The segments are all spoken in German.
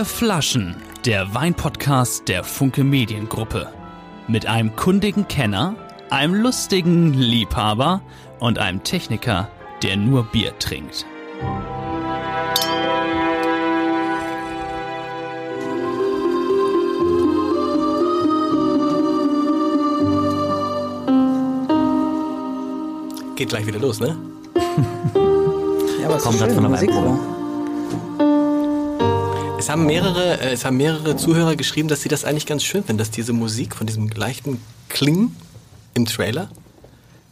Vier Flaschen, der Weinpodcast der Funke Mediengruppe. Mit einem kundigen Kenner, einem lustigen Liebhaber und einem Techniker, der nur Bier trinkt. Geht gleich wieder los, ne? Ja, aber es Kommt ist halt schön, von der Musik. Es haben mehrere, äh, es haben mehrere Zuhörer geschrieben, dass sie das eigentlich ganz schön finden, dass diese Musik von diesem leichten Klingen im Trailer,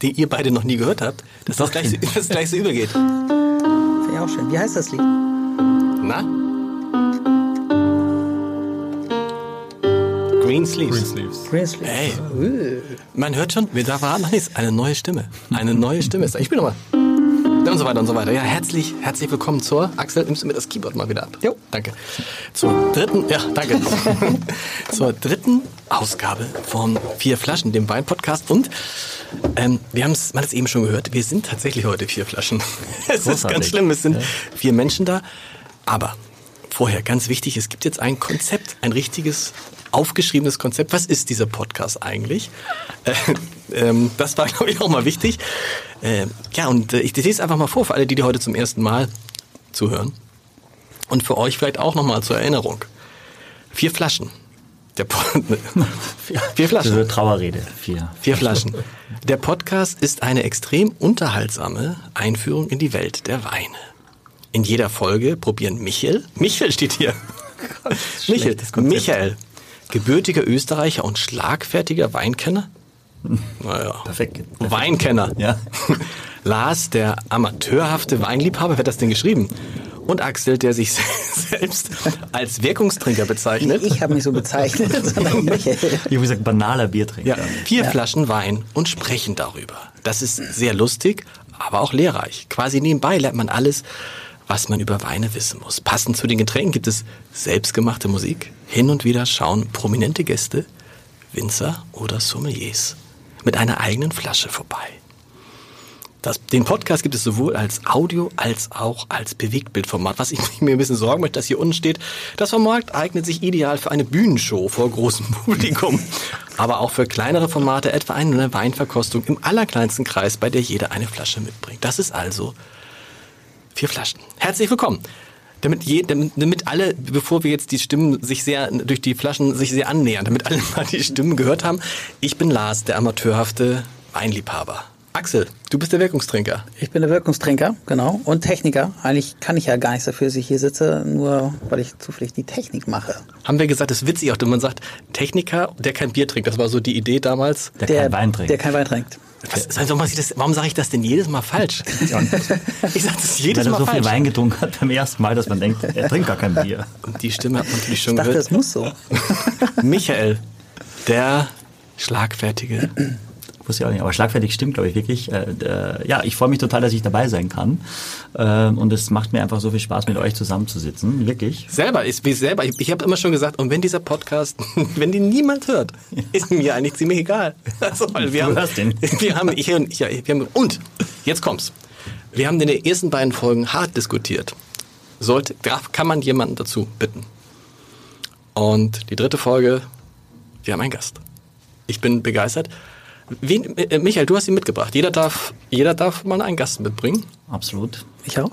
den ihr beide noch nie gehört habt, dass das gleich, so, das gleich so übergeht. Finde ich auch schön. Wie heißt das Lied? Na? Green Sleeves. Green Sleeves. Green Sleeves. Hey, Uh. man hört schon, wir da war noch nichts. Eine neue Stimme. Eine neue Stimme. Ich spiele nochmal. Und so weiter und so weiter. Ja, herzlich, herzlich willkommen zur. Axel, nimmst du mir das Keyboard mal wieder ab? Jo. Danke. Zur dritten, ja, danke. zur dritten Ausgabe von Vier Flaschen, dem Wein-Podcast. Und ähm, wir haben es, man hat es eben schon gehört, wir sind tatsächlich heute vier Flaschen. Es ist ganz Großartig. schlimm, es sind vier Menschen da. Aber vorher, ganz wichtig, es gibt jetzt ein Konzept, ein richtiges aufgeschriebenes Konzept. Was ist dieser Podcast eigentlich? Äh, ähm, das war, glaube ich, auch mal wichtig. Äh, ja, und äh, ich lese es einfach mal vor für alle, die, die heute zum ersten Mal zuhören. Und für euch vielleicht auch nochmal zur Erinnerung. Vier Flaschen. Der vier Das ist Flaschen. eine Trauerrede. Vier. Vier Flaschen. Der Podcast ist eine extrem unterhaltsame Einführung in die Welt der Weine. In jeder Folge probieren Michael, Michael steht hier, schlechtes Konzept. Michael, gebürtiger Österreicher und schlagfertiger Weinkenner, naja, Perfekt. Weinkenner, Ja. Lars, der amateurhafte Weinliebhaber, wer hat das denn geschrieben? Und Axel, der sich selbst als Wirkungstrinker bezeichnet. Ich habe mich so bezeichnet, sondern Michael. Ich habe gesagt, banaler Biertrinker. Ja, vier Flaschen Wein und sprechen darüber. Das ist sehr lustig, aber auch lehrreich. Quasi nebenbei lernt man alles, was man über Weine wissen muss. Passend zu den Getränken gibt es selbstgemachte Musik. Hin und wieder schauen prominente Gäste, Winzer oder Sommeliers mit einer eigenen Flasche vorbei. Das, den Podcast gibt es sowohl als Audio als auch als Bewegtbildformat. Was ich mir ein bisschen sorgen möchte, dass hier unten steht, das Format eignet sich ideal für eine Bühnenshow vor großem Publikum, aber auch für kleinere Formate, etwa eine Weinverkostung im allerkleinsten Kreis, bei der jeder eine Flasche mitbringt. Das ist also vier Flaschen. Herzlich willkommen. Damit, je, damit, damit alle, bevor wir jetzt die Stimmen sich sehr durch die Flaschen sich sehr annähern, damit alle mal die Stimmen gehört haben, ich bin Lars, der amateurhafte Weinliebhaber. Axel, du bist der Wirkungstrinker. Ich bin der Wirkungstrinker, genau. Und Techniker. Eigentlich kann ich ja gar nichts dafür, dass ich hier sitze, nur weil ich zufällig die Technik mache. Haben wir gesagt, das ist witzig auch, wenn man sagt, Techniker, der kein Bier trinkt. Das war so die Idee damals. Der, kein Wein trinkt. Der kein Wein trinkt. Was, warum sage ich das, warum sage ich das denn jedes Mal falsch? ich sage das jedes Weil er Mal so viel falsch. Wein getrunken hat beim ersten Mal, dass man denkt, er trinkt gar kein Bier. Und die Stimme hat man natürlich Ich schon dachte, gehört. es muss so. Michael, der schlagfertige. Wusste ich auch nicht, aber schlagfertig stimmt, glaube ich, wirklich. Äh, äh, ja, ich freue mich total, dass ich dabei sein kann. Äh, und es macht mir einfach so viel Spaß, mit euch zusammenzusitzen. Wirklich. Selber, ist, wie selber, ich, ich habe immer schon gesagt, und wenn dieser Podcast, wenn den niemand hört, ist mir eigentlich ziemlich egal. Also, weil wir Du haben. Wir haben, ich, ich, ja, wir haben, und, jetzt kommt's. Wir haben in den ersten beiden Folgen hart diskutiert. Sollte, darf, kann man jemanden dazu bitten? Und die dritte Folge, wir haben einen Gast. Ich bin begeistert. Wen, äh, Michael, du hast ihn mitgebracht. Jeder darf, jeder darf mal einen Gast mitbringen. Absolut. Ich auch?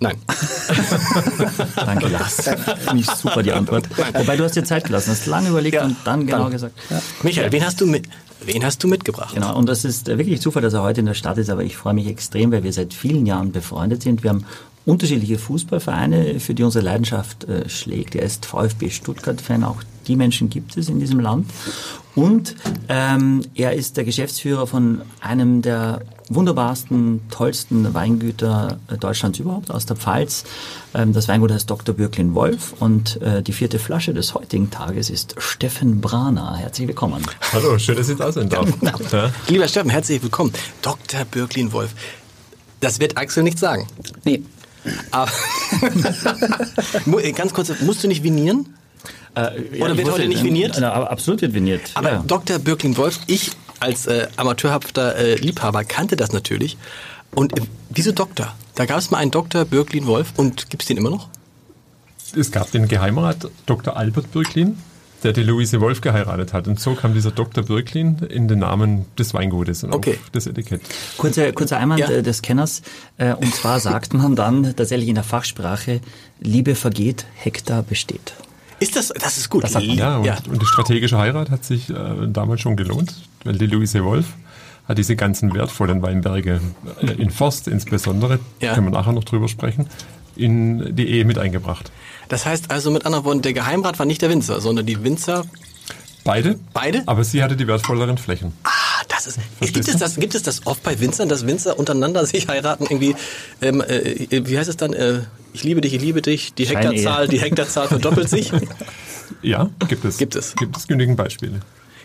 Nein. Danke, Lars. Finde ich super, die Antwort. Wobei du hast dir Zeit gelassen, hast lange überlegt Ja, und dann genau dann. gesagt. Michael, wen hast du mit, wen hast du mitgebracht? Genau, und das ist äh, wirklich Zufall, dass er heute in der Stadt ist, aber ich freue mich extrem, weil wir seit vielen Jahren befreundet sind. Wir haben unterschiedliche Fußballvereine, für die unsere Leidenschaft äh, schlägt. Er ist VfB Stuttgart-Fan, auch die Menschen gibt es in diesem Land. Und ähm, er ist der Geschäftsführer von einem der wunderbarsten, tollsten Weingüter äh, Deutschlands überhaupt, aus der Pfalz. Ähm, das Weingut heißt Dr. Birklin Wolf und äh, die vierte Flasche des heutigen Tages ist Steffen Brana. Herzlich willkommen. Hallo, schön, dass ich da darf. Ja. Lieber Steffen, herzlich willkommen. Dr. Birklin Wolf. Das wird Axel nicht sagen. Nee. Aber ganz kurz, musst du nicht vinieren? Äh, Oder ich wird heute nicht äh, viniert? aber absolut wird viniert. Aber ja. Dr. Birklin Wolf, ich als äh, amateurhafter äh, Liebhaber kannte das natürlich. Und äh, wieso Doktor? Da gab es mal einen Dr. Birklin Wolf und gibt es den immer noch? Es gab den Geheimrat Dr. Albert Bürklin, der die Luise Wolf geheiratet hat. Und so kam dieser Dr. Bürklin in den Namen des Weingutes und Okay. auf das Etikett. Kurzer, kurzer Einwand Ja. äh, des Kenners. Äh, und zwar sagt man dann tatsächlich in der Fachsprache, Liebe vergeht, Hektar besteht. Ist das, das ist gut. Das man. Ja, und, ja. und die strategische Heirat hat sich äh, damals schon gelohnt, weil die Luise Wolf hat diese ganzen wertvollen Weinberge äh, in Forst insbesondere, Ja. können wir nachher noch drüber sprechen, in die Ehe mit eingebracht. Das heißt also mit anderen Worten, der Geheimrat war nicht der Winzer, sondern die Winzer. Beide? Beide? Aber sie hatte die wertvolleren Flächen. Ah, das ist. Gibt es das, gibt es das oft bei Winzern, dass Winzer untereinander sich heiraten? Irgendwie, ähm, äh, wie heißt es dann? Äh, ich liebe dich, ich liebe dich. Die. Hektarzahl, die Hektarzahl verdoppelt sich. Ja, gibt es. Gibt es. Gibt es genügend Beispiele.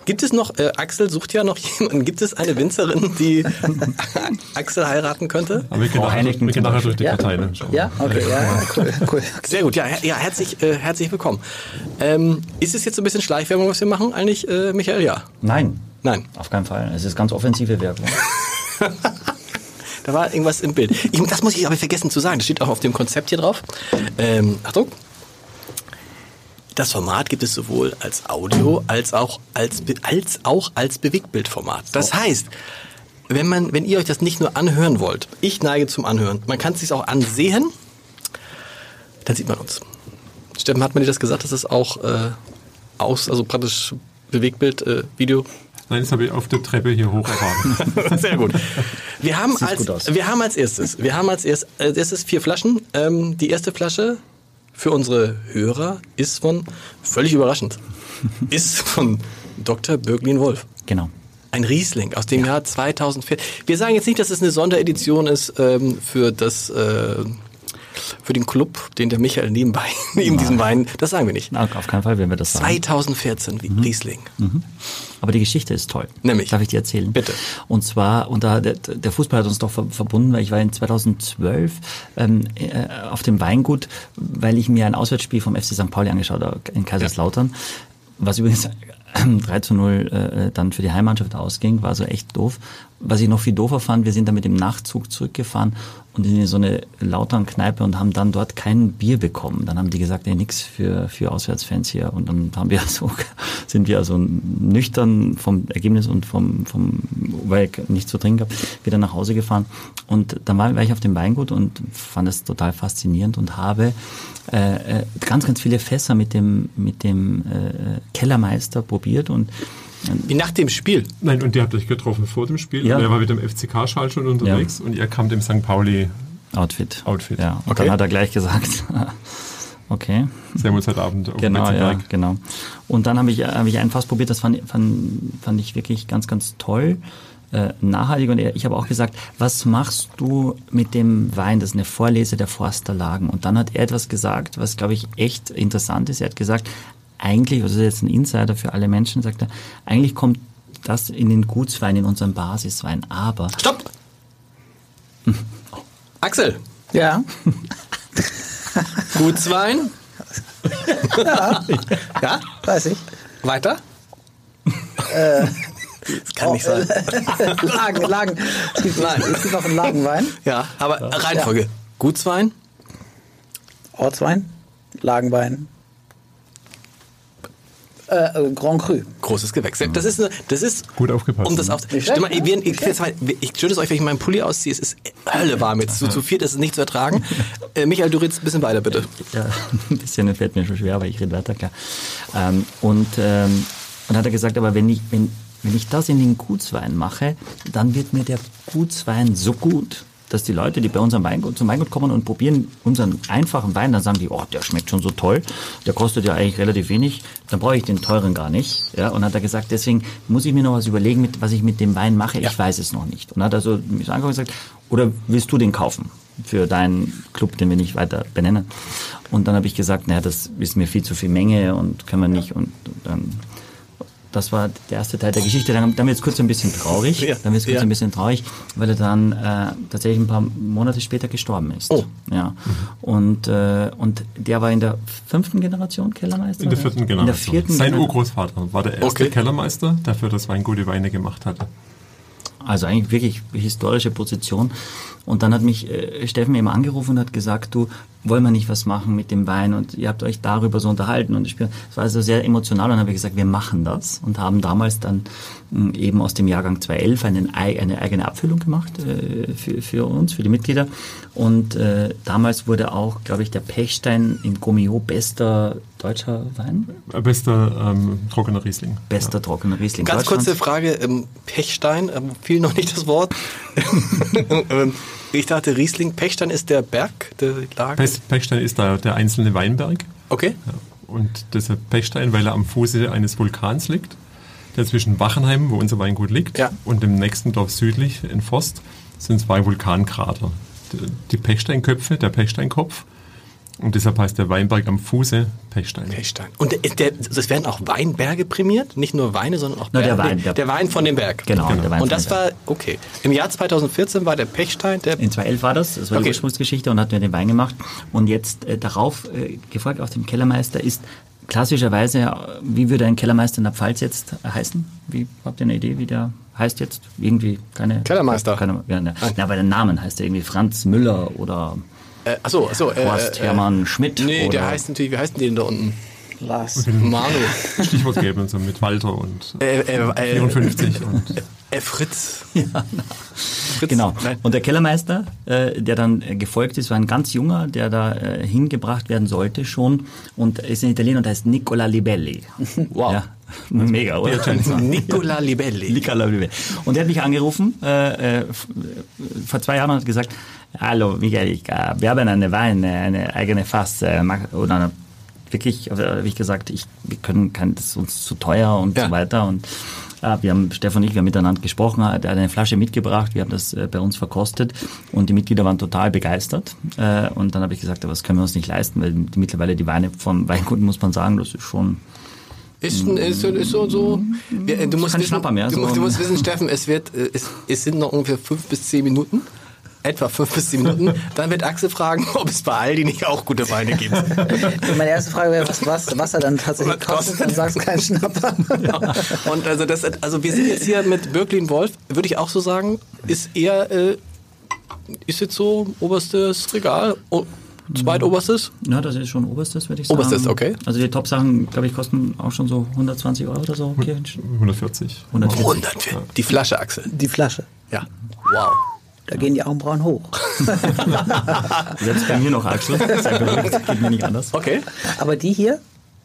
Gibt es noch, äh, Axel sucht ja noch jemanden, gibt es eine Winzerin, die Axel heiraten könnte? Aber wir gehen Frau nachher, Heineken wir gehen nachher durch die Ja. Partei. Ne? Ja, okay, ja, cool, cool. Sehr gut, ja, ja herzlich, äh, herzlich willkommen. Ähm, ist es jetzt so ein bisschen Schleichwerbung, was wir machen eigentlich, äh, Michael? Ja. Nein. Nein. Auf keinen Fall. Es ist ganz offensive Werbung. Da war irgendwas im Bild. Ich, das muss ich aber vergessen zu sagen. Das steht auch auf dem Konzept hier drauf. Ähm, Achtung. Das Format gibt es sowohl als Audio als auch als, als, auch als Bewegtbildformat. Das heißt, wenn, man, wenn ihr euch das nicht nur anhören wollt, ich neige zum Anhören, man kann es sich auch ansehen, dann sieht man uns. Steffen, hat man dir das gesagt, dass es auch äh, aus, also praktisch Bewegtbild, äh, Video Nein, das habe ich auf der Treppe hier hoch erfahren. Sehr gut. Wir haben, Sieht als, gut aus. wir haben als erstes, wir haben als erst, als erstes vier Flaschen. Ähm, die erste Flasche für unsere Hörer ist von, völlig überraschend, ist von Dr. Bürglin Wolf. Genau. Ein Riesling aus dem Jahr 2004. Wir sagen jetzt nicht, dass es eine Sonderedition ist ähm, für das, äh, für den Club, den der Michael nebenbei, neben diesem Wein, das sagen wir nicht. Na, auf keinen Fall werden wir das sagen. 2014 wie Riesling. Aber die Geschichte ist toll. Nämlich? Darf ich dir erzählen? Bitte. Und zwar, und da, der, der Fußball hat uns doch ver verbunden, weil ich war in 2012 ähm, äh, auf dem Weingut, weil ich mir ein Auswärtsspiel vom FC St. Pauli angeschaut habe in Kaiserslautern. Was übrigens 3 zu 0 äh, dann für die Heimmannschaft ausging, war so echt doof. Was ich noch viel doofer fand, wir sind dann mit dem Nachtzug zurückgefahren und in so eine lauteren Kneipe und haben dann dort kein Bier bekommen. Dann haben die gesagt, ey, nix für, für Auswärtsfans hier. Und dann haben wir so, sind wir also nüchtern vom Ergebnis und vom, vom weil ich nichts zu trinken habe, wieder nach Hause gefahren. Und dann war, war ich auf dem Weingut und fand es total faszinierend und habe äh, äh, ganz, ganz viele Fässer mit dem, mit dem äh, Kellermeister probiert und Wie nach dem Spiel. Nein, und ihr habt euch getroffen vor dem Spiel. Ja. Und er war mit dem FCK-Schal schon unterwegs und ihr kam dem St. Pauli. Outfit. Outfit. Ja. Und Okay. dann hat er gleich gesagt, okay. Sie haben uns heute Abend auf Genau, ja, genau. Und dann habe ich, hab ich ein Fass probiert, das fand, fand, fand ich wirklich ganz, ganz toll. Äh, nachhaltig und ich habe auch gesagt, was machst du mit dem Wein? Das ist eine Vorlese der Forsterlagen. Und dann hat er etwas gesagt, was glaube ich echt interessant ist. Er hat gesagt, eigentlich, also das ist jetzt ein Insider für alle Menschen, sagt er, eigentlich kommt das in den Gutswein, in unseren Basiswein. Aber Stopp! Axel, Ja, Gutswein. ja, weiß ich. weiter. Das kann nicht sein. Lagen, Lagen. Es gibt, Nein. es gibt noch einen Lagenwein, Ja, aber Reihenfolge. Gutswein, Ortswein, Lagenwein, äh, äh, Grand Cru. großes Gewächs. Das ist, eine, das ist Gut aufgepasst, Um das auf, mal, ne? ich, jetzt mal, ich schütte es euch, wenn ich meinen Pulli ausziehe. Es ist Hölle warm jetzt. Zu, zu viert ist es nicht zu ertragen. Äh, Michael, du redest ein bisschen weiter, bitte. Ja, ein bisschen fällt mir schon schwer, aber ich rede weiter, klar. Ähm, und, ähm, und hat er gesagt, aber wenn ich, wenn, wenn ich das in den Gutswein mache, dann wird mir der Gutswein so gut, dass die Leute, die bei unserem Weingut, zum Weingut kommen und probieren unseren einfachen Wein, dann sagen die, oh, der schmeckt schon so toll, der kostet ja eigentlich relativ wenig, dann brauche ich den teuren gar nicht. Ja, und hat er gesagt, deswegen muss ich mir noch was überlegen, mit, was ich mit dem Wein mache. Ich weiß es noch nicht. Und hat also mich so angeguckt und gesagt, oder willst du den kaufen? für deinen Club, den wir nicht weiter benennen. Und dann habe ich gesagt, naja, das ist mir viel zu viel Menge und können wir nicht. Und dann, das war der erste Teil der Geschichte. Dann, dann wird es kurz ein bisschen traurig. Ja, Dann wird es kurz ja. ein bisschen traurig, weil er dann äh, tatsächlich ein paar Monate später gestorben ist. Oh. Ja. Und, äh, und der war in der fünften Generation Kellermeister? In der vierten Generation. In der vierten Sein Generation. Urgroßvater war der erste Okay. Kellermeister, der für das Wein gute Weine gemacht hatte. Also eigentlich wirklich historische Position. Und dann hat mich äh, Steffen eben angerufen und hat gesagt, du, wollen wir nicht was machen mit dem Wein und ihr habt euch darüber so unterhalten. Und ich bin, es war also sehr emotional und dann habe ich gesagt, wir machen das. Und haben damals dann mh, eben aus dem Jahrgang 2011 einen, ei- eine eigene Abfüllung gemacht äh, für, für uns, für die Mitglieder. Und äh, damals wurde auch, glaube ich, der Pechstein im Gomio bester deutscher Wein, Äh, Bester ähm, trockener Riesling. bester trockener Riesling. Ganz kurze Frage, ähm, Pechstein, ähm, fiel noch nicht das Wort. ich dachte Riesling, Pechstein ist der Berg, der Lage. Pech- Pechstein ist da der einzelne Weinberg. Okay. Und deshalb Pechstein, weil er am Fuße eines Vulkans liegt, der zwischen Wachenheim, wo unser Weingut liegt, Ja. und dem nächsten Dorf südlich in Forst sind zwei Vulkankrater. Die Pechsteinköpfe, der Pechsteinkopf. Und deshalb heißt der Weinberg am Fuße Pechstein. Pechstein. Und der, der, es werden auch Weinberge prämiert? Nicht nur Weine, sondern auch Na, Berge? der Wein, der- der Wein von dem Berg. Genau, der Wein Und von das war, okay. Im Jahr 2014 war der Pechstein der In 2011 war das, das war Okay. die Ursprungsgeschichte und hatten wir den Wein gemacht. Und jetzt äh, darauf, äh, gefolgt auf dem Kellermeister, ist klassischerweise, äh, wie würde ein Kellermeister in der Pfalz jetzt heißen? Wie habt ihr eine Idee, wie der heißt jetzt? Irgendwie keine. Kellermeister. Keine, ja, ne. ja, bei den Namen heißt er irgendwie Franz Müller oder Äh, achso, achso. Äh, Horst äh, Hermann Schmidt. Nee, oder der heißt natürlich, wie heißt denn den da unten? Lars. Manu. Stichwort geben, so mit Walter und Äh, äh, äh, 54 und äh, Fritz. Fritz. Genau. Und der Kellermeister, äh, der dann äh, gefolgt ist, war ein ganz junger, der da äh, hingebracht werden sollte schon und ist ein Italiener und heißt Nicola Libelli. Wow. Ja, mega, oder? Nicola Libelli. Nicola Libelli. Und der hat mich angerufen äh, äh, äh, vor zwei Jahren und hat gesagt, hallo Michael, ich, äh, wir haben eine Wein, äh, eine eigene Fass äh, oder eine, wirklich, habe ich gesagt, ich, wir können, kann das ist uns zu teuer und Ja. so weiter und wir haben, Stefan und ich, wir haben miteinander gesprochen, er hat eine Flasche mitgebracht, wir haben das bei uns verkostet und die Mitglieder waren total begeistert. Und dann habe ich gesagt, aber das können wir uns nicht leisten, weil mittlerweile die Weine vom Weinkunden, muss man sagen, das ist schon Ist, ist, so- ist so, so. Du musst wissen, Du, so musst, du musst wissen, Steffen, es wird, es, es sind noch ungefähr fünf bis zehn Minuten. Etwa fünf bis zehn Minuten. Dann wird Axel fragen, ob es bei Aldi nicht auch gute Weine gibt. Meine erste Frage wäre, was, was, was er dann tatsächlich Was kostet, kostet? dann sagst du keinen Schnapper. Ja. Und also das, also wir sind jetzt hier mit Birklin Wolf, würde ich auch so sagen, ist eher, äh, ist jetzt so oberstes Regal, zweitoberstes. Ja, das ist schon oberstes, würde ich sagen. Oberstes, okay. Also die Top-Sachen, glaube ich, kosten auch schon so 120 Euro oder so. Okay. 140. 140. 100 Die Flasche, Axel. Die Flasche. Ja. Wow. Da gehen die Augenbrauen hoch. Selbst bei mir noch, Axel. Geht mir nicht anders. Okay. Aber die hier,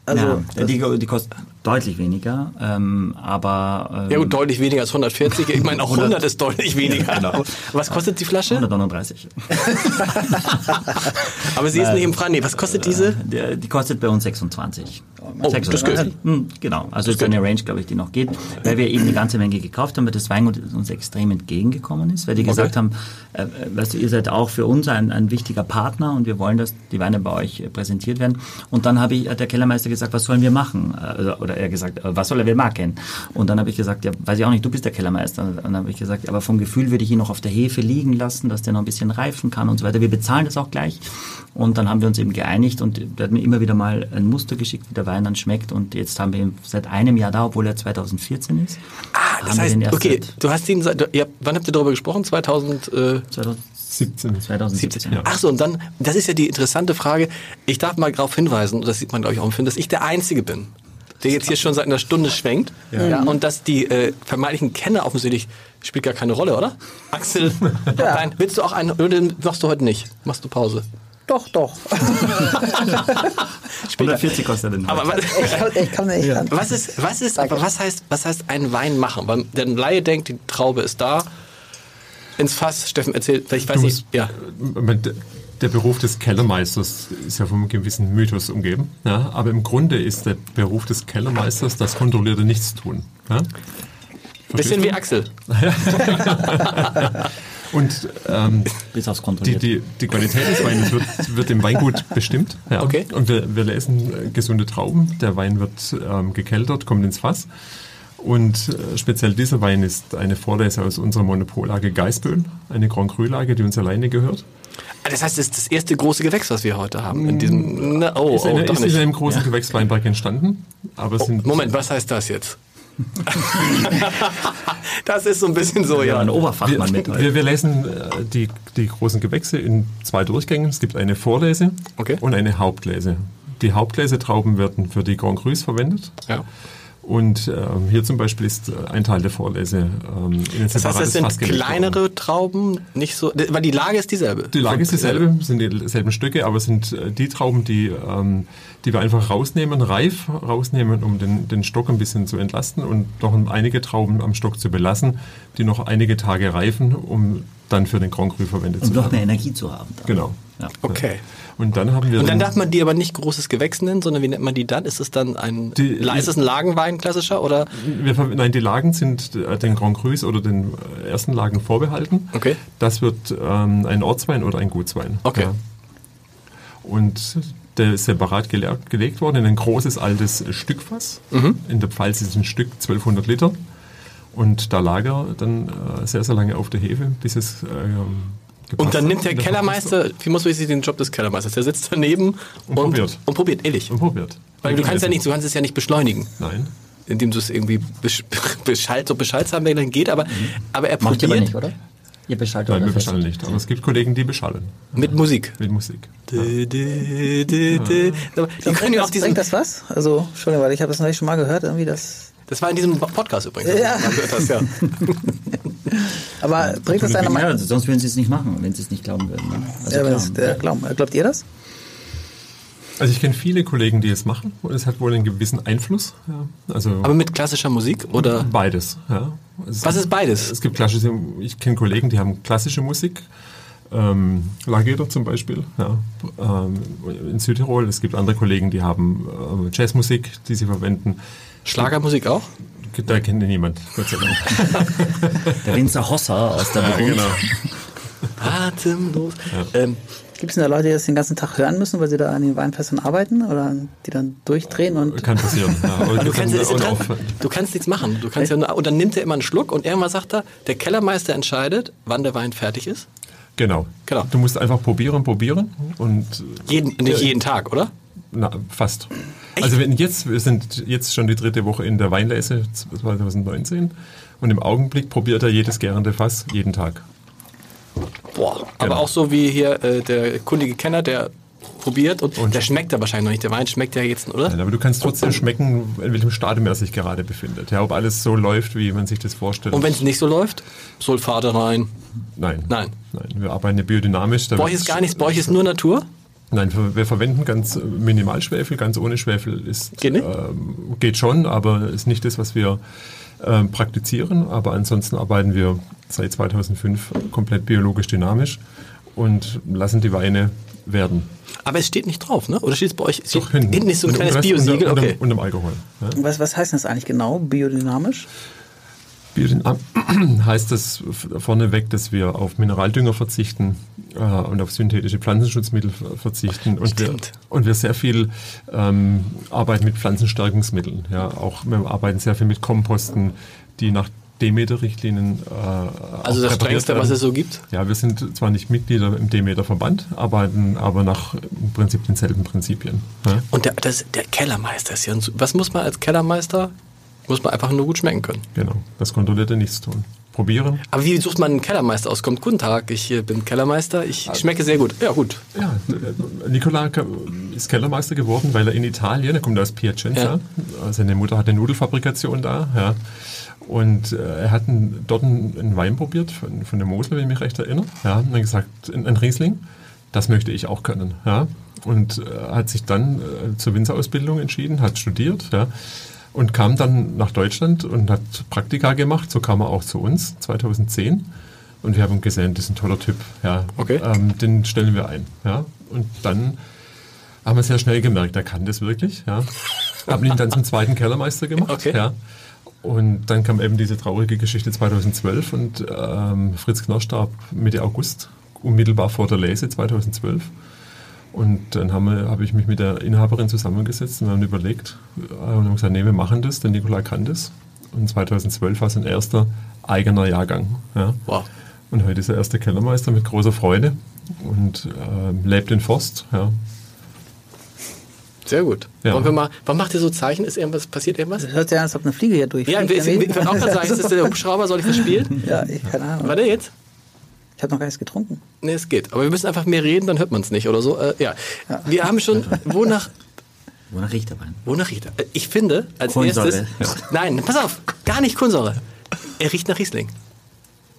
also ja, die, die kostet deutlich weniger, ähm, aber ähm, Ja gut, deutlich weniger als 140. Ich meine, auch 100 ist deutlich weniger. Genau. Was kostet die Flasche? 139. Aber sie ist nicht im. Nee, was kostet diese? Der, die kostet bei uns 26. Oh, das geht. Hm, Genau, also ist eine Range, glaube ich, die noch geht, weil wir eben eine ganze Menge gekauft haben, weil das Weingut uns extrem entgegengekommen ist, weil die gesagt haben, äh, weißt du, ihr seid auch für uns ein, ein wichtiger Partner und wir wollen, dass die Weine bei euch äh, präsentiert werden. Und dann habe ich, hat der Kellermeister gesagt, was sollen wir machen? Äh, Oder er gesagt, äh, was soll er wir machen? Und dann habe ich gesagt, ja, weiß ich auch nicht, du bist der Kellermeister. Und dann habe ich gesagt, aber vom Gefühl würde ich ihn noch auf der Hefe liegen lassen, dass der noch ein bisschen reifen kann und so weiter. Wir bezahlen das auch gleich. Und dann haben wir uns eben geeinigt und der hat mir immer wieder mal ein Muster geschickt, wie der Wein dann schmeckt. Und jetzt haben wir ihn seit einem Jahr da, obwohl er 2014 ist. Ah, das heißt, okay, seit du hast ihn, seit- habt- wann habt ihr darüber gesprochen? 2000, äh, 17. 2017. Ja. Ach so, und dann, das ist ja die interessante Frage. Ich darf mal darauf hinweisen, und das sieht man, glaube ich, auch im Film, dass ich der Einzige bin, der jetzt hier schon seit einer Stunde schwenkt. Ja. und dass die äh, vermeintlichen Kenner offensichtlich spielt gar keine Rolle, oder? Axel, nein, willst du auch einen, oder machst du heute nicht? Machst du Pause? doch, doch. 140 kostet er denn Aber was, Ich kann, ich kann nicht. Ja. was ist, was ist, aber was heißt, was heißt ein Wein machen? Weil der Laie denkt, die Traube ist da. Ins Fass, Steffen erzählt, ich weiß Du nicht, ja. Der- Beruf des Kellermeisters ist ja vom einem gewissen Mythos umgeben. Ja? Aber im Grunde ist der Beruf des Kellermeisters das kontrollierte Nichtstun. Ja? Bisschen wie Verstehst Axel. du? Und ähm, Bis aufs die, die, die Qualität des Weines wird, wird im Weingut bestimmt. Ja. Okay. Und wir, wir lesen äh, gesunde Trauben. Der Wein wird ähm, gekeltert, kommt ins Fass. Und äh, speziell dieser Wein ist eine Vorlese aus unserer Monopollage Geißböen, eine Grand Cru-Lage, die uns alleine gehört. Ah, Das heißt, das ist das erste große Gewächs, was wir heute haben. In diesem, na, oh, Ist, oh, eine, doch ist in nicht. einem großen Gewächsweinberg entstanden. Aber es sind Moment, was heißt das jetzt? das ist so ein bisschen so, Ja, ja. ein Oberfachmann mit. Wir, wir lesen äh, die, die großen Gewächse in zwei Durchgängen. Es gibt eine Vorlese Okay. und eine Hauptlese. Die Hauptlesetrauben werden für die Grand Crus verwendet. ja. Und ähm, hier zum Beispiel ist äh, ein Teil der Vorlese ähm, in ein Das heißt, das sind kleinere Trauben, nicht so, weil die Lage ist dieselbe. Die Lage ist dieselbe, sind dieselben Stücke, aber es sind äh, die Trauben, die, ähm, die wir einfach rausnehmen, reif rausnehmen, um den, den Stock ein bisschen zu entlasten und noch einige Trauben am Stock zu belassen, die noch einige Tage reifen, um dann für den Grand Cru verwendet um zu noch mehr werden. Energie zu haben. dann. Genau. Ja. Okay. Und dann haben wir Und dann darf man die aber nicht großes Gewächs nennen, sondern wie nennt man die dann? Ist es dann ein, Die- ist es ein Lagenwein klassischer oder? Wir, nein, die Lagen sind äh, den Grand Crus oder den äh, ersten Lagen vorbehalten. Okay. Das wird ähm, ein Ortswein oder ein Gutswein. Okay. Und der ist separat gele gelegt worden in ein großes altes Stückfass. Mhm. In der Pfalz ist ein Stück 1200 Liter. Und da lag er dann äh, sehr, sehr lange auf der Hefe, bis es gepasst Und dann nimmt der Kellermeister, wie muss man sich den Job des Kellermeisters? Der sitzt daneben und, probiert. Und probiert, ehrlich. Und probiert. Weil du Und kannst ja nicht, du kannst es ja nicht beschleunigen, Nein. indem du es irgendwie besch beschallt, so Bescheid haben, wenn dann geht, aber, aber er Mhm. Macht ihr aber probiert nicht, oder? Ihr beschaltet Nein, oder wir beschallen nicht. Aber es gibt Kollegen, die beschallen. mit Musik. Mit Musik. Die können ja auch diesen, bringt das was? Also, Entschuldigung, weil ich habe das neulich schon mal gehört, irgendwie das. das war in diesem Podcast übrigens. Ja. Man hört das, ja. Aber bringt das einer Ja, mal? sonst würden sie es nicht machen, wenn sie es nicht glauben würden. Ne? Also Ja, klar. das, der, glauben, glaubt ihr das? Also ich kenne viele Kollegen, die es machen und es hat wohl einen gewissen Einfluss. Ja. Also Aber mit klassischer Musik oder? beides. Ja. Es Was ist beides? Es gibt klassische, ich kenne Kollegen, die haben klassische Musik. Ähm, Lageder zum Beispiel, ja. ähm, in Südtirol. Es gibt andere Kollegen, die haben äh, Jazzmusik, die sie verwenden. Schlagermusik auch? Da kennt ihn niemand, Gott sei Dank. Der Winzer Hossa aus der Burgund. genau. Atemlos. Ähm, Gibt es denn da Leute, die das den ganzen Tag hören müssen, weil sie da an den Weinfässern arbeiten oder die dann durchdrehen und Kann passieren. Ja. Du, kannst, interessant. aufhören. du kannst nichts machen. Du kannst ja und dann nimmt er immer einen Schluck und irgendwann sagt er, der Kellermeister entscheidet, wann der Wein fertig ist. Genau. Genau. Du musst einfach probieren, probieren und Jeden, nicht jeden Tag, oder? Na, fast. Also wenn jetzt, wir sind jetzt schon die dritte Woche in der Weinlese 2019 und im Augenblick probiert er jedes gärende Fass jeden Tag. Boah. Aber Genau. auch so wie hier äh, der kundige Kenner, der probiert und, der schmeckt ja wahrscheinlich noch nicht. Der Wein schmeckt ja jetzt, oder? Nein, aber du kannst trotzdem schmecken, in welchem Stadium er sich gerade befindet. Ja, ob alles so läuft, wie man sich das vorstellt. Und wenn es nicht so läuft, Sulfate rein. Nein. Nein. Nein, wir arbeiten biodynamisch. Bei euch ist gar nichts, bei euch ist nur Natur. Nein, wir verwenden ganz minimal Schwefel, ganz ohne Schwefel ist Geht? Ähm, geht schon, aber ist nicht das, was wir ähm, praktizieren. Aber ansonsten arbeiten wir seit 2005 komplett biologisch dynamisch und lassen die Weine werden. Aber es steht nicht drauf, ne? Oder steht es bei euch? Doch hinten. Hinten ist so ein Und- kleines und Biosiegel. unter- Okay. unter- Unterm Alkohol. Ja. was, was heißt das eigentlich genau? Biodynamisch? Biodynam heißt das vorneweg, dass wir auf Mineraldünger verzichten äh, und auf synthetische Pflanzenschutzmittel ver- verzichten und wir, und wir sehr viel ähm, arbeiten mit Pflanzenstärkungsmitteln. Ja, auch wir arbeiten sehr viel mit Komposten, die nach Demeter-Richtlinien äh, Also das Strengste, was es so gibt? Ja, wir sind zwar nicht Mitglieder im Demeter-Verband, arbeiten aber nach im Prinzip denselben Prinzipien. Ja. Und der, das, der Kellermeister ist ja ein, Was muss man als Kellermeister? Muss man einfach nur gut schmecken können. Genau, das kontrollierte Nichtstun. Probieren. Aber wie sucht man einen Kellermeister aus? Kommt, guten Tag, ich bin Kellermeister, ich schmecke sehr gut. Ja, gut. Ja, äh, Nicola ist Kellermeister geworden, weil er in Italien, er kommt aus Piacenza, Ja. Äh, seine Mutter hat eine Nudelfabrikation da, ja. Und äh, er hat einen, dort einen, Wein probiert von, von der Mosel, wenn ich mich recht erinnere. Ja, und dann gesagt, ein, Riesling, das möchte ich auch können. Ja. Und äh, hat sich dann zur Winzerausbildung entschieden, hat studiert, ja. Und kam dann nach Deutschland und hat Praktika gemacht. So kam er auch zu uns 2010. Und wir haben gesehen, das ist ein toller Typ. Ja. Okay. Ähm, den stellen wir ein. Ja. Und dann haben wir sehr schnell gemerkt, er kann das wirklich. Ja. Haben ihn dann zum zweiten Kellermeister gemacht. Okay. Ja. Und dann kam eben diese traurige Geschichte 2012 und ähm, Fritz Knörr starb Mitte August, unmittelbar vor der Lese 2012. Und dann habe ich mich mit der Inhaberin zusammengesetzt und wir haben überlegt äh, und haben gesagt, nee, wir machen das, der Nikola kann das. Und 2012 war sein erster eigener Jahrgang. Ja. Wow. Und heute ist er erster Kellermeister mit großer Freude und ähm, lebt in Forst. Ja. Sehr gut. Ja. Wollen wir mal, warum macht ihr so Zeichen? Ist irgendwas, passiert irgendwas? Das hört sich an, als ob eine Fliege hier durchfliegt. Ja, ich, würde auch gerade sagen, ist das der Hubschrauber? Soll ich das spielen? ja, ich, keine Ahnung. Warte jetzt. Ich habe noch gar nichts getrunken. Nee, es geht. Aber wir müssen einfach mehr reden, dann hört man es nicht oder so. Äh, ja. Wir haben schon, wonach, Wonach riecht der Wein? wonach riecht er? Äh, Ich finde, als Kohlensäure, erstes, ja. nein, pass auf, gar nicht Kohlensäure. Er riecht nach Riesling.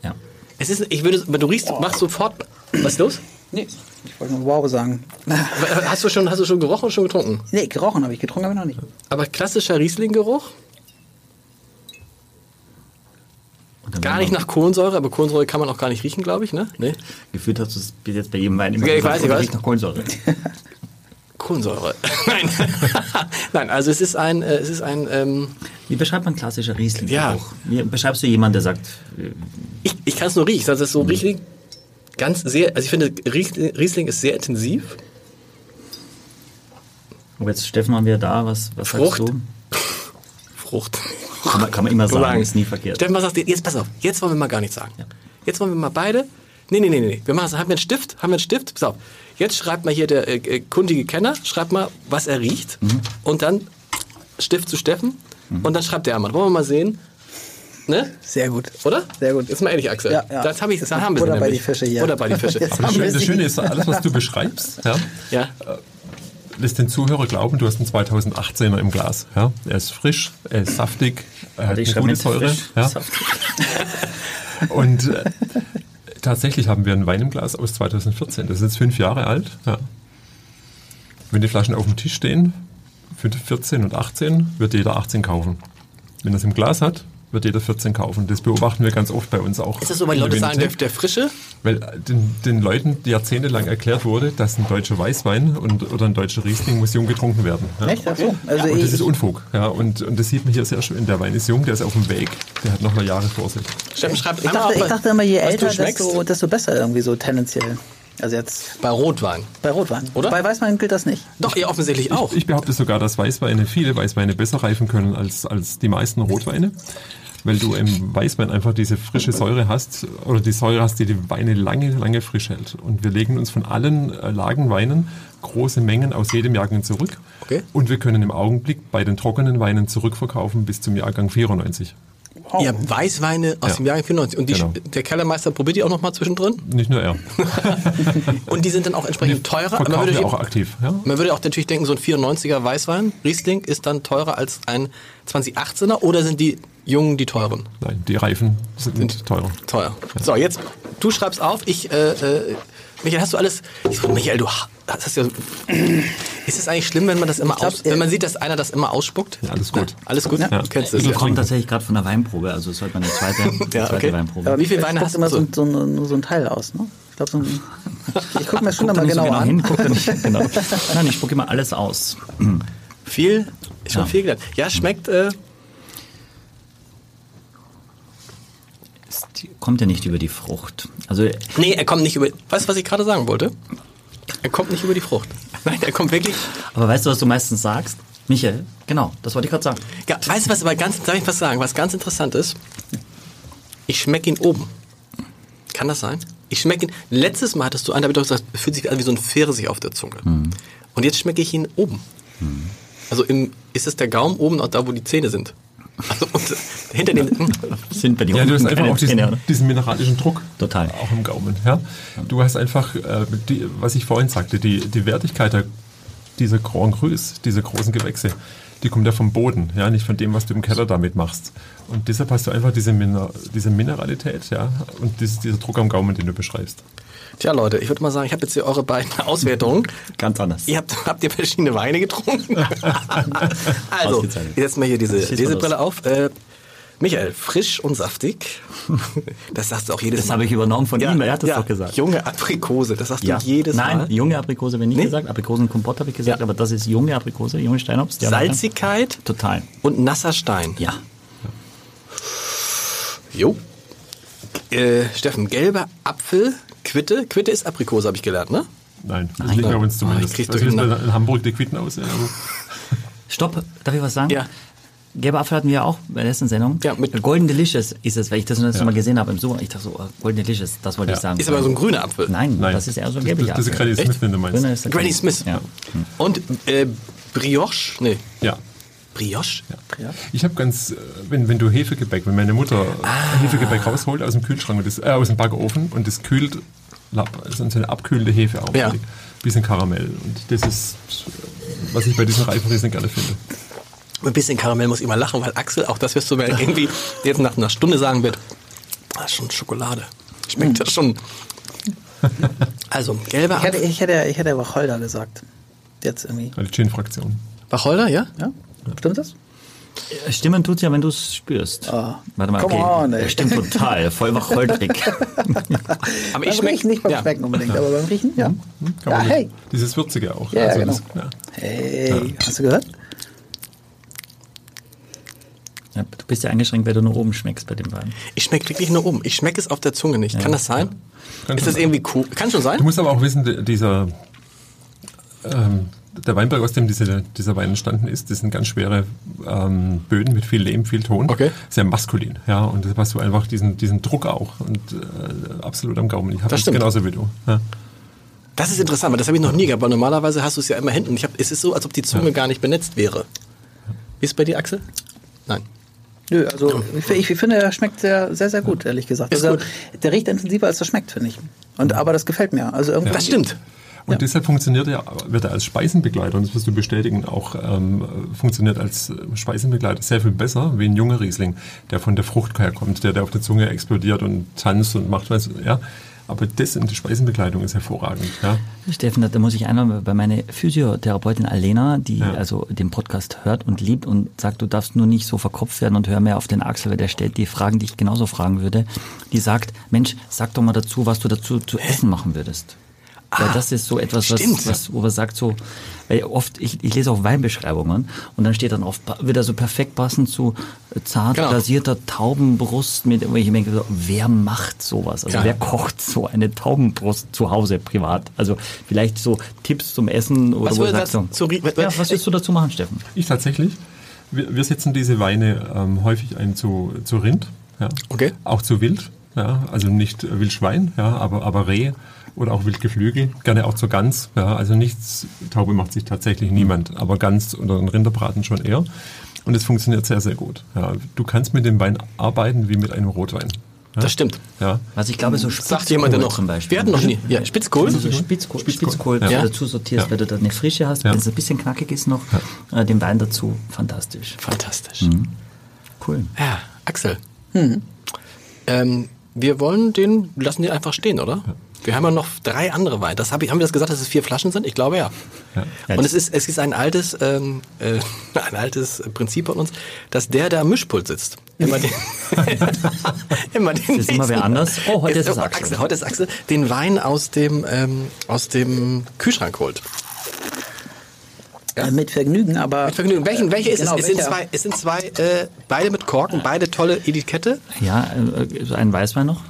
Ja. Es ist, ich würde, wenn du riechst, machst sofort, was ist los? Nee, ich wollte nur wow sagen. Hast du schon, hast du schon gerochen oder schon getrunken? Nee, gerochen habe ich, getrunken habe ich noch nicht. Aber klassischer Riesling-Geruch? Und dann Gar nicht nach Kohlensäure, aber Kohlensäure kann man auch gar nicht riechen, glaube ich, ne? Nee. Gefühlt hast du es bis jetzt bei jedem Wein immer Ja, ich gesagt, weiß, ich weiß. nach Kohlensäure. Kohlensäure. Nein. Nein, also es ist ein, äh, es ist ein, ähm, Wie beschreibt man klassischer Riesling? Ja. Wie beschreibst du jemanden, der sagt, äh, ich, ich kann es nur riechen. Das ist so Riesling ganz sehr, also ich finde, Riesling ist sehr intensiv. oh, jetzt Steffen haben wir da, was, was Frucht. sagst du? Frucht. Kann man, kann man immer So sagen, ist nie verkehrt. Steffen, was sagst du? Jetzt pass auf, jetzt wollen wir mal gar nichts sagen. Ja. Jetzt wollen wir mal beide. Nee, nee, nee, nee. Wir machen, haben wir einen Stift? Haben wir einen Stift? Pass auf. Jetzt schreibt mal hier der äh, äh, kundige Kenner, schreibt mal, was er riecht. Mhm. Und dann Stift zu Steffen. Und dann schreibt der einmal. Wollen wir mal sehen? Ne? Sehr gut. Oder? Sehr gut. Jetzt mal ehrlich, Axel. Ja, ja. Das, hab ich, das haben wir Oder bei nämlich. die Fische hier. Oder bei die Fische. Das, das. Schöne ist, alles, was du beschreibst, ja, ja. Lässt den Zuhörer glauben, du hast einen 2018er im Glas. Ja. Er ist frisch, er ist saftig, er hat eine gute Säure. Ja. Und äh, tatsächlich haben wir einen Wein im Glas aus 2014. Das ist jetzt fünf Jahre alt. Ja. Wenn die Flaschen auf dem Tisch stehen, für 14 und 18, wird jeder 18 kaufen. Wenn er es im Glas hat, wird jeder 14 kaufen. Das beobachten wir ganz oft bei uns auch. Ist das so, weil Leute sagen, der, der Frische? Weil äh, den, den Leuten jahrzehntelang erklärt wurde, dass ein deutscher Weißwein und, oder ein deutscher Riesling muss jung getrunken werden. Ja. Echt? Ach so. Also Und das ich, ist Unfug. Ja, und, und das sieht man hier sehr schön. Der Wein ist jung, der ist auf dem Weg, der hat noch mal Jahre vor sich. Ich, einmal dachte, ich dachte immer, je älter, desto, desto besser irgendwie so tendenziell. Also jetzt Bei Rotwein. bei Rotwein. Oder? Bei Weißwein gilt das nicht. Doch, ihr offensichtlich auch. Ich behaupte sogar, dass Weißweine, viele Weißweine besser reifen können als, als die meisten Rotweine. Weil du im Weißwein einfach diese frische Säure hast, oder die Säure hast, die die Weine lange, lange frisch hält. Und wir legen uns von allen äh, Lagenweinen große Mengen aus jedem Jahrgang zurück. Okay. Und wir können im Augenblick bei den trockenen Weinen zurückverkaufen bis zum Jahrgang 94. Ihr habt Weißweine aus Ja. dem Jahr 94. Und die, Genau. der Kellermeister probiert die auch noch mal zwischendrin. Nicht nur er. Und die sind dann auch entsprechend teurer. Man würde, auch aktiv. Ja? man würde auch natürlich denken, so ein 94er Weißwein, Riesling, ist dann teurer als ein 2018er. Oder sind die jungen die teuren? Nein, die Reifen sind teurer. Teuer. So, jetzt, du schreibst auf. Ich, äh, äh, Michael, hast du alles... Ich so, Michael, du hast ja... Ist es eigentlich schlimm, wenn man das immer glaub, aus, äh, wenn man sieht, dass einer das immer ausspuckt? Ja, alles gut. alles gut? Ja. Du kennst es. Ich Ja. komme tatsächlich gerade von der Weinprobe, also es ist heute meine zweite, Ja, zweite okay. Weinprobe. Aber wie viele Weine guckt hast du immer so? so, so, nur so ein Teil aus, ne? Ich glaube, so ein, ich gucke mir schon Guck immer nicht so genau, an. hin, guck nicht, genau. Nein, ich spucke immer alles aus. Viel, schon Ja. viel gelernt. Ja, schmeckt... Äh, Es kommt ja nicht über die Frucht. Also Nee, er kommt nicht über. Weißt du, was ich gerade sagen wollte? Er kommt nicht über die Frucht. Nein, er kommt wirklich. Aber weißt du, was du meistens sagst? Michael, genau, das wollte ich gerade sagen. Ja, weißt du, was aber ganz. Darf ich was sagen? Was ganz interessant ist? Ich schmecke ihn oben. Kann das sein? Ich schmecke ihn. Letztes Mal hattest du einen, da hab ich doch gesagt, es fühlt sich an wie so ein Pfirsich auf der Zunge. Und jetzt schmecke ich ihn oben. Also im, ist es der Gaumen oben, auch da, wo die Zähne sind? Also und hinter den. Sind bei dir Ja, du hast einfach auch diesen, Zähne, oder? diesen mineralischen Druck. Total. Auch im Gaumen. Ja? Du hast einfach, äh, die, was ich vorhin sagte, die, die Wertigkeit der, dieser Grand Crus, dieser großen Gewächse, die kommt ja vom Boden, ja, nicht von dem, was du im Keller damit machst. Und deshalb hast du einfach diese, Miner, diese Mineralität ja, und dieses, dieser Druck am Gaumen, den du beschreibst. Tja, Leute, ich würde mal sagen, ich habe jetzt hier eure beiden Auswertungen. Ganz anders. Ihr habt, habt ihr verschiedene Weine getrunken? also, ich setze mal hier diese Lesebrille auf. Äh, Michael, frisch und saftig. Das sagst du auch jedes Das Mal. habe ich übernommen von ihm, er hat das ja, doch gesagt. Junge Aprikose, das sagst Ja. du jedes Nein, Mal. junge Aprikose habe ich nicht Nee? gesagt. Aprikosenkompott habe ich gesagt, Ja. aber das ist junge Aprikose, junge Steinobst. Ja. Salzigkeit Total. und nasser Stein. Ja. Jo. Äh, Steffen, gelber Apfel, Quitte. Quitte ist Aprikose, habe ich gelernt, ne? Nein, das Nein. liegt bei uns Oh, zumindest. ich krieg durcheinander. in Hamburg die Quitten aus? Ja, Stopp, darf ich was sagen? Ja. Gelber Apfel hatten wir auch bei der letzten Sendung. Ja, mit- Golden Delicious ist es, weil ich das das Ja. Mal gesehen habe im Sommer. Ich dachte so, oh, Golden Delicious, das wollte Ja. ich sagen. Ist aber so ein grüner Apfel. Nein, Nein. das ist eher so ein Das- gelblicher das ist Apfel. Granny Smith, wenn du meinst. Granny Smith. Ja. Und äh, Brioche? Nee. Ja. Brioche? Ja. Ich habe ganz, äh, wenn, wenn du Hefegebäck, wenn meine Mutter Ah. Hefegebäck rausholt aus dem Kühlschrank, und das, äh, aus dem Backofen und das kühlt, also so eine abkühlende Hefe auch. Ja. Bisschen Karamell. Und das ist, was ich bei diesen Reifenriesen gerne finde. Ein bisschen Karamell muss ich immer lachen, weil Axel, auch das wirst du mir irgendwie jetzt nach einer Stunde sagen wird, das ist schon Schokolade. Schmeckt das schon. Also, gelber Ich hätte, ich hätte, ich hätte Wacholder gesagt. Jetzt irgendwie. Die Gin-Fraktion. Wacholder, ja? Ja? Stimmt das? Stimmen tut's ja, wenn du es spürst. Ah. Warte mal, Come okay. on, ey. Ja, stimmt total. Voll wacholderig. Aber beim Riechen nicht beim ja. Schmecken unbedingt, aber beim Riechen, ja. Kann Ja, man- hey. Dieses Würzige auch. Ja, genau. das, ja. Hey, hast du gehört? ja, du bist ja eingeschränkt, weil du nur oben schmeckst bei dem Wein. Ich schmecke wirklich nur um. Ich schmecke es auf der Zunge nicht. Kann das sein? Kann ist das irgendwie cool? Kann schon sein? Du musst aber auch wissen, die- dieser ähm, der Weinberg, aus dem diese, dieser Wein entstanden ist, das sind ganz schwere ähm, Böden mit viel Lehm, viel Ton. Okay. Sehr maskulin, ja. Und das hast du einfach diesen, diesen Druck auch und äh, absolut am Gaumen. Ich habe Das das stimmt. genauso wie du. Ja. Das ist interessant, weil das habe ich noch nie gehabt. Weil normalerweise hast du es ja immer hinten. Ich hab, es ist so, als ob die Zunge gar nicht benetzt wäre. Wie ist es bei dir, Axel? Nein. Nö, also ich, ich finde, er schmeckt sehr, sehr, sehr gut, ehrlich gesagt. Ist also, gut. Der riecht intensiver, als er schmeckt, finde ich. Und, aber das gefällt mir. Also irgendwie, Das stimmt. Und Ja. deshalb funktioniert er, wird er als Speisenbegleiter, und das wirst du bestätigen, auch ähm, funktioniert als äh, Speisenbegleiter sehr viel besser wie ein junger Riesling, der von der Frucht herkommt, der, der auf der Zunge explodiert und tanzt und macht was. Ja. Aber das in der Speisenbegleitung ist hervorragend. Ja. Steffen, da- da muss ich einmal bei meiner Physiotherapeutin Alena, die Ja. also den Podcast hört und liebt und sagt, du darfst nur nicht so verkopft werden und hör mehr auf den Axel, weil der stellt die Fragen, die ich genauso fragen würde. Die sagt, Mensch, sag doch mal dazu, was du dazu zu essen machen würdest. Weil das ist so etwas, was, stimmt. was, wo man sagt so, weil oft, ich, ich lese auch Weinbeschreibungen und dann steht dann oft wieder so perfekt passend zu äh, zart Genau. glasierter Taubenbrust mit, ich denke, so, wer macht sowas? Also Ja. wer kocht so eine Taubenbrust zu Hause privat? Also vielleicht so Tipps zum Essen oder Was wo du sagst so, zu rie- ja, was willst du dazu machen, Steffen? Ich tatsächlich. Wir, wir setzen diese Weine ähm, häufig ein zu, zu Rind, ja. Okay. auch zu Wild, ja. also nicht Wildschwein, ja, aber, aber Reh oder auch Wildgeflügel, gerne auch zur Gans. Ja. Also nichts, Taube macht sich tatsächlich niemand, aber Gans oder ein Rinderbraten schon eher. Und es funktioniert sehr, sehr gut. Ja. Du kannst mit dem Wein arbeiten wie mit einem Rotwein. Ja. Das stimmt. Ja. Was ich glaube, so Sagt jemand, der Spitzkohl noch. zum Beispiel. Wir hatten noch nie. Ja, Spitzkohl. Also so Spitzkohl, Spitzkohl. Spitzkohl, Ja. dazu sortierst, Ja. weil du da eine Frische hast, Ja. wenn es ein bisschen knackig ist noch, äh, den Wein dazu, fantastisch. Fantastisch. Cool. Ja, Axel. Ähm, wir wollen den, lassen den einfach stehen, oder? Wir haben ja noch drei andere Weine. Das hab ich, haben wir das gesagt, dass es vier Flaschen sind? Ich glaube ja. Ja. Und es ist, es ist ein altes, ähm, äh, ein altes Prinzip von uns, dass der, der am Mischpult sitzt, immer den, immer den ist immer wer anders. Oh, heute ist es Axel. Heute ist Axel, den Wein aus dem, ähm, aus dem Kühlschrank holt. äh, mit Vergnügen, aber. Mit Vergnügen. Welchen, welche ist Genau, es? Es sind zwei, es sind zwei äh, beide mit Korken, beide tolle Etikette. Ja, äh, so einen Weißwein noch.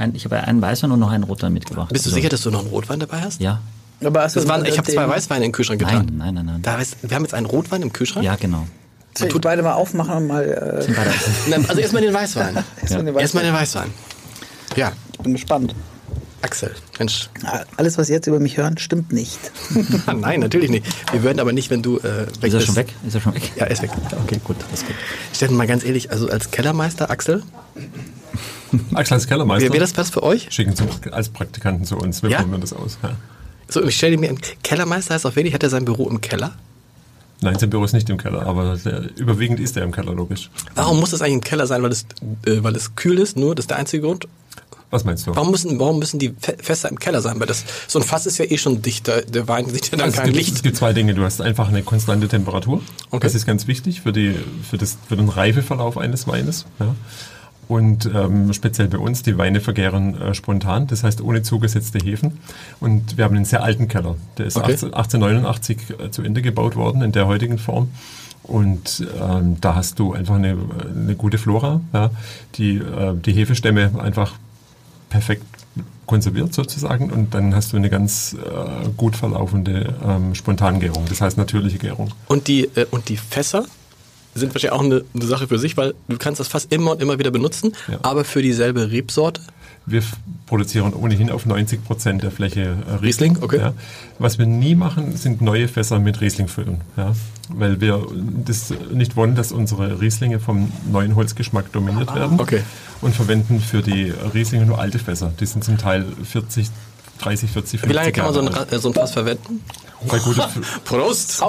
Ein, ich habe einen Weißwein und noch einen Rotwein mitgebracht. Bist du Also, sicher, dass du noch einen Rotwein dabei hast? Ja. aber hast du Das waren, ich habe den- zwei Weißweine im Kühlschrank getan. Nein, nein, nein, nein. Da heißt, wir haben jetzt einen Rotwein im Kühlschrank. Ja, genau. Ich beide mal aufmachen und mal. Äh, Nein, Also erstmal den Weißwein. erstmal den Erstmal Weißwein. den Weißwein. Ja, Ich bin gespannt. Axel, Mensch. Alles, was Sie jetzt über mich hören, stimmt nicht. Nein, natürlich nicht. Wir würden aber nicht, wenn du äh, weg Ist er bist. schon weg? Ist er schon weg? Ja, er ist weg. Okay, gut, das ist gut. Steffen, mal ganz ehrlich, also als Kellermeister, Axel, Axel als Kellermeister. wäre wär das was für euch? Schicken Sie als Praktikanten zu uns. Wir Ja? probieren das aus. Ja. So, ich stelle mir, Kellermeister heißt auch wirklich, hat er sein Büro im Keller? Nein, sein Büro ist nicht im Keller, aber der, überwiegend ist er im Keller, logisch. Warum muss das eigentlich im Keller sein? Weil es, äh, weil es kühl ist, nur, das ist der einzige Grund? Was meinst du? Warum müssen, warum müssen die Fässer im Keller sein? Weil das, so ein Fass ist ja eh schon dichter, der Wein sieht ja dann Also es, kein gibt, es Licht. gibt zwei Dinge. Du hast einfach eine konstante Temperatur. Okay. Das ist ganz wichtig für, die, für, das, für den Reifeverlauf eines Weines. Ja. Und ähm, speziell bei uns, die Weine vergären äh, spontan, das heißt ohne zugesetzte Hefen. Und wir haben einen sehr alten Keller. Der ist Okay. 18, 1889 äh, zu Ende gebaut worden in der heutigen Form. Und ähm, da hast du einfach eine, eine gute Flora, ja, die äh, die Hefestämme einfach perfekt konserviert sozusagen und dann hast du eine ganz äh, gut verlaufende ähm, Spontangärung, das heißt natürliche Gärung. Und die, äh, und die Fässer sind wahrscheinlich auch eine, eine Sache für sich, weil du kannst das Fass immer und immer wieder benutzen, Ja. aber für dieselbe Rebsorte Wir produzieren ohnehin auf 90 Prozent der Fläche äh, Riesling, okay. Ja. Was wir nie machen, sind neue Fässer mit Riesling füllen. Ja. Weil wir das nicht wollen, dass unsere Rieslinge vom neuen Holzgeschmack dominiert werden. okay. Und verwenden für die Rieslinge nur alte Fässer. Die sind zum Teil 40, 30, 40, 50 Wie lange kann man so ein, so ein Fass verwenden? Bei guter, Prost!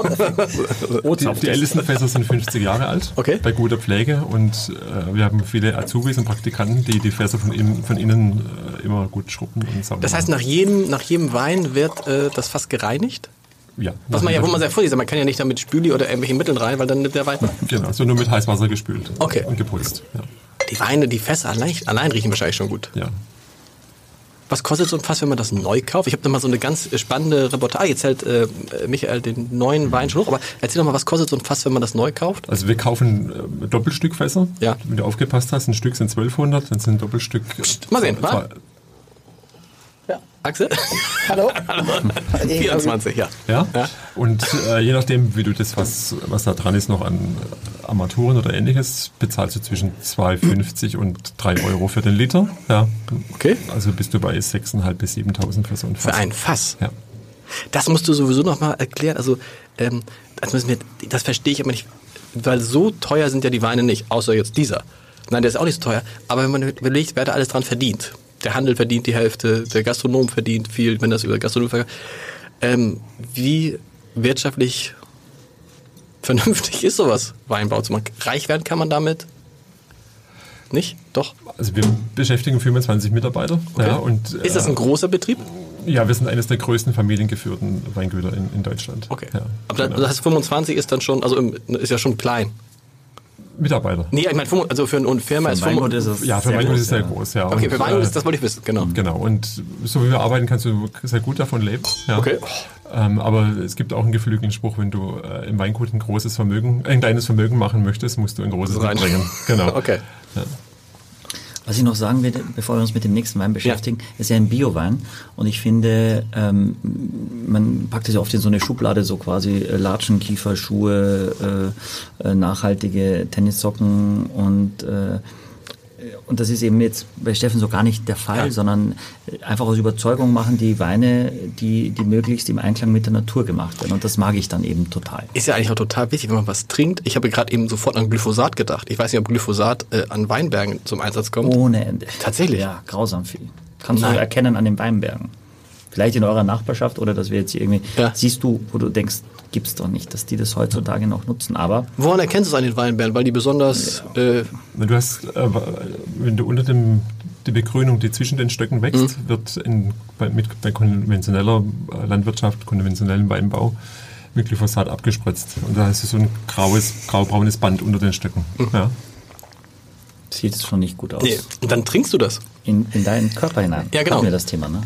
die, die ältesten Fässer sind 50 Jahre alt, Okay. bei guter Pflege und äh, wir haben viele Azubis und Praktikanten, die die Fässer von innen, von innen äh, immer gut schrubben und sauber Das heißt, nach jedem, nach jedem Wein wird äh, das Fass gereinigt? ja, Was man ja, wo man sehr vorsichtig ist, man kann ja nicht damit Spüli oder irgendwelchen Mitteln rein, weil dann nimmt der Wein. Genau, so nur mit Heißwasser gespült Okay. und geputzt. Ja. Die Weine, die Fässer allein, allein riechen wahrscheinlich schon gut. ja. Was kostet so ein Fass, wenn man das neu kauft? Ich habe da mal so eine ganz spannende Reportage. Jetzt hält äh, Michael den neuen Wein schon hoch. Aber erzähl doch mal, was kostet so ein Fass, wenn man das neu kauft? Also wir kaufen äh, Doppelstückfässer. Ja. Wenn du aufgepasst hast, ein Stück sind 1200, dann sind ein Doppelstück... mal sehen, zwei- wa? Axel? Hallo? 24, ja. Ja? Ja. Und äh, je nachdem, wie du das, was, was da dran ist, noch an äh, Armaturen oder ähnliches, bezahlst du zwischen 2,50 und 3 Euro für den Liter. Ja. Okay. Also bist du bei 6.500 bis 7.000 für so ein Fass. Für ein Fass. Ja. Das musst du sowieso noch mal erklären. Also, ähm, das, müssen wir, das verstehe ich aber nicht, weil so teuer sind ja die Weine nicht, außer jetzt dieser. Nein, der ist auch nicht so teuer. Aber wenn man überlegt, wer da alles dran verdient. Der Handel verdient die Hälfte, der Gastronom verdient viel, wenn das über Gastronom verkauft. Ähm, wie wirtschaftlich vernünftig ist sowas, Weinbau zu machen? Reich werden kann man damit? Nicht? Doch. Also wir beschäftigen 25 Mitarbeiter. Ja, und, Ist das ein äh, großer Betrieb? Ja, wir sind eines der größten familiengeführten Weingüter in, in Deutschland. Okay. Ja, Aber genau. das heißt, 25 ist dann schon, also ist ja schon klein. Mitarbeiter. Nee, ich meine, 25 also für eine Firma ist Weingut 25 ist es Ja, für sehr Weingut groß, ist es sehr ja. groß. Ja. Okay, Und, für Weingut äh, ist das wollte ich wissen, genau. Genau, und so wie wir arbeiten, kannst du sehr gut davon leben. Ja. Okay. Ähm, aber es gibt auch einen geflügelten Spruch, wenn du äh, im Weingut ein großes Vermögen, äh, ein kleines Vermögen machen möchtest, musst du ein großes Rein. mitbringen. Genau. Okay. Was ich noch sagen will, bevor wir uns mit dem nächsten Wein beschäftigen, ist ja ein Biowein. Und ich finde, ähm, man packt es ja oft in so eine Schublade, so quasi äh, Latschen, Kiefer, Schuhe, äh, äh, nachhaltige Tennissocken und äh, und das ist eben jetzt bei Steffen so gar nicht der Fall, Ja. sondern einfach aus Überzeugung machen die Weine, die, die möglichst im Einklang mit der Natur gemacht werden. Und das mag ich dann eben total. Ist ja eigentlich auch total wichtig, wenn man was trinkt. Ich habe gerade eben sofort an Glyphosat gedacht. Ich weiß nicht, ob Glyphosat äh, an Weinbergen zum Einsatz kommt. Ohne Ende. Tatsächlich? Ja, grausam viel. Kannst Nein. du erkennen an den Weinbergen. Vielleicht in eurer Nachbarschaft oder dass wir jetzt hier irgendwie, Ja. siehst du, wo du denkst, gibt's doch nicht, dass die das heutzutage noch nutzen. Aber Woran erkennst du es an den Weinbergen? Weil die besonders... Äh, Na, Du hast, äh, wenn du unter dem die Begrünung, die zwischen den Stöcken wächst, Mhm. wird in, bei, mit, bei konventioneller äh, Landwirtschaft, konventionellem Weinbau mit Glyphosat abgespritzt. Und da hast du so ein graues, graubraunes Band unter den Stöcken. Mhm. Ja. sieht es schon nicht gut aus. nee. Und dann trinkst du das. In, in deinen Körper hinein. Ja, genau. Hatten wir das Thema, ne?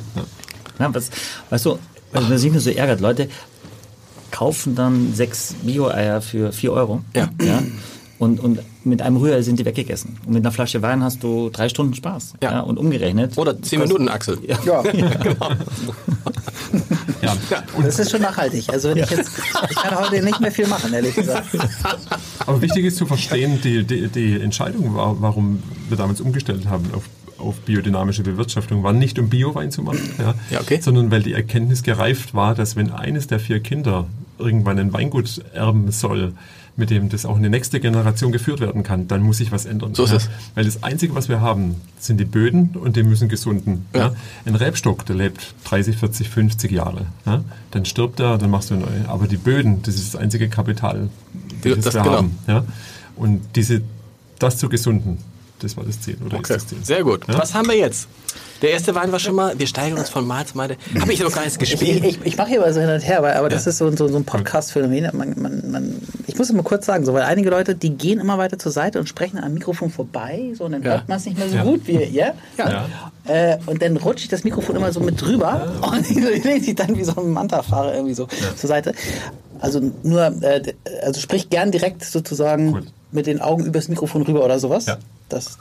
Na, was, weißt du, was mir sich nur so ärgert, Leute kaufen dann sechs Bio-Eier für vier Euro. Ja. ja und, und mit einem Rührei sind die weggegessen. Und mit einer Flasche Wein hast du drei Stunden Spaß. Ja. und umgerechnet. Oder 10 Minuten, Axel. Ja. Ja, Ja. das ist schon nachhaltig. Also wenn ich jetzt, ich kann heute nicht mehr viel machen, ehrlich gesagt. Aber wichtig ist zu verstehen, die, die, die Entscheidung, war, warum wir damals umgestellt haben auf, auf biodynamische Bewirtschaftung, war nicht um Biowein zu machen, ja, Ja, okay. sondern weil die Erkenntnis gereift war, dass wenn eines der vier Kinder irgendwann ein Weingut erben soll, mit dem das auch in die nächste Generation geführt werden kann, dann muss sich was ändern. So ist ja. es. Weil das Einzige, was wir haben, sind die Böden und die müssen gesunden. Ja. Ja. Ein Rebstock, der lebt 30, 40, 50 Jahre. Ja. Dann stirbt er, dann machst du neu. Aber die Böden, das ist das einzige Kapital, das, das- wir genau. haben. Ja. Und diese, das zu gesunden, das war das Ziel. Oder Okay. ist das Ziel. Sehr gut. Ja? Was haben wir jetzt? Der erste Wein war schon mal, wir steigern uns von Mal zu Mal. Habe ich noch gar nicht Ich, gespielt. ich, ich mache hier mal so hin und her, aber, aber das Ja. ist so, so, so ein Podcast-Phänomen. Man, man, man, ich muss es mal kurz sagen, so, weil einige Leute, die gehen immer weiter zur Seite und sprechen am Mikrofon vorbei, so, und dann Ja. hört man es nicht mehr so Ja. gut wie ihr. Ja. Äh, und dann rutscht ich das Mikrofon immer so mit drüber und ich lehne sich dann wie so ein Manta-Fahrer irgendwie so zur Seite. Also nur, äh, also sprich gern direkt sozusagen Gut. Mit den Augen übers Mikrofon rüber oder sowas. Ja. Das,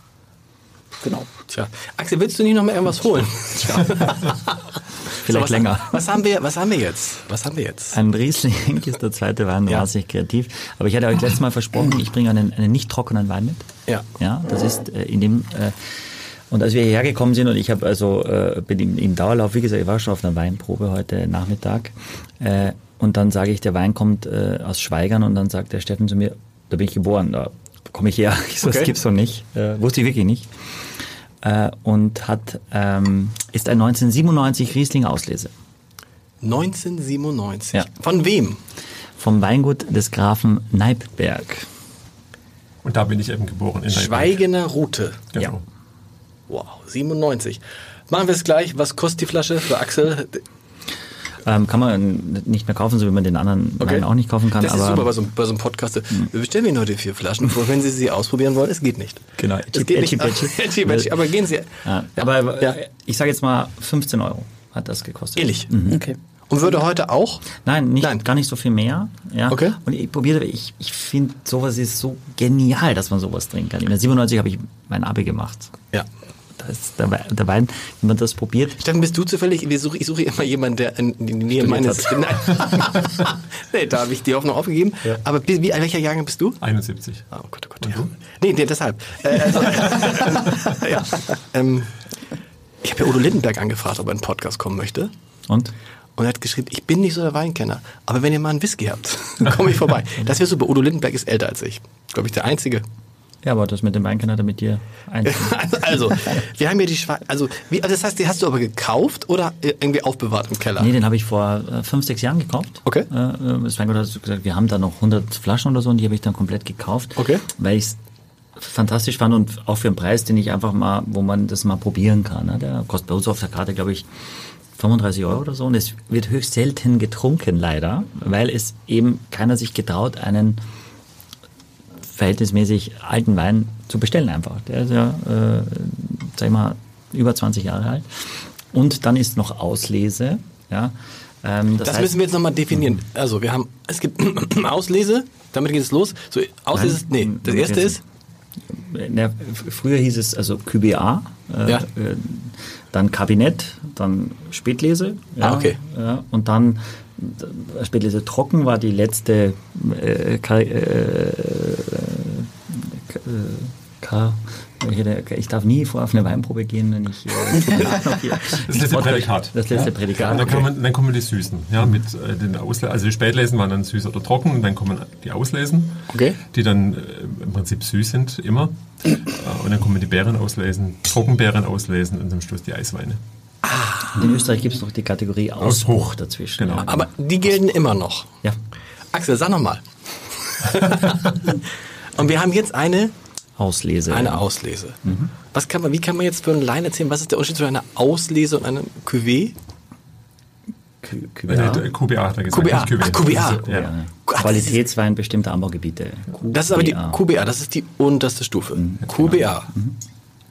genau. Tja, Axel, willst du nicht noch mal irgendwas holen? Vielleicht was, länger. Was haben wir, was haben wir jetzt? Was haben wir jetzt? Ein Riesling ist der zweite Wein, Ja. wahnsinnig kreativ. Aber ich hatte euch letztes Mal versprochen, ich bringe einen, einen nicht trockenen Wein mit. Ja. Ja, das ist äh, in dem, äh, Und als wir hierher gekommen sind und ich habe also äh, bin im, im Dauerlauf, wie gesagt, ich war schon auf einer Weinprobe heute Nachmittag äh, und dann sage ich, der Wein kommt äh, aus Schweigern und dann sagt der Steffen zu mir, da bin ich geboren, da komme ich her. Ich so, Okay. das gibt's doch nicht. Äh, wusste ich wirklich nicht. Äh, und hat ähm, ist ein 1997 Riesling Auslese 1997. Ja. Von wem? vom Weingut des Grafen Neipberg. Und da bin ich eben geboren. In. Schweigener Route. Genau. Ja. Wow, 97. Machen wir es gleich. Was kostet die Flasche für Axel? Ähm, kann man nicht mehr kaufen, so wie man den anderen Okay. Wein auch nicht kaufen kann. Das ist super bei so, einem- bei so einem Podcast. Wir bestellen Ihnen heute vier Flaschen vor, wenn Sie sie ausprobieren wollen. Es geht nicht. Genau, Es geht nicht. Aber gehen Sie. Ja, aber Ja. äh, ich sage jetzt mal 15 Euro hat das gekostet. Ehrlich. Okay. Und würde heute auch? Nein, nicht, Nein. gar nicht so viel mehr. Ja. Okay. Und ich probiere, ich, ich finde, sowas ist so genial, dass man sowas trinken kann. In der 97 habe ich mein Abi gemacht. Ja. Da ist der, Wei- der Wein, wenn man das probiert, Steffen, bist du zufällig? Wir suche, ich suche immer jemanden, der in, die Nähe meines. Nein. nee, da habe ich die Hoffnung aufgegeben. Aber bi- wie, welcher Jahrgang bist du? 71. Ah, Oh Gott, oh Gott, ja. Nee, nee, deshalb. Äh, also, ja. ähm, ich habe ja Udo Lindenberg angefragt, ob er in den Podcast kommen möchte. und? Und er hat geschrieben, ich bin nicht so der Weinkenner, aber wenn ihr mal einen Whisky habt, dann komme ich vorbei. Das wäre super. Udo Lindenberg ist älter als ich. Glaube ich, der Einzige. Ja, aber das mit dem Wein kann er damit dir ein. also, wir haben hier die Schwe Also, wie, also das heißt, die hast du aber gekauft oder irgendwie aufbewahrt im Keller? Nee, den habe ich vor äh, fünf, sechs Jahren gekauft. Okay. Äh, äh, das Weingut hat gesagt, wir haben da noch 100 Flaschen oder so und die habe ich dann komplett gekauft. Okay. Weil ich es fantastisch fand und auch für einen Preis, den ich einfach mal, wo man das mal probieren kann. Ne? Der kostet bei uns auf der Karte, glaube ich, 35 Euro oder so und es wird höchst selten getrunken, leider, weil es eben keiner sich getraut, einen verhältnismäßig alten Wein zu bestellen einfach. Der ist ja, äh, sag ich mal, über 20 Jahre alt. Und dann ist noch Auslese. Ja. Ähm, das das heißt, müssen wir jetzt nochmal definieren. Also, wir haben, es gibt Auslese, damit geht es los. So, Auslese, ist, nee, Nein, das erste ist, Na, früher hieß es also QBA, äh, Ja. Äh, dann Kabinett, dann Spätlese. Ja, Ah, okay. Ja, und dann äh, Spätlese trocken war die letzte äh, Ka, äh, äh, Ka, ich darf nie vor auf eine Weinprobe gehen, wenn ich äh, Das letzte Prädikat. Das letzte Prädikat. dann, kommen, dann kommen die Süßen. Ja, mit äh, den Auslesen. Also die Spätlesen waren dann süß oder trocken und dann kommen die Auslesen, Okay. die dann äh, im Prinzip süß sind, immer. Und dann kommen die Beeren auslesen, Trockenbeeren auslesen und zum Schluss die Eisweine. In Österreich gibt es noch die Kategorie Ausbruch Ausbruch. dazwischen. Genau. Ja. aber die gelten immer noch. ja. Axel, sag nochmal. Und wir haben jetzt eine, Auslese. eine Auslese. Was kann man, wie kann man jetzt für einen Laien erzählen, was ist der Unterschied zwischen einer Auslese und einem Cuvée? QBA. Äh, QBA hat er gesagt. QBA. nicht Cuvée. Ach, QBA. Ja. Ja. Qualitätswein bestimmter Anbaugebiete. Das ist aber die QBA. QBA, das ist die unterste Stufe. QBA.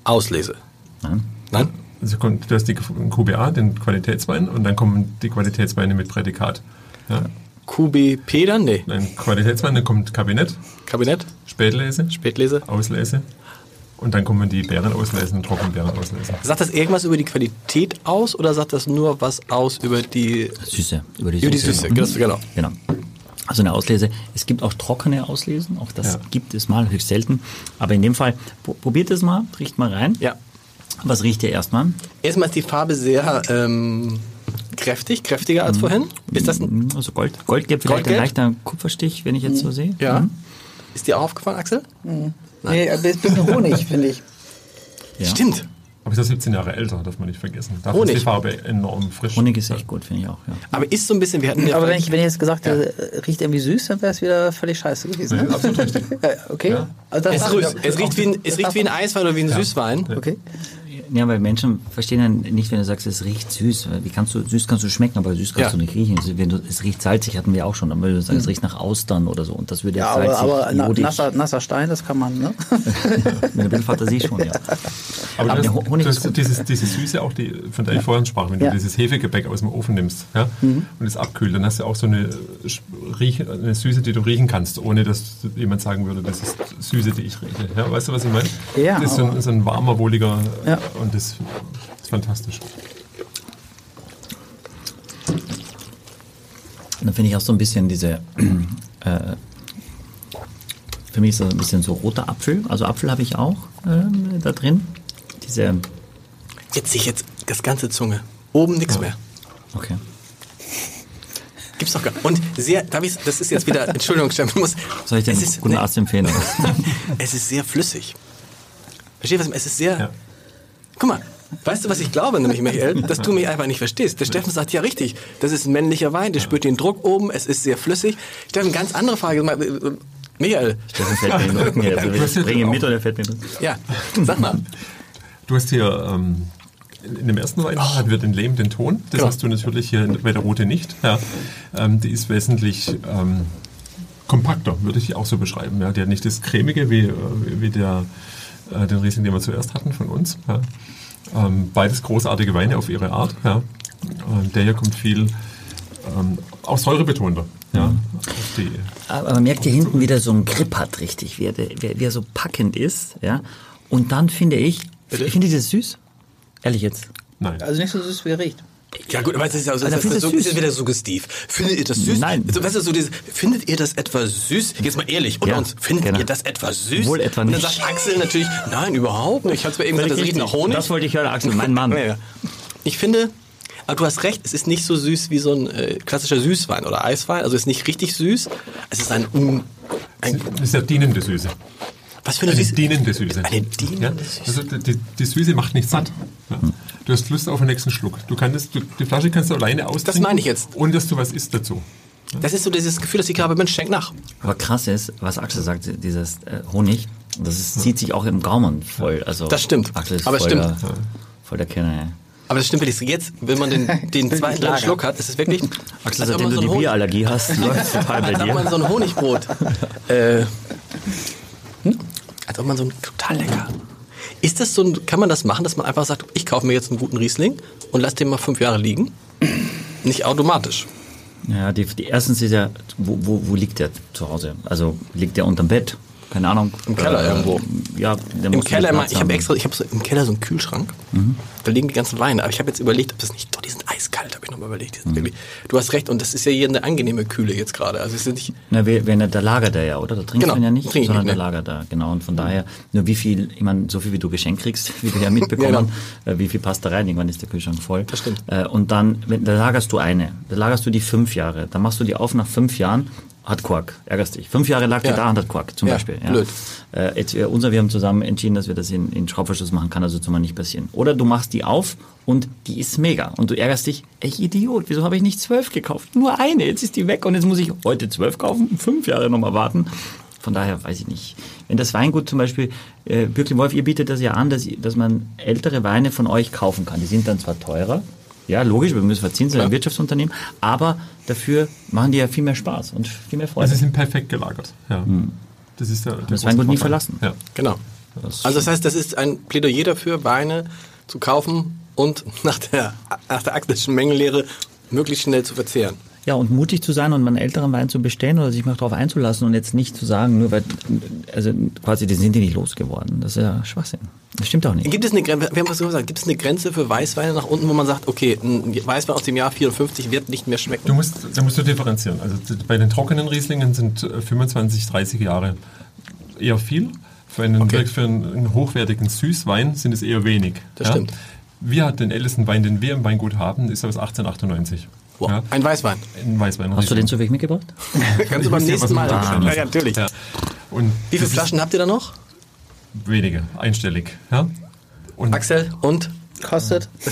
Auslese. Nein. Nein? Also du hast die QBA, den Qualitätswein, und dann kommen die Qualitätsweine mit Prädikat. Ja. QBP dann? Nee. Ein Qualitätswein, dann kommt Kabinett, Kabinett? Spätlese, Spätlese? Auslese. Und dann kommen die Beeren auslesen Trockenbeeren auslesen. Sagt das irgendwas über die Qualität aus oder sagt das nur was aus über die Süße. Über die Über die Süße. Süße, Mhm. das- genau. genau. Also eine Auslese. Es gibt auch trockene Auslesen, auch das Ja. gibt es mal, höchst selten. Aber in dem Fall, pro- probiert es mal, riecht mal rein. Ja. Was riecht ihr erstmal? Erstmal ist die Farbe sehr ähm, kräftig, kräftiger als vorhin. Ist das ein, Also Gold, Goldgelb, vielleicht Goldgelb? ein leichter Kupferstich, wenn ich jetzt so sehe. ja? Mhm. Ist dir auch aufgefallen, Axel? Nee, aber es ist ein bisschen Honig, finde ich. Ja. Stimmt. Aber ist ja 17 Jahre älter, darf man nicht vergessen. Dafür Honig. ist die Farbe enorm frisch. Honig ist echt gut, finde ich auch. Ja. Aber ist so ein bisschen, wir hatten ja Aber wenn ich, wenn ich jetzt gesagt hätte, äh, riecht irgendwie süß, dann wäre es wieder völlig scheiße gewesen. Nee, Ne? absolut richtig. Ja, okay. Also das es, riecht, es, riecht wie ein, es das riecht wie ein Eiswein oder wie ein Süßwein. Okay. Ja, weil Menschen verstehen dann nicht, wenn du sagst, es riecht süß. Wie kannst du, süß kannst du schmecken, aber süß kannst Ja. du nicht riechen. Also wenn du, es riecht salzig, hatten wir auch schon. Aber wenn du sagst, es riecht nach Austern oder so. Und das würde Ja, ja, aber, salzig, aber na, jodig. nasser, nasser Stein, das kann man, ne? Mit ein bisschen Fantasie schon, ja. Aber, Aber hast, Honig du ist dieses, diese Süße auch, die, von der ich vorhin sprach, wenn Ja. du dieses Hefegebäck aus dem Ofen nimmst ja, Mhm. und es abkühlt, dann hast du auch so eine, eine Süße, die du riechen kannst, ohne dass jemand sagen würde, das ist Süße, die ich rieche. Ja, weißt du, was ich meine? Ja, Das ist so ein, so ein warmer, wohliger Ja. Und das ist fantastisch. Und dann finde ich auch so ein bisschen diese, äh, für mich ist das ein bisschen so roter Apfel. Also Apfel habe ich auch ähm, da drin. Diese, Jetzt sehe ich jetzt das ganze Zunge. Oben nichts mehr. okay. Gibt's doch gar Und sehr, darf ich, das ist jetzt wieder, Entschuldigung, Stefan, muss. Soll ich ist, guten Arzt empfehlen? Es ist sehr flüssig. Verstehst du, was ich meine? Es ist sehr. Ja. Guck mal, weißt du, was ich glaube, nämlich, Michael? Dass du mich einfach nicht verstehst. Der Steffen sagt, ja, richtig, das ist ein männlicher Wein, der spürt den Druck oben, es ist sehr flüssig. Steffen, ganz andere Frage. Mal, äh, Michael, Steffen fällt mir in den Rücken hier. Also Du hast ich bringe ihn mit und er fällt mir in den Rücken. ja, sag mal. Du hast hier ähm, in dem ersten Wein hat wir den Lehm, den Ton. Das Genau. hast du natürlich hier bei der Rote nicht. Ja. Ähm, die ist wesentlich ähm, kompakter, würde ich auch so beschreiben. Ja. Die hat nicht das cremige wie, äh, wie der, äh, den Riesling, den wir zuerst hatten von uns. Ja. Ähm, beides großartige Weine auf ihre Art. Ja. Ähm, der hier kommt viel ähm, auch säurebetonter. Ja. Auf die, Aber man merkt hier hinten wieder so einen Grip hat richtig, wie er, wie, wie er so packend ist. Ja? Und dann finde ich, ich finde das süß. Ehrlich jetzt. nein. Also nicht so süß, wie er riecht. Ja gut, aber es ist, also, Also, das ist, so, ist es wieder suggestiv. Findet ihr das süß? Nein. Also, weißt du, so dieses, findet ihr das etwa süß? Jetzt mal ehrlich, unter Ja, uns, findet genau. ihr das etwa süß? Wohl etwa Und dann nicht. sagt Axel natürlich, nein, überhaupt nicht. Ich habe zwar eben gesagt, das riecht nach Honig. Das wollte ich hören, Axel, mein Mann. Ja, ja. Ich finde, aber du hast recht, es ist nicht so süß wie so ein äh, klassischer Süßwein oder Eiswein. Also es ist nicht richtig süß. Es ist ein, un, ein Das ist ja dienende Süße. Was für eine Eine Süße. dienende Süße. Eine dienende ja? Süße. Also die, die Süße macht nicht satt. Ja. Du hast Lust auf den nächsten Schluck. Du kannst, du, die Flasche kannst du alleine austrinken. meine ich jetzt. Ohne dass du was isst dazu. Das ist so dieses Gefühl, dass ich habe, Mensch, schenk nach. Aber krass ist, was Axel sagt, dieses äh, Honig, das ist, zieht sich auch im Gaumen voll. Also Das stimmt. Axel ist Aber voll, stimmt. Der, voll der Kenner. Ja. Aber das stimmt wirklich. Jetzt, wenn man den, den zweiten dritten Schluck hat, ist es wirklich. Axel, seitdem du so die Honig- Bierallergie hast, läuft total bei Als ob man dir. so ein Honigbrot. äh, hm? Als ob man so ein total lecker. Ist das so ein, kann man das machen, dass man einfach sagt, ich kaufe mir jetzt einen guten Riesling und lasse den mal fünf Jahre liegen? Nicht automatisch. Ja, die, die erstens ist ja, wo, wo, wo liegt der zu Hause? Also liegt der unterm Bett? Keine Ahnung. Im Keller irgendwo. Ja, der Im Keller, immer, ich habe extra, ich habe so im Keller so einen Kühlschrank. Da liegen die ganzen Weine. Aber ich habe jetzt überlegt, ob das nicht, doch, die sind eiskalt, habe ich nochmal überlegt. Wirklich, du hast recht, und das ist ja hier eine angenehme Kühle jetzt gerade. Also ist nicht, Na, wer, wer, da lagert er ja, oder? Da trinkst Genau, ihn ja nicht, sondern nicht, der ne. lagert da, genau. Und von daher, nur wie viel, ich meine, so viel wie du geschenkt kriegst, wie wir ja mitbekommen, äh, wie viel passt da rein, irgendwann ist der Kühlschrank voll. Das stimmt. Äh, und dann, wenn, da lagerst du eine, da lagerst du die fünf Jahre, dann machst du die auf nach fünf Jahren, hat Quark, ärgerst dich. Fünf Jahre lag Ja. da und hat Quark, zum Ja, Beispiel. blöd. Äh, jetzt, äh, unser, wir haben zusammen entschieden, dass wir das in, in Schraubverschluss machen, kann also zumal nicht passieren. Oder du machst die auf und die ist mega. Und du ärgerst dich, ey Idiot, wieso habe ich nicht zwölf gekauft? Nur eine, jetzt ist die weg und jetzt muss ich heute zwölf kaufen, fünf Jahre nochmal warten. Von daher weiß ich nicht. Wenn das Weingut zum Beispiel, äh, Bürkli Wolf, ihr bietet das ja an, dass, dass man ältere Weine von euch kaufen kann. Die sind dann zwar teurer, ja, logisch, wir müssen verzinsen, ein Wirtschaftsunternehmen, aber dafür machen die ja viel mehr Spaß und viel mehr Freude. Also sie sind perfekt gelagert. Ja. Das ist der, der Das Weingut nie verlassen. Ja. genau. Das- Also das heißt, das ist ein Plädoyer dafür, Weine zu kaufen und nach der, nach der aktischen Mengenlehre möglichst schnell zu verzehren. Ja, und mutig zu sein und mal einen älteren Wein zu bestellen oder sich mal darauf einzulassen und jetzt nicht zu sagen, nur weil, also quasi, die sind die nicht losgeworden. Das ist ja Schwachsinn. Das stimmt auch nicht. Gibt es eine Grenze, wir haben was gesagt, gibt es eine Grenze für Weißweine nach unten, wo man sagt, okay, ein Weißwein aus dem Jahr 54 wird nicht mehr schmecken? Du musst, da musst du differenzieren. Also bei den trockenen Rieslingen sind äh, 25, 30 Jahre eher viel. Für einen, Okay. für einen, hochwertigen Süßwein sind es eher wenig. Das stimmt. Wir den ältesten Wein, den wir im Weingut haben, ist aus 1898. Wow. Ja, Ein Weißwein. ein Weißwein. Hast du den zufällig mitgebracht? Kannst du beim nächsten Mal. sagt. Ja, ja, natürlich. Ja. Und Wie viele das Flaschen habt ihr da noch? Wenige, einstellig. Ja? Und, Axel und? Kostet.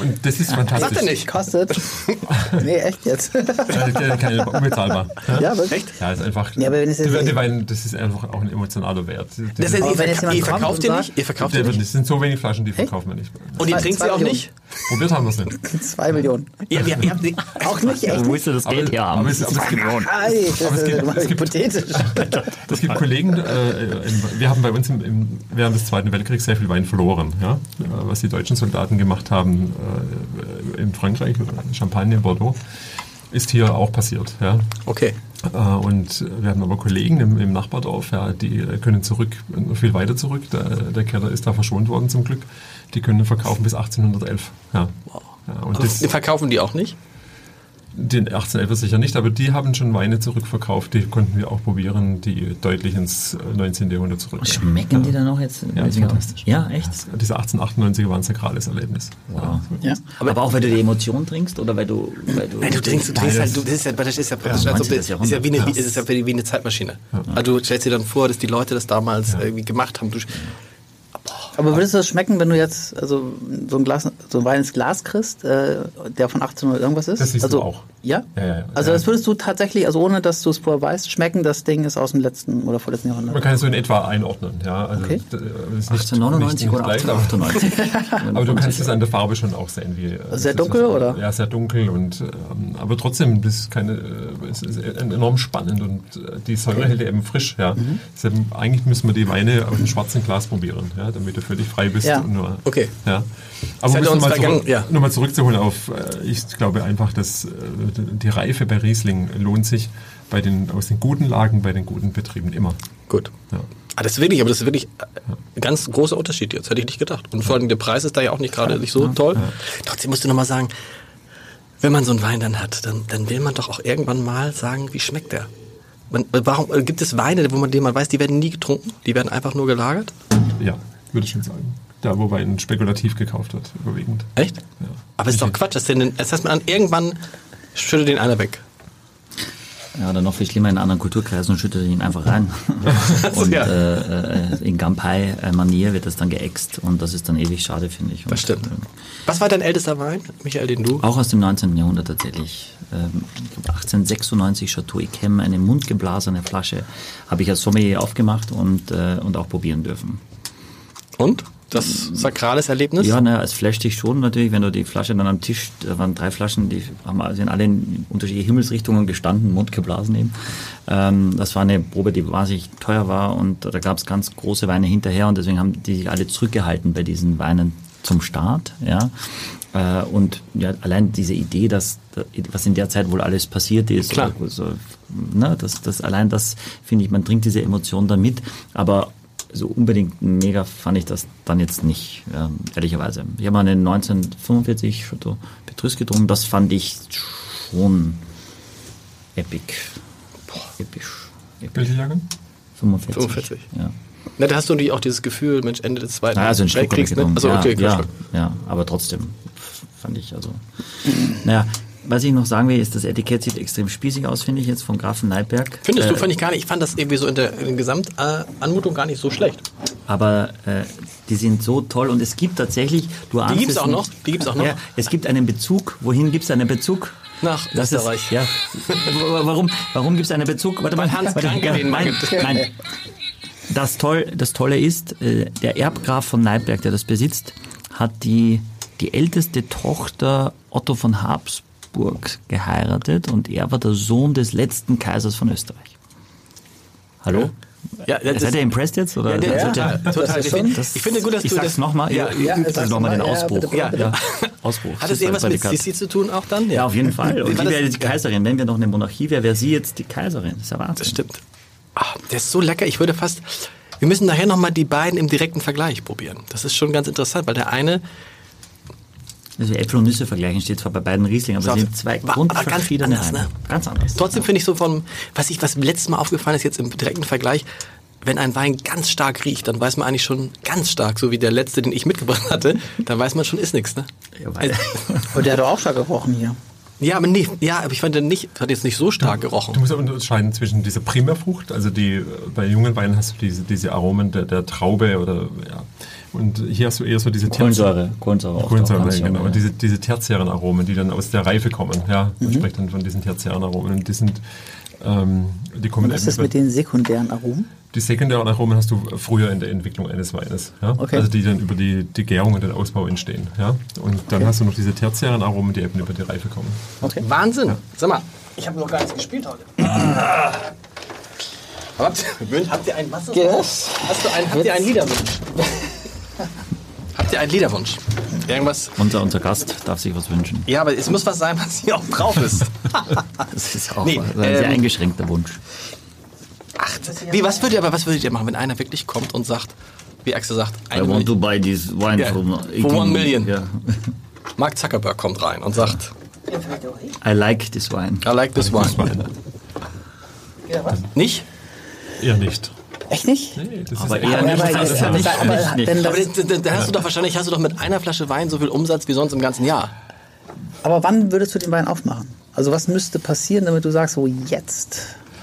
und das ist fantastisch. Sagt er nicht. Kostet. nee, echt jetzt. Keine- unbezahlbar. Ja? wirklich. Ja, ist einfach. Ja, aber wenn es jetzt- der, der Wein, das ist einfach auch ein emotionaler Wert. Das heißt, ihr, verka jemand ihr verkauft sagt- nicht? Ihr verkauft wird, nicht? es sind so wenig Flaschen, die verkaufen wir nicht. Und ihr Zwei- trinkt sie auch nicht? Probiert haben wir es nicht. Zwei Millionen. Ja, wir, ihr habt die, Auch nicht, echt Wo ist das Aber- Geld her haben? aber es- aber es gibt- das Aber es ist gibt- mal es gibt- hypothetisch. Es gibt Kollegen, äh, im, wir haben bei uns im, im, während des Zweiten Weltkriegs sehr viel Wein verloren. Ja? Was die deutschen Soldaten gemacht haben äh, in Frankreich, Champagne, Bordeaux, ist hier auch passiert. Ja? okay. Äh, Und wir haben aber Kollegen im, im Nachbardorf, ja, die können zurück, noch viel weiter zurück. Der, der Keller ist da verschont worden zum Glück. Die können verkaufen bis 1811. Ja. Ja, und das, verkaufen die auch nicht? Den 1811 sicher nicht, aber die haben schon Weine zurückverkauft, die konnten wir auch probieren, die deutlich ins 19. Jahrhundert zurück. Schmecken die dann noch jetzt? Ja, fantastisch. Ja, echt? Diese 1898er war ein sakrales Erlebnis. Wow. Ja. Aber, auch weil du die Emotion trinkst oder weil du. Weil du, Nein, du trinkst, du trinkst halt, du, das ist ja, das ist ja, das ist, als ob, 19. das ist ja wie eine, ist ja wie eine Zeitmaschine. Also du stellst dir dann vor, dass die Leute das damals irgendwie gemacht haben. Du, Aber würdest du das schmecken, wenn du jetzt also so ein Glas, so ein Wein ins Glas kriegst, äh, der von 1800 irgendwas ist? Das siehst also, du auch. Ja? Ja, ja, ja. Also das würdest du tatsächlich, also ohne dass du es vorher weißt, schmecken, das Ding ist aus dem letzten oder vorletzten Man Jahrhundert. kann es so in etwa einordnen. Ja, also Okay. das ist nicht, 1899 nicht oder gleich, aber- 1898? Aber du kannst es an der Farbe schon auch sehen. Wie, äh, Sehr dunkel, ist, oder? Ja, sehr dunkel. Und, ähm, aber trotzdem, das ist keine, äh, es ist enorm spannend und äh, die Säure hält eben frisch. Ja. Mhm. Deshalb, eigentlich müssen wir die Weine aus dem schwarzen Glas probieren, ja, damit du völlig frei bist. Ja. Und nur, Okay. Ja. Aber um uns nochmal zurück, ja. noch mal zurückzuholen auf, äh, ich glaube einfach, dass äh, die Reife bei Riesling lohnt sich bei den, aus den guten Lagen, bei den guten Betrieben immer. gut. Ja. Ah, das ist wirklich, aber das ist wirklich ein ganz großer Unterschied jetzt, hätte ich nicht gedacht. Und vor allem der Preis ist da ja auch nicht gerade nicht so toll. Trotzdem musst du nochmal sagen, wenn man so einen Wein dann hat, dann, dann will man doch auch irgendwann mal sagen, wie schmeckt der? Man, warum äh, gibt es Weine, wo man, denen man weiß, die werden nie getrunken, die werden einfach nur gelagert? Ja, würde ich schon sagen. Da, wo Wein spekulativ gekauft wird, überwiegend. Echt? Ja. Aber es ist doch Quatsch, das, denn, das heißt, man irgendwann schüttet den einer weg. Ja, oder noch viel schlimmer in anderen Kulturkreisen und schüttet ihn einfach rein. und ja. äh, äh, in Gampai-Manier wird das dann geäxt und das ist dann ewig schade, finde ich. Und, Das stimmt. äh, Was war dein ältester Wein, Michael, den du? Auch aus dem 19. Jahrhundert tatsächlich. Ähm, ich glaube 1896 Chateau Yquem, eine mundgeblasene Flasche, habe ich als Sommelier aufgemacht und, äh, und auch probieren dürfen. Und? Das sakrales Erlebnis? Ja, naja, es flasht dich schon natürlich, wenn du die Flasche dann am Tisch, da waren drei Flaschen, die haben, sind alle in unterschiedliche Himmelsrichtungen gestanden, Mund geblasen eben. Ähm, das war eine Probe, die wahnsinnig teuer war und da gab es ganz große Weine hinterher und deswegen haben die sich alle zurückgehalten bei diesen Weinen zum Start. Ja. Äh, und ja, allein diese Idee, dass was in der Zeit wohl alles passiert ist, Klar. oder so, ne, das, das, allein das finde ich, man trinkt diese Emotion dann mit, aber so unbedingt mega fand ich das dann jetzt nicht, ähm, ehrlicherweise. Ich habe mal einen 1945 Chateau Petrus getrunken, das fand ich schon epic. Boah, episch. episch. Welche Jahrgang? 45. 45. Ja. Na, da hast du natürlich auch dieses Gefühl, Mensch, Ende des Zweiten Naja, also ein Schluck habe ich Weltkriegs, ne? Also, ja, okay, ja, Schluck. ja, aber trotzdem fand ich also. Naja, was ich noch sagen will, ist, das Etikett sieht extrem spießig aus, finde ich jetzt vom Grafen Neidberg. Findest du, Äh, fand ich gar nicht. Ich fand das irgendwie so in der, der Gesamtanmutung gar nicht so schlecht. aber äh, die sind so toll und es gibt tatsächlich, du ahnst gibt's es auch noch? Die gibt's auch noch? Ja, es gibt einen Bezug. Wohin gibt es einen Bezug? Nach Das Österreich. Ist, ja. Warum, warum gibt es einen Bezug? Warte mal, Hans warte, ja, nein. Das, toll, das Tolle ist, äh, der Erbgraf von Neidberg, der das besitzt, hat die, die älteste Tochter Otto von Habsburg geheiratet und er war der Sohn des letzten Kaisers von Österreich. Hallo? Ja, das Seid ihr impressed jetzt? Oder? Ja, der- Also, total, der- total. ist schon- ich finde gut, dass ich du sag's das nochmal. Ja, Ja, ja, übt sag's nochmal den. Ja, Ausbruch. bitte, Ja, ja. Ausbruch. Hat es irgendwas mit Sissi zu tun auch dann? Ja, auf jeden Fall. Und die wäre die Kaiserin. Wenn wir noch eine Monarchie wäre, wäre sie jetzt die Kaiserin. Das ist ja Wahnsinn. Das stimmt. Ah, der ist so lecker. Ich würde fast. Wir müssen nachher nochmal die beiden im direkten Vergleich probieren. Das ist schon ganz interessant, weil der eine. Also Äpfel und Nüsse vergleichen steht zwar bei beiden Riesling, aber es sind zwei aber ganz grundverschiedene anders, ne? Ganz anders. Trotzdem finde ich so vom. Was ich, was letztes Mal aufgefallen ist, jetzt im direkten Vergleich, wenn ein Wein ganz stark riecht, dann weiß man eigentlich schon ganz stark, so wie der letzte, den ich mitgebracht hatte, dann weiß man schon, ist nichts, ne? Ja, weil- Und der hat doch auch stark gerochen hier. Ja, aber nicht, ja, aber ich fand den nicht, hat jetzt nicht so stark gerochen. Du musst ja unterscheiden zwischen dieser Primärfrucht, also die bei jungen Weinen hast du diese, diese Aromen der, der Traube oder ja. Und hier hast du eher so diese Kohlensäure. Kohlensäure. auch Kohlensäure, ganz genau. Und diese, diese tertiären Aromen, die dann aus der Reife kommen. Ja, man Mhm. spricht dann von diesen tertiären Aromen. Und die sind, ähm, die kommen Was ist das mit den sekundären Aromen? die sekundären Aromen hast du früher in der Entwicklung eines Weines. Ja? Okay. Also die dann über die, die Gärung und den Ausbau entstehen. Ja? Und dann hast du noch diese tertiären Aromen, die eben über die Reife kommen. Okay. Wahnsinn. Sag mal, ich habe noch gar nichts gespielt heute. Aber habt ihr, habt ihr einen, was ist Yes. Hast du einen, habt ihr einen Liederwunsch? Ihr einen Liederwunsch? Irgendwas? Unser, unser Gast darf sich was wünschen. Ja, aber es muss was sein, was hier auch drauf ist. Das ist auch Nee, ein sehr ähm, eingeschränkter Wunsch. Ach, wie, was würdet ihr, aber was würdet ihr machen, wenn einer wirklich kommt und sagt, wie Axel sagt, I want to Million. buy this wine Ja, from for one million. Ja. Mark Zuckerberg kommt rein und sagt, I like this wine. I like this one. Ja, was? Nicht? Eher nicht. Echt nicht? Nee, das Aber ist eher Aber, nicht. aber, Also aber, nicht, aber, das, da, hast du doch wahrscheinlich hast du doch mit einer Flasche Wein so viel Umsatz wie sonst im ganzen Jahr. aber wann würdest du den Wein aufmachen? Also was müsste passieren, damit du sagst, so jetzt?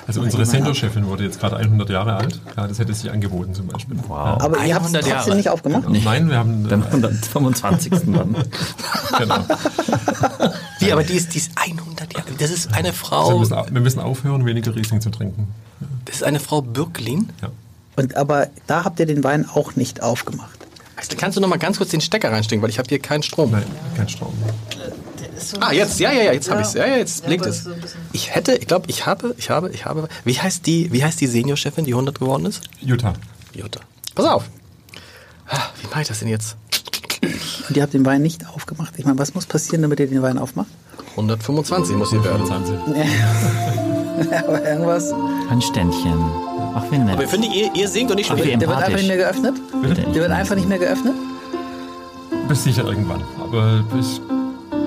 Also unsere Senior-Chefin wurde jetzt gerade 100 Jahre alt. Ja, das hätte sich angeboten zum Beispiel. Wow. Aber ihr habt es 100 trotzdem Jahre. nicht aufgemacht? Ja. Nein, wir haben... Beim Äh, 125. dann. genau. Wie, aber die ist, die ist 100 Jahre. Das ist eine Also wir, Frau. müssen, au- wir müssen aufhören, weniger Riesling zu trinken. Das ist eine Frau Bürklin. Ja. Und, aber da habt ihr den Wein auch nicht aufgemacht. Axel, kannst du noch mal ganz kurz den Stecker reinstecken, weil ich habe hier keinen Strom. Nein, kein Strom. Ah, jetzt, ja, ja, ja, jetzt habe ich's. Ja, ja, jetzt blinkt es. so Ich hätte, ich glaube, ich habe, ich habe, ich habe. Wie heißt die, wie heißt die Seniorchefin, die 100 geworden ist? Jutta. Jutta. Pass auf. Ah, Wie mache ich das denn jetzt? Und ihr habt den Wein nicht aufgemacht. Ich meine, was muss passieren, damit ihr den Wein aufmacht? 125 muss sie werden. 25. aber irgendwas. Ein Ständchen. Ach, wie nett. Aber ich finde, ihr, ihr singt und ich spiele. Der wird einfach nicht mehr geöffnet? Bitte. Der wird einfach nicht mehr geöffnet? Bis sicher irgendwann. Aber bis,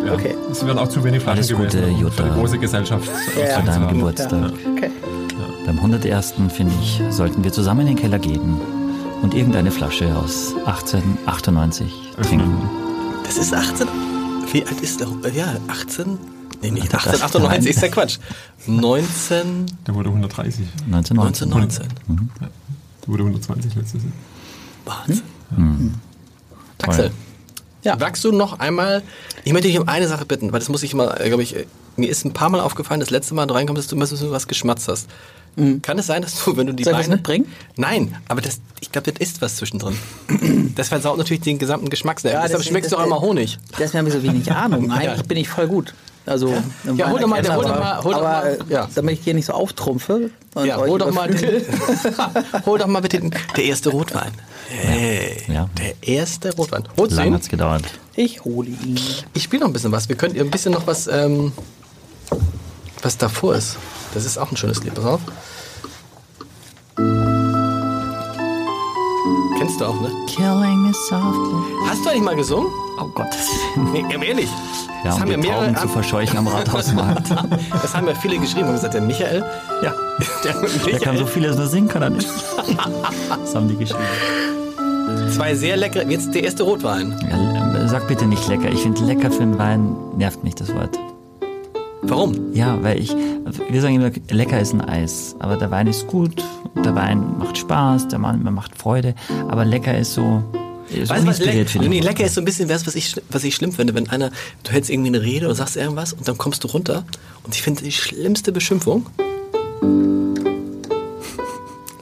ja, Okay. es werden auch zu wenig Flaschen Alles Gute, gewesen, um Jutta. für die große Gesellschaft Ja. Zu deinem. Geburtstag. Okay. Beim 101. finde ich, sollten wir zusammen in den Keller gehen und irgendeine Flasche aus 1898 trinken. Das ist 18. Wie alt ist der? Ja, 18. Nee, nicht Das- 1898 ist ja Quatsch. 19. Der wurde 130. 1919. 1919. Der wurde 120 letztes Jahr. Wahnsinn. Toll. Axel, Ja. wagst du noch einmal, ich möchte dich um eine Sache bitten, weil das muss ich immer, glaube ich, äh, mir ist ein paar Mal aufgefallen, das letzte Mal du reinkommst, dass du immer so was geschmatzt hast. Kann es sein, dass du, wenn du die Soll Beine... mitbringen? Nein, aber das, ich glaube, das ist was zwischendrin. Das versaut natürlich den gesamten Geschmack. Ja, deshalb schmeckst du auch das- immer Honig. Deswegen habe ich so wenig Ahnung. Eigentlich bin ich voll gut. Also, Ja, hol doch mal- hol doch mal- hol doch aber, mal- ja. damit ich hier nicht so auftrumpfe. und Ja, hol doch mal, hol doch mal bitte den, der erste Rotwein. Hey, Ja. der erste Rotwein. Holst Lang hat's gedauert. Ich hole ihn. Ich spiele noch ein bisschen was. Wir können ihr ein bisschen noch was, ähm, was davor ist. Das ist auch ein schönes Lied. Pass auf. Auch, ne? Killing me softly. Hast du eigentlich mal gesungen? Oh Gott. Nee, ehrlich. Ja, das um haben ja mehrere. Tauben zu verscheuchen am Rathausmarkt. Das haben ja viele geschrieben und gesagt, der Michael. ja. Der, Der kann so Michael vieles nur singen, kann er nicht. Das haben die geschrieben. zwei sehr leckere. Jetzt der erste Rotwein. Ja, sag bitte nicht lecker. Ich finde lecker für einen Wein nervt mich das Wort. Warum? Ja, weil ich, wir sagen immer, lecker ist ein Eis. Aber der Wein ist gut, der Wein macht Spaß, der Wein macht Freude. Aber lecker ist so, ist Weißt du, was den nee, lecker ist so ein bisschen das, was ich, was ich schlimm finde, wenn einer, du hältst irgendwie eine Rede oder sagst irgendwas und dann kommst du runter und ich finde die schlimmste Beschimpfung,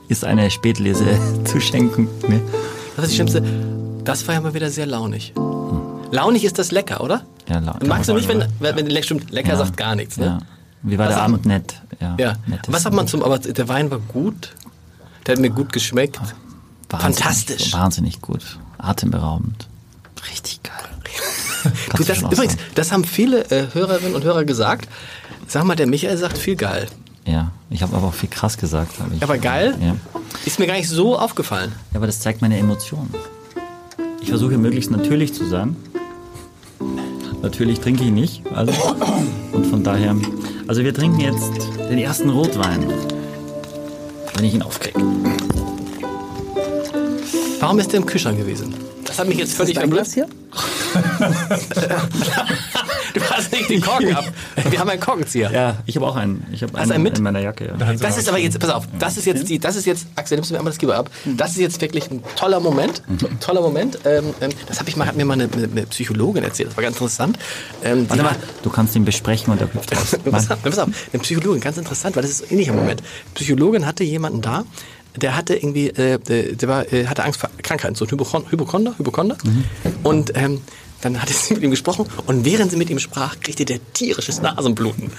Ist eine Spätlese zu schenken. Ne? das ist die schlimmste, das war ja mal wieder sehr launig. Launig ist das lecker, oder? Ja, Magst du nicht, wenn, wenn, wenn lecker stimmt, lecker sagt gar nichts, ne? Ja. Wie war Was der Abend nett? Ja. Ja. Was hat man zum, aber der Wein war gut, der hat mir gut geschmeckt. Wahnsinnig- Fantastisch. Wahnsinnig gut. Atemberaubend. Richtig geil. Du, das, übrigens, das haben viele äh, Hörerinnen und Hörer gesagt. Sag mal, der Michael sagt viel geil. Ja, ich habe aber auch viel krass gesagt. Ich, Aber geil? Ja. Ist mir gar nicht so aufgefallen. ja, aber das zeigt meine Emotionen. Ich versuche möglichst natürlich zu sein. Natürlich trinke ich nicht. Also, und von daher. Also wir trinken jetzt den ersten Rotwein. Wenn ich ihn aufkriege. Warum ist der im Kühlschrank gewesen? Das hat mich jetzt völlig verblüfft. Hier? Du hast nicht den Korken ab. Wir haben einen Korkenzieher. Ja, ich habe auch einen. Ich habe Hast du einen mit? in meiner Jacke. Ja. Hans Das ist aber jetzt, pass auf, das ist jetzt die, das ist jetzt, Axel, nimmst du mir einmal das Geber ab. Das ist jetzt wirklich ein toller Moment, Mhm. toller Moment. Ähm, ähm, das habe ich mal, hat mir mal eine, eine Psychologin erzählt, das war ganz interessant. Ähm, Warte mal, du kannst ihn besprechen und er hüpft raus. Pass auf, pass auf, eine Psychologin, ganz interessant, weil das ist ein ähnlicher Moment. Psychologin hatte jemanden da, der hatte irgendwie, äh, der, der war, äh, hatte Angst vor Krankheiten, so ein Hypochon Hypochonder, Hypochonder. Und ähm, dann hatte sie mit ihm gesprochen und während sie mit ihm sprach, kriegte der tierisches Nasenbluten.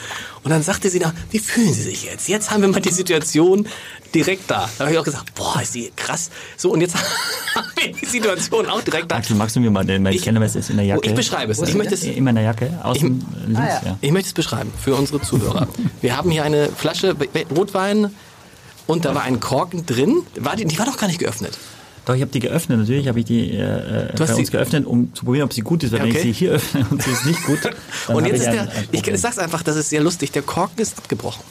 Und dann sagte sie nach, wie fühlen Sie sich jetzt? Jetzt haben wir mal die Situation direkt da. Da habe ich auch gesagt, boah, ist die krass. So, und jetzt haben wir die Situation auch direkt da. Axel, magst du mir mal den, mein Ich- Kennermesser ist in der Jacke? Ich beschreibe es. Ich möchte es In meiner Jacke, außen links, Ah, ja. ja. Ich möchte es beschreiben für unsere Zuhörer. Wir haben hier eine Flasche Rotwein und da war ein Korken drin. War die, die war doch gar nicht geöffnet. Doch, ich habe die geöffnet, natürlich habe ich die äh, Du hast bei die- uns geöffnet, um zu probieren, ob sie gut ist, weil Ja, wenn okay. ich sie hier öffne und sie ist nicht gut, dann Und jetzt ist ich der, ein, ein ich sag's einfach, das ist sehr lustig, der Korken ist abgebrochen.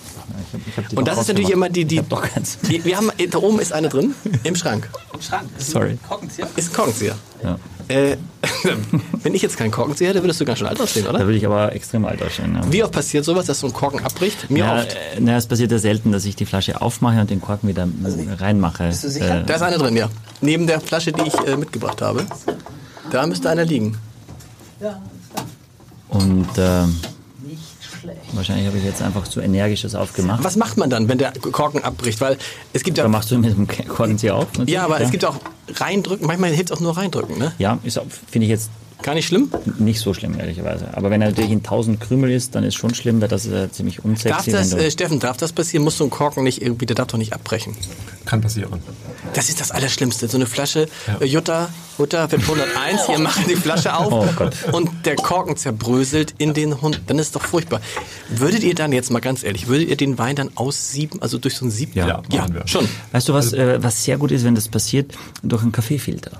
Ich hab, ich hab die Und das ist natürlich immer die, die, die wir haben, da oben ist eine drin, im Schrank. Schrank. Sorry. Korkenzieher? Ist ein Korkenzieher. Ja. Äh, wenn ich jetzt keinen Korkenzieher hätte, würdest du ganz schön alt aussehen, Da oder? würde ich aber extrem alt aussehen. Ja. Wie oft passiert sowas, dass so ein Korken abbricht? Mir Ja, oft. äh, na, es passiert ja selten, dass ich die Flasche aufmache und den Korken wieder reinmache. bist du sicher? Äh, Da ist einer drin, ja. Neben der Flasche, die ich äh, mitgebracht habe. Da müsste einer liegen. Ja, und äh, nicht schlecht. Wahrscheinlich habe ich jetzt einfach zu energisch das aufgemacht. Was macht man dann, wenn der Korken abbricht? Weil es gibt ja. Da machst du mit dem Korkenzieher auf. natürlich, Ja, aber es gibt auch reindrücken. Manchmal hilft es auch nur reindrücken, ne? Ja, finde ich jetzt Gar nicht schlimm. nicht so schlimm, ehrlicherweise. Aber wenn er natürlich in 1000 Krümel ist, dann ist schon schlimm, weil das ist äh, ziemlich Darf unsexy. das, wenn du, äh, Steffen, darf das passieren? Muss so ein Korken nicht irgendwie, der darf doch nicht abbrechen. Kann passieren. Das ist das Allerschlimmste. So eine Flasche äh, Jutta, Jutta wird 101, hier machen die Flasche auf Oh Gott. und der Korken zerbröselt in den Hund. Dann ist es doch furchtbar. Würdet ihr dann jetzt mal ganz ehrlich, würdet ihr den Wein dann aussieben, also durch so ein Sieb? Ja, Ja, ja machen wir. schon. weißt du, was, äh, was sehr gut ist, wenn das passiert? Durch einen Kaffeefilter.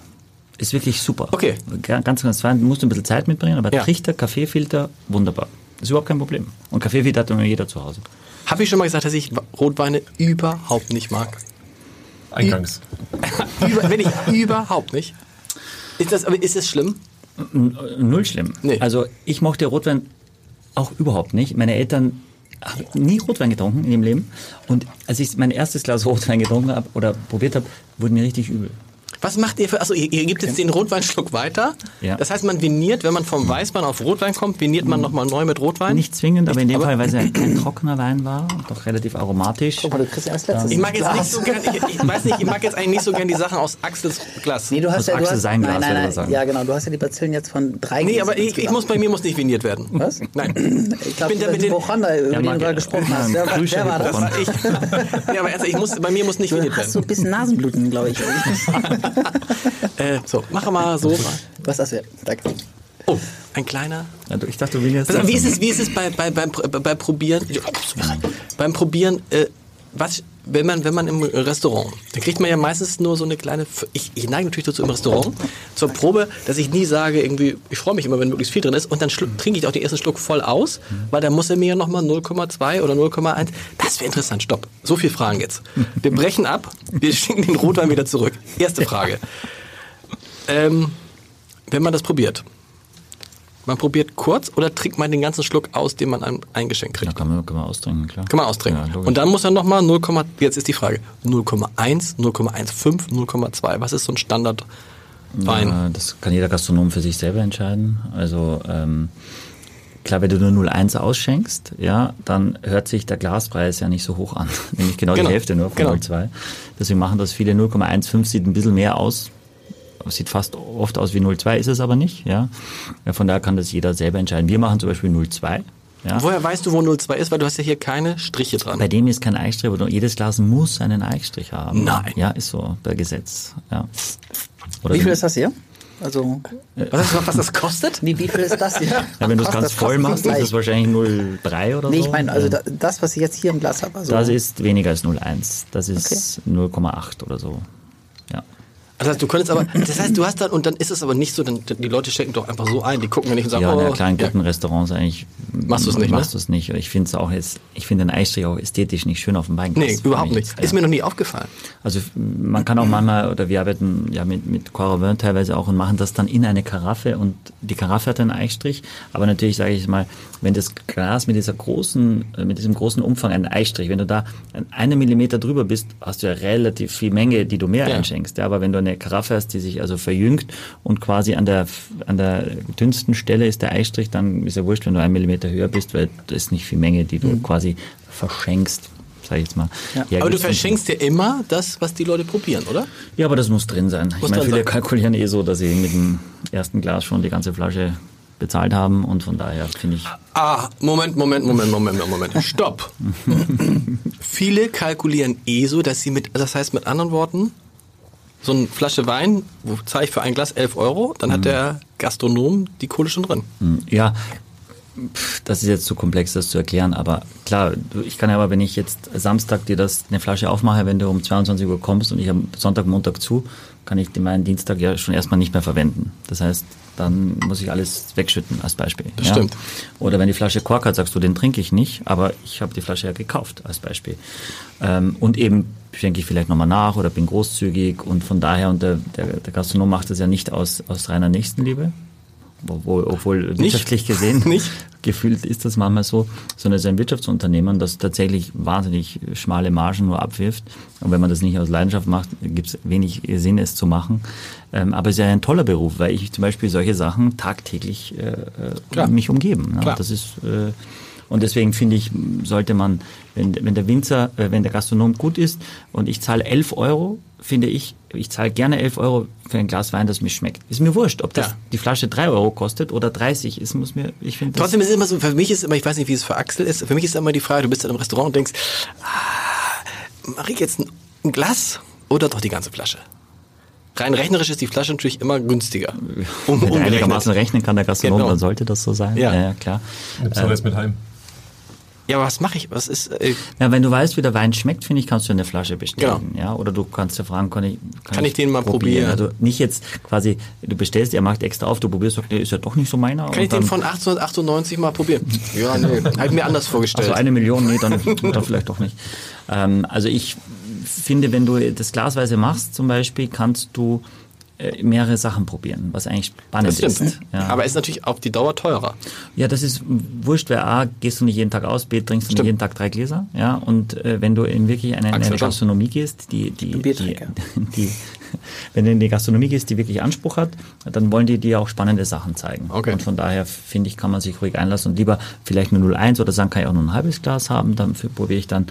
Ist wirklich super. Okay. Ga- Ganz, ganz fein. Du musst ein bisschen Zeit mitbringen, aber Ja. Trichter, Kaffeefilter, wunderbar. Ist überhaupt kein Problem. Und Kaffeefilter hat immer jeder zu Hause. Habe ich schon mal gesagt, dass ich Rotweine überhaupt nicht mag? Eingangs. Über, wenn ich überhaupt nicht. Ist das, ist das schlimm? Null schlimm. Nee. Also ich mochte Rotwein auch überhaupt nicht. Meine Eltern haben nie Rotwein getrunken in ihrem Leben. Und als ich mein erstes Glas Rotwein getrunken habe oder probiert habe, wurde mir richtig übel. Was macht ihr für, also ihr, ihr gebt jetzt den Rotweinschluck weiter. Ja. Das heißt, man viniert, wenn man vom Weißwein auf Rotwein kommt, viniert man nochmal neu mit Rotwein. Nicht zwingend, aber in dem aber- Fall, weil es ja kein trockener Wein war, doch relativ aromatisch. Guck mal, du kriegst ja als letztes. Ich mag jetzt Glas. nicht so gern, ich, ich weiß nicht, ich mag jetzt eigentlich nicht so gern die Sachen aus Axels Glas. Nee, du hast Aus ja, du Axel hast, sein Glas, nein, nein, nein, sagen. ja genau, du hast ja die Bazillen jetzt von drei Nee, aber ich, ich muss, bei mir muss nicht viniert werden. Was? Nein. Ich glaube, bin der das mit ist den- Bochanda, über den du gerade ja- gesprochen Ja, hast. Wer, wer war das? Ich. nee, aber ernsthaft, ich muss, bei mir muss nicht Du viniert hast so werden. ein bisschen Nasenbluten, glaube ich. Äh, so, mache mal so. Was das wäre. Danke. Oh, ein kleiner. Also ich dachte, du willst auf, Wie ist es, wie ist es bei, bei, beim, beim Probieren? Beim Probieren, äh, was, wenn man, wenn man im Restaurant, da kriegt man ja meistens nur so eine kleine, ich, ich neige natürlich dazu im Restaurant, zur Probe, dass ich nie sage, irgendwie, ich freue mich immer, wenn möglichst viel drin ist und dann schluck, trinke ich auch den ersten Schluck voll aus, weil dann muss er mir ja nochmal 0,2 oder 0,1, das wäre interessant, stopp, so viel Fragen jetzt. Wir brechen ab, wir schicken den Rotwein wieder zurück. Erste Frage. Ähm, wenn man das probiert, man probiert kurz oder trinkt man den ganzen Schluck aus, den man eingeschenkt Ja, kriegt? kann man, kann man austrinken, klar. Kann man austrinken. Ja, und dann muss er nochmal 0, jetzt ist die Frage, 0,1, 0,15, 0,2. Was ist so ein Standardwein? Ja, das kann jeder Gastronom für sich selber entscheiden. Also ähm, klar, wenn du nur 0,1 ausschenkst, ja, dann hört sich der Glaspreis ja nicht so hoch an. Nämlich genau, Genau. die Hälfte nur von Genau. 0,2. Deswegen machen das viele 0,15 sieht ein bisschen mehr aus. Sieht fast oft aus wie 0,2, ist es aber nicht. Ja. ja. Von daher kann das jeder selber entscheiden. Wir machen zum Beispiel 0,2. Ja. Woher weißt du, wo 0,2 ist? Weil du hast ja hier keine Striche dran. Bei dem ist kein Eichstrich, aber jedes Glas muss einen Eichstrich haben. Nein. Ja, ist so, per Gesetz. Ja. Oder Wie viel ist das hier? Also, Was, ist, was das kostet? nee, wie viel ist das hier? Ja, wenn du es ganz das voll machst, ist es wahrscheinlich 0,3 oder Nee, so. ich meine, also das, was ich jetzt hier im Glas habe, also Das ist weniger als 0,1. Das ist 0,8 oder so. Ja. Also du könntest aber, das heißt, du hast dann, und dann ist es aber nicht so, dann, die Leute schenken doch einfach so ein, die gucken ja nicht und sagen, Ja, in oh, der kleinen ja. guten Restaurants eigentlich Machst du's nicht, ne? Machst du es nicht. Ich finde es auch jetzt, ich finde den Eichstrich auch ästhetisch nicht schön auf dem Weinglas. Nee, überhaupt nicht. Ist ja. mir noch nie aufgefallen. Also man kann auch manchmal, oder wir arbeiten ja mit, mit Coravin teilweise auch und machen das dann in eine Karaffe und die Karaffe hat einen Eichstrich, aber natürlich sage ich mal, wenn das Glas mit dieser großen, äh, mit diesem großen Umfang einen Eichstrich, wenn du da einen Millimeter drüber bist, hast du ja relativ viel Menge, die du mehr Ja. einschenkst. Ja, aber wenn du eine Karaffe hast, die sich also verjüngt und quasi an der, an der dünnsten Stelle ist der Eichstrich, dann ist ja wurscht, wenn du einen Millimeter höher bist, weil das ist nicht viel Menge, die du quasi verschenkst, sage ich jetzt mal. Ja. Aber du verschenkst ja immer das, was die Leute probieren, oder? ja, aber das muss drin sein. Muss ich meine, viele sein. kalkulieren eh so, dass sie mit dem ersten Glas schon die ganze Flasche bezahlt haben und von daher finde ich, Ah, Moment, Moment, Moment, Moment, Moment. Stopp. Viele kalkulieren eh so, dass sie mit, das heißt mit anderen Worten, so eine Flasche Wein, wo zahle ich für ein Glas 11 Euro, dann Mhm. hat der Gastronom die Kohle schon drin. hm, ja, Das ist jetzt zu komplex, das zu erklären, aber klar, ich kann ja aber, wenn ich jetzt Samstag dir das eine Flasche aufmache, wenn du um 22 Uhr kommst und ich habe Sonntag, Montag zu, kann ich den meinen Dienstag ja schon erstmal nicht mehr verwenden. Das heißt, dann muss ich alles wegschütten als Beispiel. Das ja? stimmt. Oder wenn die Flasche Kork hat, sagst du, den trinke ich nicht, aber ich habe die Flasche ja gekauft als Beispiel. Ähm, und eben schenke ich vielleicht nochmal nach oder bin großzügig und von daher, und der, der, der Gastronom macht das ja nicht aus, aus reiner Nächstenliebe, obwohl, obwohl wirtschaftlich gesehen nicht. gefühlt ist das manchmal so, sondern es ist ein Wirtschaftsunternehmen, das tatsächlich wahnsinnig schmale Margen nur abwirft. Und wenn man das nicht aus Leidenschaft macht, gibt es wenig Sinn, es zu machen. Ähm, aber es ist ja ein toller Beruf, weil ich zum Beispiel solche Sachen tagtäglich äh, äh mich umgeben. Ja, das ist äh, und deswegen finde ich, sollte man, wenn, wenn der Winzer, äh, wenn der Gastronom gut ist und ich zahle 11 Euro, finde ich, ich zahle gerne 11 Euro für ein Glas Wein, das mir schmeckt. Ist mir wurscht, ob das ja. die Flasche 3 Euro kostet oder 30. Es muss mir, ich finde Trotzdem ist es immer so, für mich ist immer, ich weiß nicht, wie es für Axel ist, für mich ist immer die Frage, du bist in einem Restaurant und denkst, ah, mache ich jetzt ein, ein Glas oder doch die ganze Flasche? Rein rechnerisch ist die Flasche natürlich immer günstiger. Um, Wenn er einigermaßen rechnen kann, der Gastronom, genau. dann sollte das so sein. Ja, ja klar. Nimmst du alles mit heim? Ja, was mache ich? Was ist? Äh ja, wenn du weißt, wie der Wein schmeckt, finde ich, kannst du eine Flasche bestellen. Genau. Ja, oder du kannst ja fragen, kann ich, kann, kann ich, ich, den mal probieren? probieren? Also nicht jetzt quasi, du bestellst, er macht extra auf, du probierst, okay, ist ja doch nicht so meiner. Kann ich den von 1898 mal probieren? ja, nee, habe ich mir anders vorgestellt. Also eine Million, nee, dann, dann vielleicht doch nicht. Ähm, also ich finde, wenn du das glasweise machst, zum Beispiel, kannst du mehrere Sachen probieren, was eigentlich spannend ist. Ja. Aber ist natürlich auf die Dauer teurer. Ja, das ist wurscht, wer A, gehst du nicht jeden Tag aus, B, trinkst du nicht jeden Tag drei Gläser. Ja, und äh, wenn du in wirklich eine, eine Gastronomie gehst, die, die, die, die, wenn du in die Gastronomie gehst, die wirklich Anspruch hat, dann wollen die dir auch spannende Sachen zeigen. Okay. Und von daher finde ich, kann man sich ruhig einlassen und lieber vielleicht nur 0,1 oder sagen, kann ich auch nur ein halbes Glas haben, dafür probiere ich dann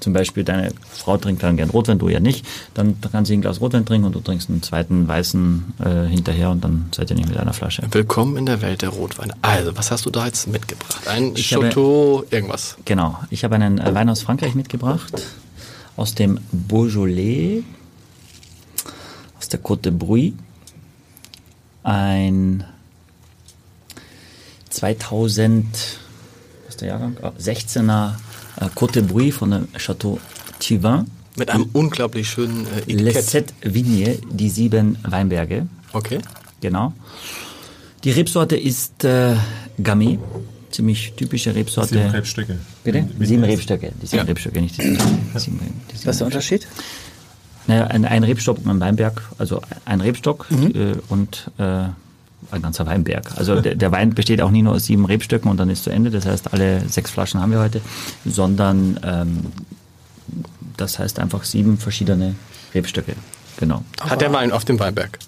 zum Beispiel deine Frau trinkt dann gern Rotwein, du ja nicht, dann kann sie ein Glas Rotwein trinken und du trinkst einen zweiten weißen äh, hinterher und dann seid ihr nicht mit einer Flasche. Willkommen in der Welt der Rotweine. Also, was hast du da jetzt mitgebracht? Ein ich Chateau habe, irgendwas? Genau, ich habe einen äh, Wein aus Frankreich mitgebracht, aus dem Beaujolais, aus der Côte de Bruy. Ein 2000, was ist der Jahrgang? 16er äh, Côte Bruy von dem Chateau Tivin. Mit einem unglaublich schönen äh, Etikett. Les Sept Vignes, die sieben Weinberge. Okay. Genau. Die Rebsorte ist äh, Gamay, ziemlich typische Rebsorte. Sieben Rebstöcke. Bitte? Sieben Rebstöcke. Die sieben ja. Rebstöcke, nicht die sieben. Die sieben, die sieben Was ist der Unterschied? Naja, ein, ein Rebstock und ein Weinberg, also ein Rebstock mhm. äh, und äh, ein ganzer Weinberg. Also der, der, Wein besteht auch nicht nur aus sieben Rebstöcken und dann ist zu Ende. Das heißt, alle sechs Flaschen haben wir heute, sondern ähm, das heißt einfach sieben verschiedene Rebstöcke. Genau. Hat der Wein auf dem Weinberg?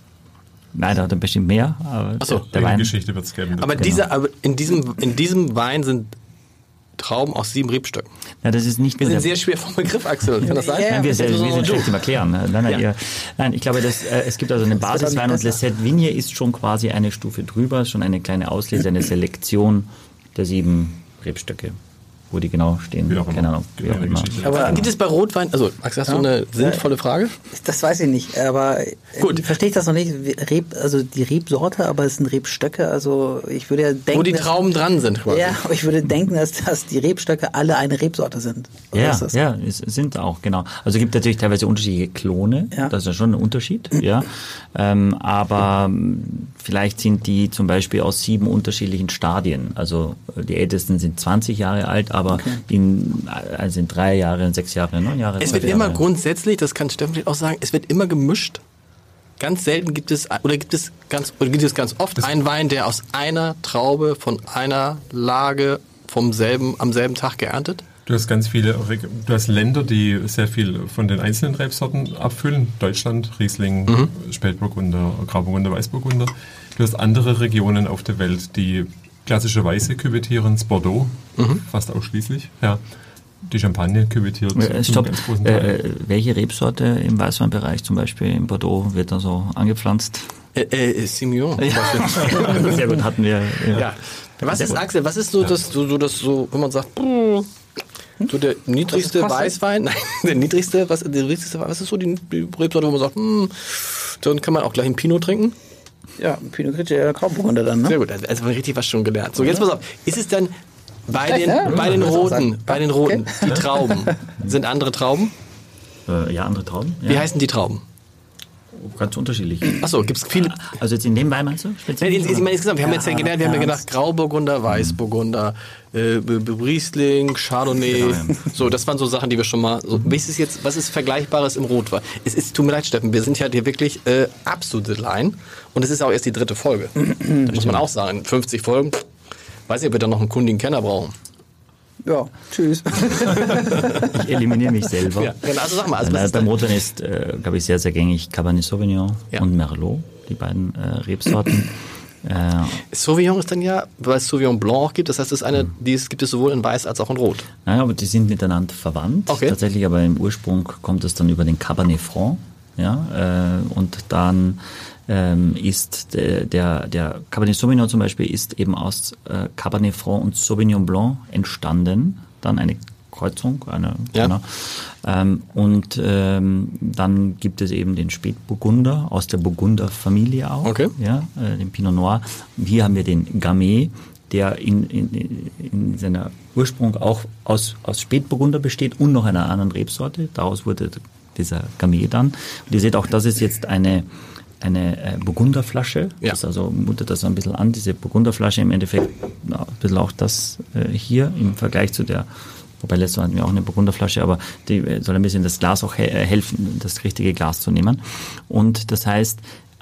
Nein, da hat er bestimmt mehr. Aber Ach so, der, der Wein. Geschichte wird es geben. Aber, genau. diese, aber in, diesem, in diesem Wein sind Trauben aus sieben Rebstöcken. Ja, das ist nicht wir sind sehr schwer vom Begriff, Axel. Kann das sein? Nein, wir, wir, wir sind schlecht im Erklären. Nein, nein, ja. ihr, nein ich glaube, dass, äh, es gibt also eine Basiswein und Lesset Vigne ist schon quasi eine Stufe drüber, schon eine kleine Auslese, eine Selektion der sieben Rebstöcke wo die genau stehen. Keine Ahnung. Wie auch immer. Aber gibt es bei Rotwein, also Axel, hast ja. du eine sinnvolle Frage? Das weiß ich nicht, aber Gut. verstehe ich das noch nicht. Reb, also die Rebsorte, aber es sind Rebstöcke, also ich würde ja denken... Wo die Trauben dass, dran sind quasi. Ja, aber ich würde denken, dass, dass die Rebstöcke alle eine Rebsorte sind. Oder ja, ja, es sind auch, genau. Also es gibt natürlich teilweise unterschiedliche Klone, ja. das ist ja schon ein Unterschied, ja. Ähm, aber vielleicht sind die zum Beispiel aus sieben unterschiedlichen Stadien. Also die ältesten sind 20 Jahre alt, aber okay. in, also sind drei Jahre, sechs Jahre, neun Jahre. Es wird Jahre. immer grundsätzlich, das kann Steffen auch sagen, es wird immer gemischt. Ganz selten gibt es, oder gibt es ganz, oder gibt es ganz oft das einen Wein, der aus einer Traube von einer Lage vom selben, am selben Tag geerntet? Du hast ganz viele, du hast Länder, die sehr viel von den einzelnen Rebsorten abfüllen. Deutschland, Riesling, mhm. Spätburgunder, Grauburgunder, Weißburgunder. Du hast andere Regionen auf der Welt, die klassischerweise küvetieren, Bordeaux, mhm. fast ausschließlich. Ja. Die Champagne küvetiert. Äh, stopp. Äh, welche Rebsorte im Weißweinbereich zum Beispiel in Bordeaux wird da so angepflanzt? Äh, äh, Simeon. Ja. Sehr gut, hatten wir. Ja. ja. Was ist, Axel, was ist so, das, so, so, das so, wenn man sagt, so der niedrigste Weißwein, nein, der niedrigste, was, der niedrigste, was ist so die, die Rebsorte, wo man sagt, hm, dann kann man auch gleich ein Pinot trinken? Ja, Pinot Grigio, ja, Grauburgunder dann, ne? Sehr gut, also wir richtig was schon gelernt. So, jetzt pass auf. Ist es dann bei den, Ja, bei den Roten, bei den Roten, die Trauben, sind andere Trauben? Äh, ja, andere Trauben. Ja. Wie heißen die Trauben? Ganz unterschiedlich. Achso, gibt es viele. Also jetzt in dem Wein meinst du? Nein, Speziell? ich meine insgesamt, wir haben jetzt ja gelernt, wir haben ja gedacht, Grauburgunder, Weißburgunder, äh, Riesling, Chardonnay. So, das waren so Sachen, die wir schon mal. So, was ist jetzt, was ist Vergleichbares im Rotwein? Es ist, tut mir leid, Steffen, wir sind ja hier wirklich äh, absolute Line und es ist auch erst die dritte Folge. da muss man auch sagen, in 50 Folgen, weiß ich, ob wir da noch einen kundigen Kenner brauchen. Ja, tschüss. Ich eliminiere mich selber. Ja, genau, also sag mal, also Nein, was ist beim denn- Rotwein ist, äh, glaube ich, sehr, sehr gängig Cabernet Sauvignon Ja. und Merlot, die beiden äh, Rebsorten. äh, Sauvignon ist dann ja, weil es Sauvignon Blanc auch gibt, das heißt, es eine, die es gibt es sowohl in Weiß als auch in Rot. naja, aber die sind miteinander verwandt. Okay. Tatsächlich, aber im Ursprung kommt es dann über den Cabernet Franc. Ja, äh, und dann ähm, ist der, der, der Cabernet Sauvignon zum Beispiel ist eben aus äh, Cabernet Franc und Sauvignon Blanc entstanden. Dann eine Kreuzung, eine, Ja. genau. Ähm, und ähm, dann gibt es eben den Spätburgunder aus der Burgunder-Familie auch, Okay. ja, äh, den Pinot Noir. Und hier haben wir den Gamay, der in, in, in seiner Ursprung auch aus, aus Spätburgunder besteht und noch einer anderen Rebsorte. Daraus wurde dieser Gamay dann. Und ihr seht auch, das ist jetzt eine eine äh, Burgunderflasche. Ja. Das also mutet das so ein bisschen an. Diese Burgunderflasche im Endeffekt ja, ein bisschen auch das äh, hier im Vergleich zu der Wobei letztes Mal hatten wir auch eine Burgunderflasche, aber die äh, soll ein bisschen das Glas auch he äh, helfen, das richtige Glas zu nehmen. Und das heißt,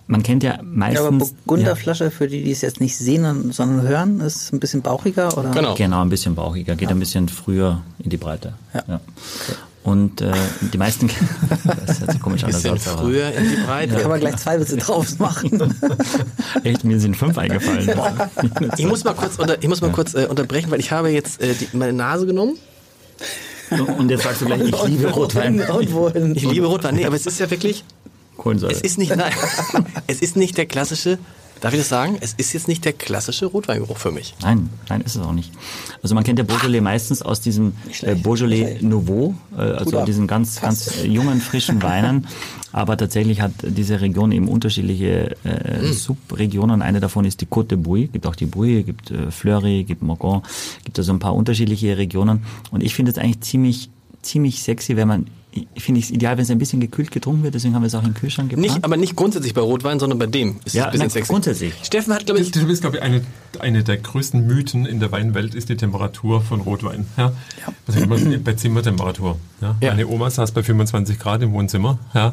man kennt ja meistens... Ja, aber Burgunderflasche, für die, die es jetzt nicht sehen, sondern hören, ist ein bisschen bauchiger, oder? Genau. Ja, genau, ein bisschen bauchiger, geht ein bisschen früher in die Breite. Ja. Und äh, die meisten... das hört sich komisch an. Das aber- früher in die Breite. Da kann man gleich zwei Witze drauf machen. Echt, mir sind fünf eingefallen. Boah. Ich muss mal kurz, unter, ich muss mal kurz äh, unterbrechen, weil ich habe jetzt äh, die, meine Nase genommen. Und jetzt sagst du gleich, ich liebe Rotwein. Und wohin? Ich liebe Rotwein. Nee, aber es ist ja wirklich, Kohlensäure. es ist nicht, nein, es ist nicht der klassische, darf ich das sagen? Es ist jetzt nicht der klassische Rotweingeruch für mich. Nein, nein, ist es auch nicht. Also man kennt ja Beaujolais meistens aus diesem äh, Beaujolais Nouveau, äh, also diesen ganz, ganz jungen, frischen Weinen. Aber tatsächlich hat diese Region eben unterschiedliche äh, Subregionen. Eine davon ist die Côte de Bouille. Gibt auch die Bouille, gibt äh, Fleury, gibt Morgon, gibt also ein paar unterschiedliche Regionen. Und ich finde es eigentlich ziemlich, ziemlich sexy, wenn man, ich finde es ideal, wenn es ein bisschen gekühlt getrunken wird. Deswegen haben wir es auch in den Kühlschrank gebracht. Nicht, aber nicht grundsätzlich bei Rotwein, sondern bei dem ist Ja, es ein bisschen nein, sexy. grundsätzlich. Steffen hat, glaube ich, Das ist, glaube ich, eine, eine der größten Mythen in der Weinwelt ist die Temperatur von Rotwein. Ja? Was sagt man bei Zimmertemperatur? Ja? Ja. Meine Oma saß bei 25 Grad im Wohnzimmer ja?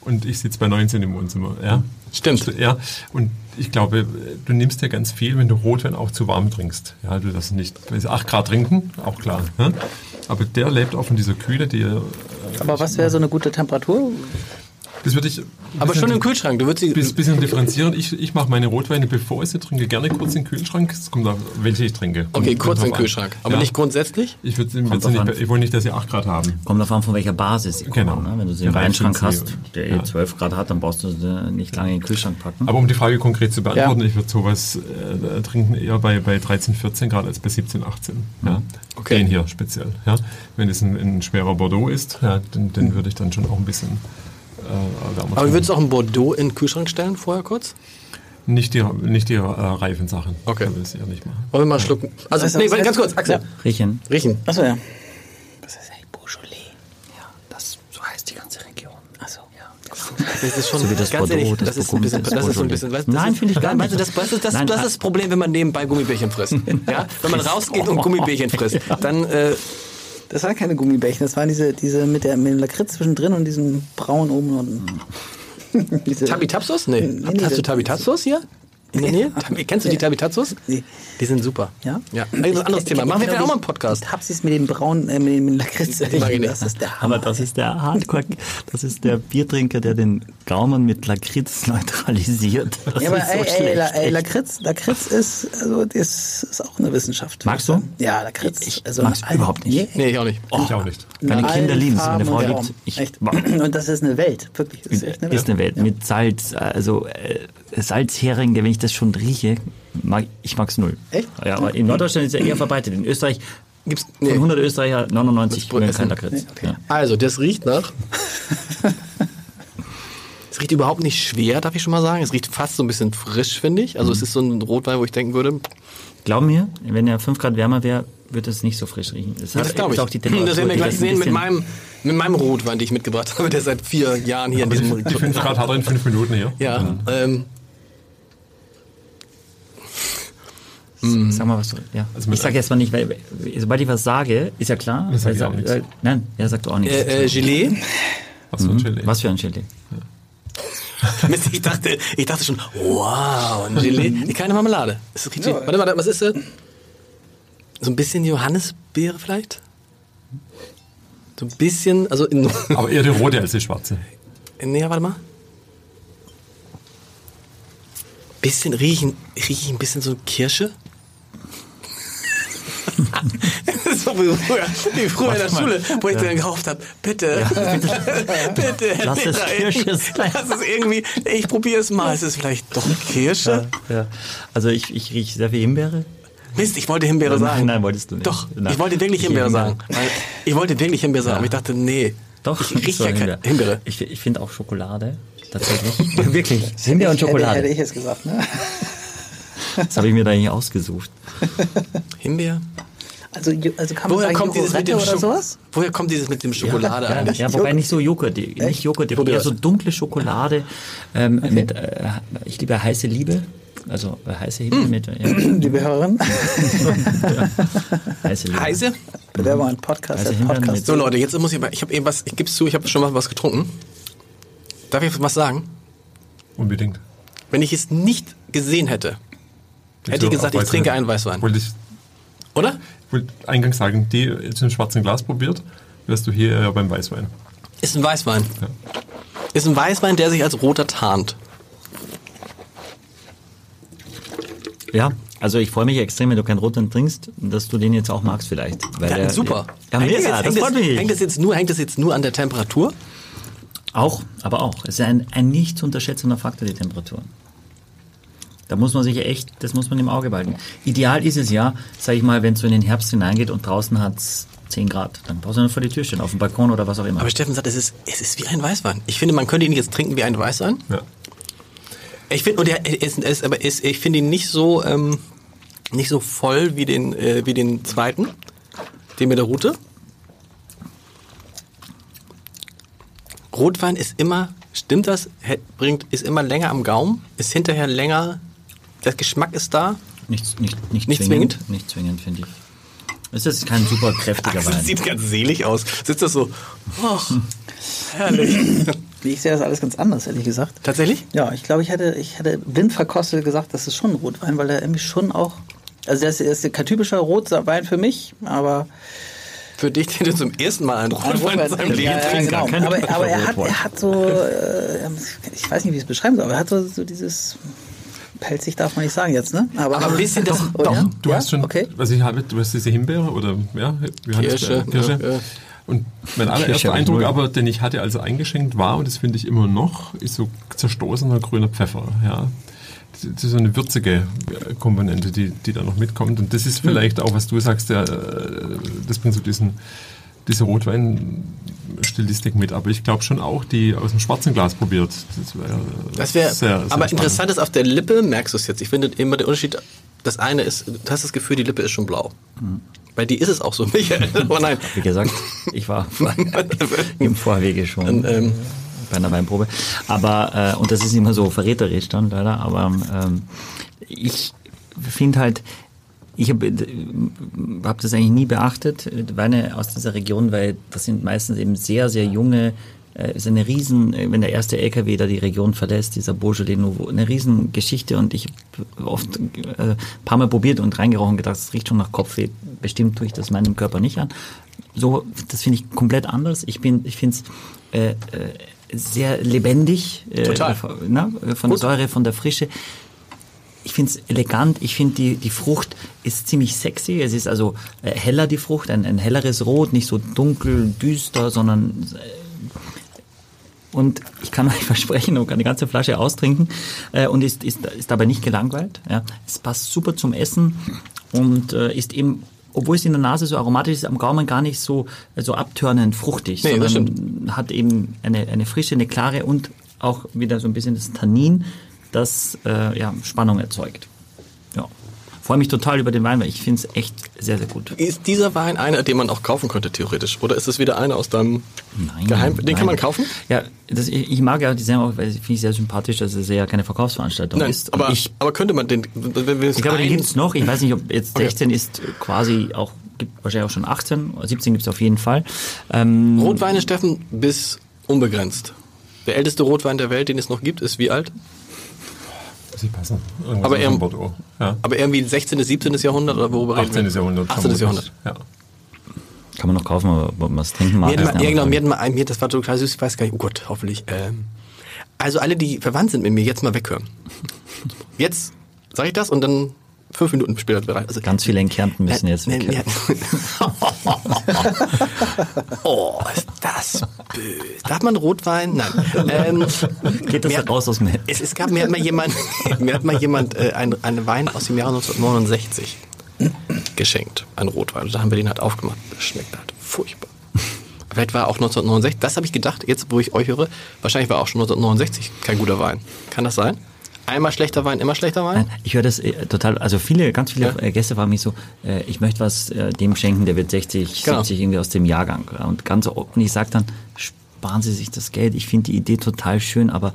und ich sitze bei 19 im Wohnzimmer. Ja? Stimmt. Ja, und ich glaube, du nimmst ja ganz viel, wenn du Rotwein auch zu warm trinkst. Ja, du das nicht, 8 Grad trinken, auch klar. Ja? Aber der lebt auch von dieser Kühle, die er, Aber was wäre so eine gute Temperatur? Das würde ich. aber schon im Kühlschrank. Du würdest sie, Bis, bisschen differenzieren. Ich, ich mache meine Rotweine, bevor ich sie trinke, gerne kurz in den Kühlschrank. Es kommt da, welche ich trinke. okay, Kommt kurz drauf im an. Kühlschrank. Aber Ja. nicht grundsätzlich? Ich, würd, nicht, ich wollte nicht, dass sie 8 Grad haben. Kommt davon, von welcher Basis sie kommen. Genau. Ne? Wenn du sie im Ja, Weinschrank hast, der ja. eh 12 Grad hat, dann brauchst du sie nicht lange in den Kühlschrank packen. Aber um die Frage konkret zu beantworten, Ja. ich würde sowas äh, trinken eher bei, bei 13, 14 Grad als bei 17, 18. Ja. Okay. Den hier speziell. Ja. Wenn es ein, ein schwerer Bordeaux ist, ja, den, den würde ich dann schon auch ein bisschen Aber du trinken. würdest auch ein Bordeaux in den Kühlschrank stellen vorher kurz? Nicht die, nicht die äh, reifen Sachen. Okay. Würde ich es eher nicht machen. Wollen wir mal schlucken? Also, heißt nee, das? warte, ganz kurz, Axel. Riechen. Riechen. Achso, ja. Was heißt eigentlich Beaujolais? Ja, das, so heißt die ganze Region. Achso. Das ist schon, So wie das ganz Bordeaux, ehrlich, das das ist ein bisschen, das ist so ein das bisschen, weißt, Nein, das ist- finde ich gar weißt du, nicht. das, weißt du, das, Nein, das ah. ist das Problem, wenn man nebenbei Gummibärchen frisst. Ja? Wenn man rausgeht und Gummibärchen frisst, dann, äh, Das waren keine Gummibärchen, das waren diese, diese mit, der, mit dem Lakritz zwischendrin und diesem Braun oben und unten. Tabi-Tapsos? Nee. Nee, Hast du Tabi-Tapsos hier? In der Nähe? Kennst du die Tabi-Tapsos? Nee. Die sind super. Ja? Ja. Also ein anderes Thema. Machen wir vielleicht auch mal einen Podcast. Tapsis mit dem braunen, äh, mit dem Lakritz. ich. Das ist der Hammer. Aber das ist der Hardcore, das ist der Biertrinker, der den Gaumen mit Lakritz neutralisiert. Das Ja, aber ist so ey, ey, schlecht, La, ey. Lakritz, Lakritz ist, also das ist auch eine Wissenschaft. Magst du? Ja, Lakritz. Ich also, mag's überhaupt nicht. Nee, ich auch nicht. Ich auch nicht. Meine Kinder lieben es, meine Frau liebt es. Ich- Echt. Und das ist eine Welt, wirklich. Das ist echt eine Welt. ist eine Welt mit Salz, also äh, Salzhering, wenn ich das schon rieche, mag, ich mag's null. Echt? Ja, aber in Norddeutschland ist es ja eher verbreitet. In Österreich Gibt's, von nee. 100 Österreicher 99 wohl mögen essen. kein Lakritz. Nee, okay. Ja. Also, das riecht nach Es riecht überhaupt nicht schwer, darf ich schon mal sagen. Es riecht fast so ein bisschen frisch, finde ich. Also es ist so ein Rotwein, wo ich denken würde, Glaub mir, wenn er 5 Grad wärmer wäre, würde es nicht so frisch riechen. Das, Ja, das glaube ich. auch die Temperatur. das werden wir gleich sehen mit meinem, mit meinem Rotwein, den ich mitgebracht habe, der seit vier Jahren hier in Die, diesem die 5 Grad hat er in 5 Minuten hier. Ja, ähm, Sag mal was du. Ja. Also ich sage jetzt mal nicht, weil sobald ich was sage, ist ja klar. Das sag weil ich auch nichts. äh, Nein, er sagt auch nichts. äh, äh, Gelee. Was für ein Chili. was für ein Chili? Mist, ich dachte, ich dachte schon, wow, ein Gelee. Keine Marmelade. Es riecht wie, warte, warte, was ist das? So ein bisschen Johannisbeere vielleicht? So ein bisschen, also in, Aber eher die rote als die schwarze. nee, warte mal. Bisschen riechen, rieche ich ein bisschen so Kirsche? So wie früher, wie früher in der Schule, wo ich dann gehofft habe, bitte, bitte, Herr Lass es Kirsche sein. Lass es irgendwie, ich probiere es mal, ist es vielleicht doch Kirsche? Ja. Also ich, ich rieche sehr viel Himbeere. Mist, ich wollte Himbeere Nein, sagen. nein, wolltest du nicht. Doch, Nein. ich wollte wirklich Ich Himbeere Himbeere. sagen. Weil Ich wollte wirklich Himbeere sagen, aber ich dachte, nee. Doch, ich rieche ja keine Himbeere. Ich, ich finde auch Schokolade. Tatsächlich. Wirklich. Himbeere und Hätte, Schokolade. hätte ich jetzt gesagt, ne? Das habe ich mir da eigentlich ausgesucht. Himbeere? Also, also kann man Woher sagen, kommt dieses mit dem oder sowas? Woher kommt dieses mit dem Schokolade ja, eigentlich? ja, wobei nicht so Joghurt, nicht Joghurt, eher so dunkle Schokolade ähm, mit, äh, ich liebe heiße Liebe, also äh, heiße Liebe Hm. mit, ja, Liebe Hörerin, heiße Liebe. Heiße? Bewerber ein Podcast, der Himbeeren Podcast. So Leute, jetzt muss ich mal, ich habe eben was, ich gebe zu, ich habe schon mal was getrunken. Darf ich was sagen? Unbedingt. Wenn ich es nicht gesehen hätte, hätte ich gesagt, ich trinke einen Weißwein. Wollte ich, Oder? wollte eingangs sagen, die jetzt im schwarzen Glas probiert, wärst du hier eher beim Weißwein. Ist ein Weißwein. Ja. Ist ein Weißwein, der sich als roter tarnt. Ja, also ich freue mich extrem, wenn du keinen Roten trinkst, dass du den jetzt auch magst vielleicht. Weil Ja, der- super. Ja, hängt, das mega, jetzt, das hängt, freut das, mich. hängt, das jetzt nur, hängt das jetzt nur an der Temperatur? Auch, aber auch. Es ist ein, ein nicht zu unterschätzender Faktor, die Temperatur. Da muss man sich echt, das muss man im Auge behalten. Ideal ist es ja, sage ich mal, wenn es so in den Herbst hineingeht und draußen hat es 10 Grad, dann brauchst du nur vor die Tür stehen, auf dem Balkon oder was auch immer. Aber Steffen sagt, es ist, es ist wie ein Weißwein. Ich finde, man könnte ihn jetzt trinken wie ein Weißwein. Ja. Ich finde, und er ist, ist, aber ist, ich finde ihn nicht so, ähm, nicht so voll wie den, äh, wie den zweiten, den mit der Rute. Rotwein ist immer, stimmt das? Bringt, ist immer länger am Gaumen, ist hinterher länger, der Geschmack ist da. Nicht, nicht, nicht, Nicht zwingend. zwingend? Nicht zwingend, finde ich. Es ist kein super kräftiger Axel Wein. sieht ganz selig aus. Sitzt das so, ach, herrlich. Ich sehe das alles ganz anders, ehrlich gesagt. Tatsächlich? Ja, ich glaube, ich hätte, ich hätte blind verkostet gesagt, das ist schon ein Rotwein, weil er irgendwie schon auch. Also, das ist kein typischer Rotwein für mich, aber. Für dich, der zum ersten Mal einen Rotwein in seinem Leben ja, ja, trinkt. genau. kein Aber, aber er, hat, er hat so, äh, ich weiß nicht, wie ich es beschreiben soll, aber er hat so, so dieses, pelzig darf man nicht sagen jetzt, ne? Aber ein bisschen das- doch, ja? Du ja? hast schon, Okay. was ich habe, du hast diese Himbeere oder ja, Kirsche, Kirsche. ja, ja. Und mein allererster Eindruck aber, den ich hatte, als er eingeschenkt war, und das finde ich immer noch, ist so zerstoßener grüner Pfeffer. Ja. Das ist so eine würzige äh, Komponente, die, die da noch mitkommt. Und das ist vielleicht auch, was du sagst, der, äh, das bringt so diesen, diese Rotwein-Stilistik mit. Aber ich glaube schon auch, die aus dem schwarzen Glas probiert. Das wäre Das wäre, sehr, sehr aber spannend. interessant ist, auf der Lippe merkst du es jetzt. Ich finde immer der Unterschied, das eine ist, du hast das Gefühl, die Lippe ist schon blau. Bei dir ist es auch so, Michael. Aber nein. Wie gesagt, ich war im Vorwege schon Und, ähm, bei einer Weinprobe. Aber, äh, und das ist immer so verräterisch dann leider, aber ähm, ich finde halt, ich habe hab das eigentlich nie beachtet, äh, Weine aus dieser Region, weil das sind meistens eben sehr, sehr junge, äh, ist eine riesen, äh, wenn der erste LKW da die Region verlässt, dieser Beaujolais Nouveau, eine riesen Geschichte und ich habe oft äh, ein paar Mal probiert und reingerochen und gedacht, es riecht schon nach Kopfweh, bestimmt tue ich das meinem Körper nicht an. So, das finde ich komplett anders. Ich bin, ich finde es äh, äh, sehr lebendig, äh, Total. von- na, von der Säure, von der Frische ich finde es elegant, ich finde die, die Frucht ist ziemlich sexy. Es ist also äh, heller die Frucht, ein, ein helleres Rot, nicht so dunkel, düster, sondern äh, und ich kann euch versprechen, und kann die ganze Flasche austrinken äh, und ist, ist, ist dabei nicht gelangweilt. Ja. Es passt super zum Essen und äh, ist eben, obwohl es in der Nase so aromatisch ist, am Gaumen gar nicht so, so abtörnend fruchtig, Nee, sondern hat eben eine, eine frische, eine klare und auch wieder so ein bisschen das Tannin, das äh, ja, Spannung erzeugt. Ja. Freue mich total über den Wein, weil ich finde es echt sehr, sehr gut. Ist dieser Wein einer, den man auch kaufen könnte, theoretisch? Oder ist es wieder einer aus deinem Nein, Geheim... Den nein. kann man kaufen? Ja, das, ich, ich mag ja die Sendung weil ich finde sehr sympathisch, dass es ja keine Verkaufsveranstaltung Nein, ist. Aber, ich, aber könnte man den... Ich glaube, den gibt es noch. Ich weiß nicht, ob jetzt Okay. 16 ist quasi auch, gibt wahrscheinlich auch schon 18, 17 gibt es auf jeden Fall. Ähm, Rotweine, Steffen, bis unbegrenzt. Der älteste Rotwein der Welt, den es noch gibt, ist wie alt? Sie passen. Irgendwas Aber eher- Bordeaux. Ja. Aber irgendwie 16., 17. Jahrhundert oder worüber reden 18. wir? Jahrhundert. 18. vermutlich. Jahrhundert. Ja. Kann man noch kaufen, aber es trinken mag. Mir hat, ist mal, eine ja, genau, mir hat mal ein, mir, das war total süß, ich weiß gar nicht, oh Gott, hoffentlich. Ähm, also alle, die verwandt sind mit mir, jetzt mal weghören. Jetzt sage ich das und dann fünf Minuten später bereit. Also, Ganz viele in Kärnten müssen Äh, jetzt weg. nee. oh, ist das böse. Darf man Rotwein? Nein. Ähm, Geht das mir- raus aus dem? Es, es gab mir hat mal jemand, mir hat mal jemand äh, ein, einen Wein aus dem Jahre 1969 geschenkt, ein Rotwein. Und da haben wir den halt aufgemacht. Das schmeckt halt furchtbar. Vielleicht war auch 1969, das habe ich gedacht, jetzt wo ich euch höre, wahrscheinlich war auch schon 1969 kein guter Wein. Kann das sein? Einmal schlechter Wein, immer schlechter Wein? Nein, ich höre das äh, total, also viele, ganz viele Ja. äh, Gäste fragen mich so, äh, ich möchte was äh, dem schenken, der wird 60, Genau. 70 irgendwie aus dem Jahrgang. Und ganz oft, und ich sage dann, sparen Sie sich das Geld. Ich finde die Idee total schön, aber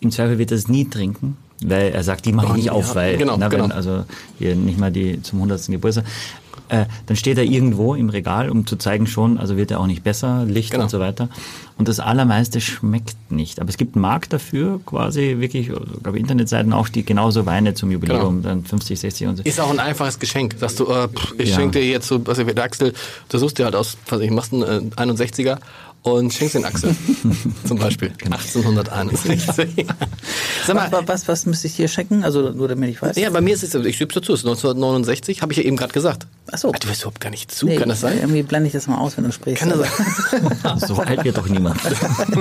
im Zweifel wird er es nie trinken. Weil er sagt, die mache ich nicht auf, weil genau, na, wenn, genau. also hier nicht mal die zum 100. Geburtstag. Äh, dann steht er irgendwo im Regal, um zu zeigen schon, also wird er auch nicht besser, Licht Genau. und so weiter. Und das Allermeiste schmeckt nicht. Aber es gibt einen Markt dafür, quasi wirklich, also, ich glaube Internetseiten auch, die genauso Weine zum Jubiläum, Genau. dann 50, 60 und so. Ist auch ein einfaches Geschenk. Sagst du, äh, pff, ich Ja. schenke dir jetzt so, was der Axel, du suchst dir halt aus, was ich machst einen äh, 61er und schenkst den Axel. Zum Beispiel. 1861. Sag mal, Was, was, was müsste ich hier checken? Also nur damit ich weiß. ja, bei mir ist es, ich gebe dazu, es ist 1969, habe ich ja eben gerade gesagt. Ach so. Ah, Du hörst überhaupt gar nicht zu, Nee, kann das sein? Irgendwie blende ich das mal aus, wenn du sprichst. Kann das sein? So alt wird doch niemand.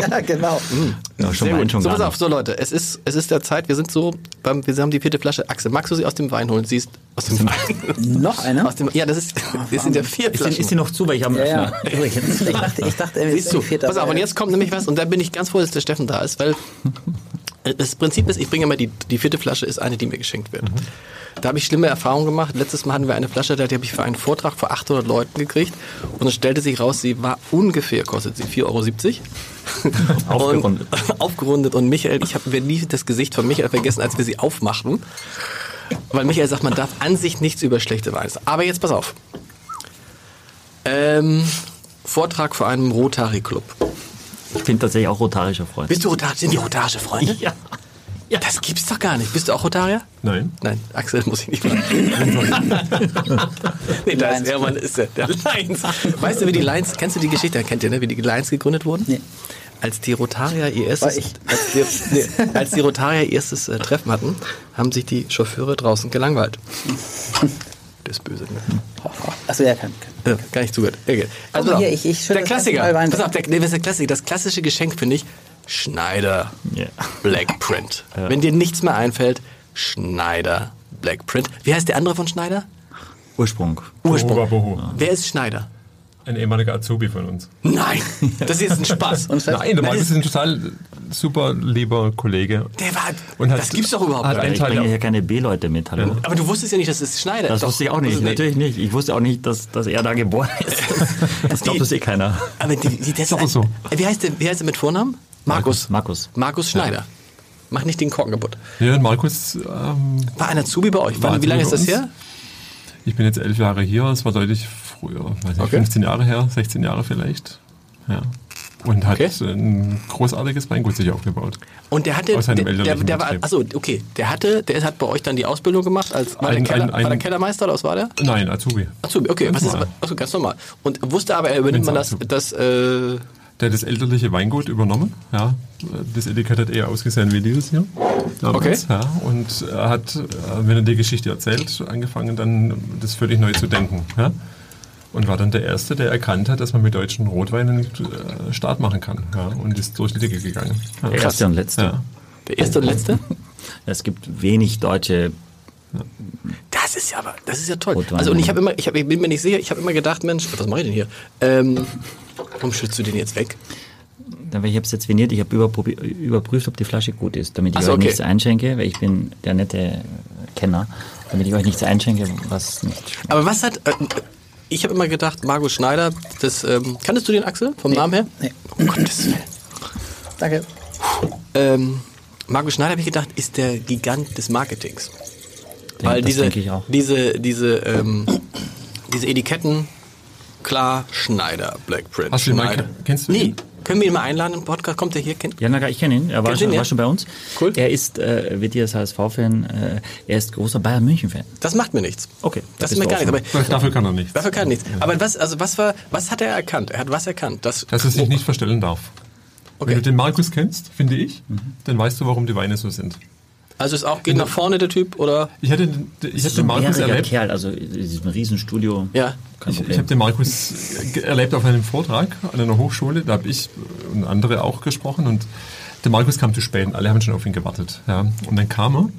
ja, genau. Ja, schon Sehr gut. schon So, pass auf, so Leute, es ist, es ist der Zeit, wir sind so, beim, wir haben die vierte Flasche. Axel, magst du sie aus dem Wein holen? Sie ist aus dem. Noch eine? Aus dem, ja, das ist, wir sind der vier Ist, Flaschen. die- ist die noch zu, weil ich habe Ja, Öffner übrigens. Ich dachte, ich dachte, Siehst du, pass auf, und jetzt kommt nämlich was, und da bin ich ganz froh, dass der Steffen da ist, weil das Prinzip ist, ich bringe immer die, die vierte Flasche, ist eine, die mir geschenkt wird. Da habe ich schlimme Erfahrungen gemacht. Letztes Mal hatten wir eine Flasche, die habe ich für einen Vortrag vor 800 Leuten gekriegt und es stellte sich raus, sie war ungefähr, kostet sie 4,70 Euro. Aufgerundet. Und, aufgerundet. Und Michael, ich habe nie das Gesicht von Michael vergessen, als wir sie aufmachten. Weil Michael sagt, man darf an sich nichts über schlechte Weine sagen. Aber jetzt pass auf. Ähm, Vortrag vor einem Rotary-Club. Ich bin tatsächlich auch rotarischer Freund. Bist du Rotari? Sind die rotarische Freunde? Ja. ja. Das gibt's doch gar nicht. Bist du auch Rotarier? Nein. Nein, Axel muss ich nicht fragen. nee, da ist Hermann, ist der, der Lions. Weißt du, wie die Lions, kennst du die Geschichte? Kennt ihr, ne? Wie die Lions gegründet wurden? Nee. Als die Rotarier ihr erstes, ich. als die, nee, als die Rotarier ihr erstes äh, Treffen hatten, haben sich die Chauffeure draußen gelangweilt. Das ist böse, ne? Achso, ja, kann. kann. Ja, gar nicht zugehört. Okay. Also, pass hier, ich- ich der das Klassiker. Pass auf, der, nee, was ist der Klassiker? Das klassische Geschenk finde ich Schneider Ja. Black Print. Wenn dir nichts mehr einfällt, Schneider Black Print. Wie heißt der andere von Schneider? Ursprung. Ursprung. Bohu. Wer ist Schneider? Ein ehemaliger Azubi von uns. Nein, das ist jetzt ein Spaß. Nein, der Markus ist- ist ein total super lieber Kollege. Der war, Und hat- das gibt's doch überhaupt nicht. Ich bringe ja- hier keine B-Leute mit, hallo. Aber du wusstest ja nicht, dass es Schneider Das ist. wusste ich auch nicht, natürlich nicht. Ich wusste auch nicht, dass, dass er da geboren ist. Das glaubt das eh keiner. Aber die, die, das Doch, ein, so. Wie heißt der, wie heißt der mit Vornamen? Markus. Markus. Markus Schneider. Mach nicht den Korken kaputt. Ja, und Markus, ähm, War ein Azubi bei euch. War Wann, wie lange ist das her? ich bin jetzt elf Jahre hier, es war deutlich früher, weiß nicht, Okay. 15 Jahre her, 16 Jahre vielleicht. Ja. Und hat Okay. ein großartiges Weingut sich aufgebaut. Und der hatte, Aus seinem der, der, der war, achso, okay, der hatte, der hat bei euch dann die Ausbildung gemacht als, war, Ein- der, Keller, ein- ein- war der Kellermeister oder was war der? Nein, Azubi. Azubi, okay, was ist, normal. achso, ganz normal. Und wusste aber, er übernimmt man das, das, äh, Der hat das elterliche Weingut übernommen. Ja. Das Etikett hat eher ausgesehen wie dieses hier. Damals, Okay. Ja. Und er hat, äh, wenn er die Geschichte erzählt, angefangen dann das völlig neu zu denken. Ja. Und war dann der Erste, der erkannt hat, dass man mit deutschen Rotweinen äh, Start machen kann. Ja. Und ist durch die Decke gegangen. Ja. Der erste und letzte. Ja. der erste und letzte? Es gibt wenig deutsche Das ist ja aber, das ist ja toll. Rotwein. Also und ich habe immer, ich, hab, ich bin mir nicht sicher, ich habe immer gedacht, Mensch, was mache ich denn hier? Ähm, warum schützt du den jetzt weg? weil ich habe es jetzt veniert, ich habe überprüft, ob die Flasche gut ist, damit ich so, euch okay. nichts einschenke, weil ich bin der nette Kenner, damit ich euch nichts einschenke, was nicht schmeckt. Aber was hat. Ich habe immer gedacht, Margot Schneider, das. Ähm, kanntest du den Axel vom Namen her? Nee. Um Gottes Willen. Danke. Ähm, Margot Schneider, habe ich gedacht, ist der Gigant des Marketings. Weil das diese, denke ich auch. diese, diese, ähm, diese Etiketten, klar, Schneider, Blackprint. Hast du mal Schneider. ke- kennst du nee. Können wir ihn mal einladen im Podcast? Kommt der hier? Kennt? Ja, na, ich kenne ihn. Er war schon, ihn, ja? war schon bei uns. Cool. Er ist, äh, wird als HSV-Fan, äh, er ist großer Bayern München-Fan. Das macht mir nichts. Okay, Das da ist mir gar nichts. Aber Dafür kann er nichts. dafür kann er nichts. Aber was, also was war, was hat er erkannt? Er hat was erkannt? Das, Dass er sich nicht verstellen darf. Okay. Wenn du den Markus kennst, finde ich, dann weißt du, warum die Weine so sind. Also ist auch, geht nach vorne der Typ oder? Ich hätte, den- ich ist hätte so den ein Markus erlebt. Kerl, also in diesem Riesenstudio. Ja. Kein Ich, ich habe den Markus erlebt auf einem Vortrag an einer Hochschule. Da habe ich und andere auch gesprochen. Und der Markus kam zu spät. und Alle haben schon auf ihn gewartet. Ja. Und dann kam er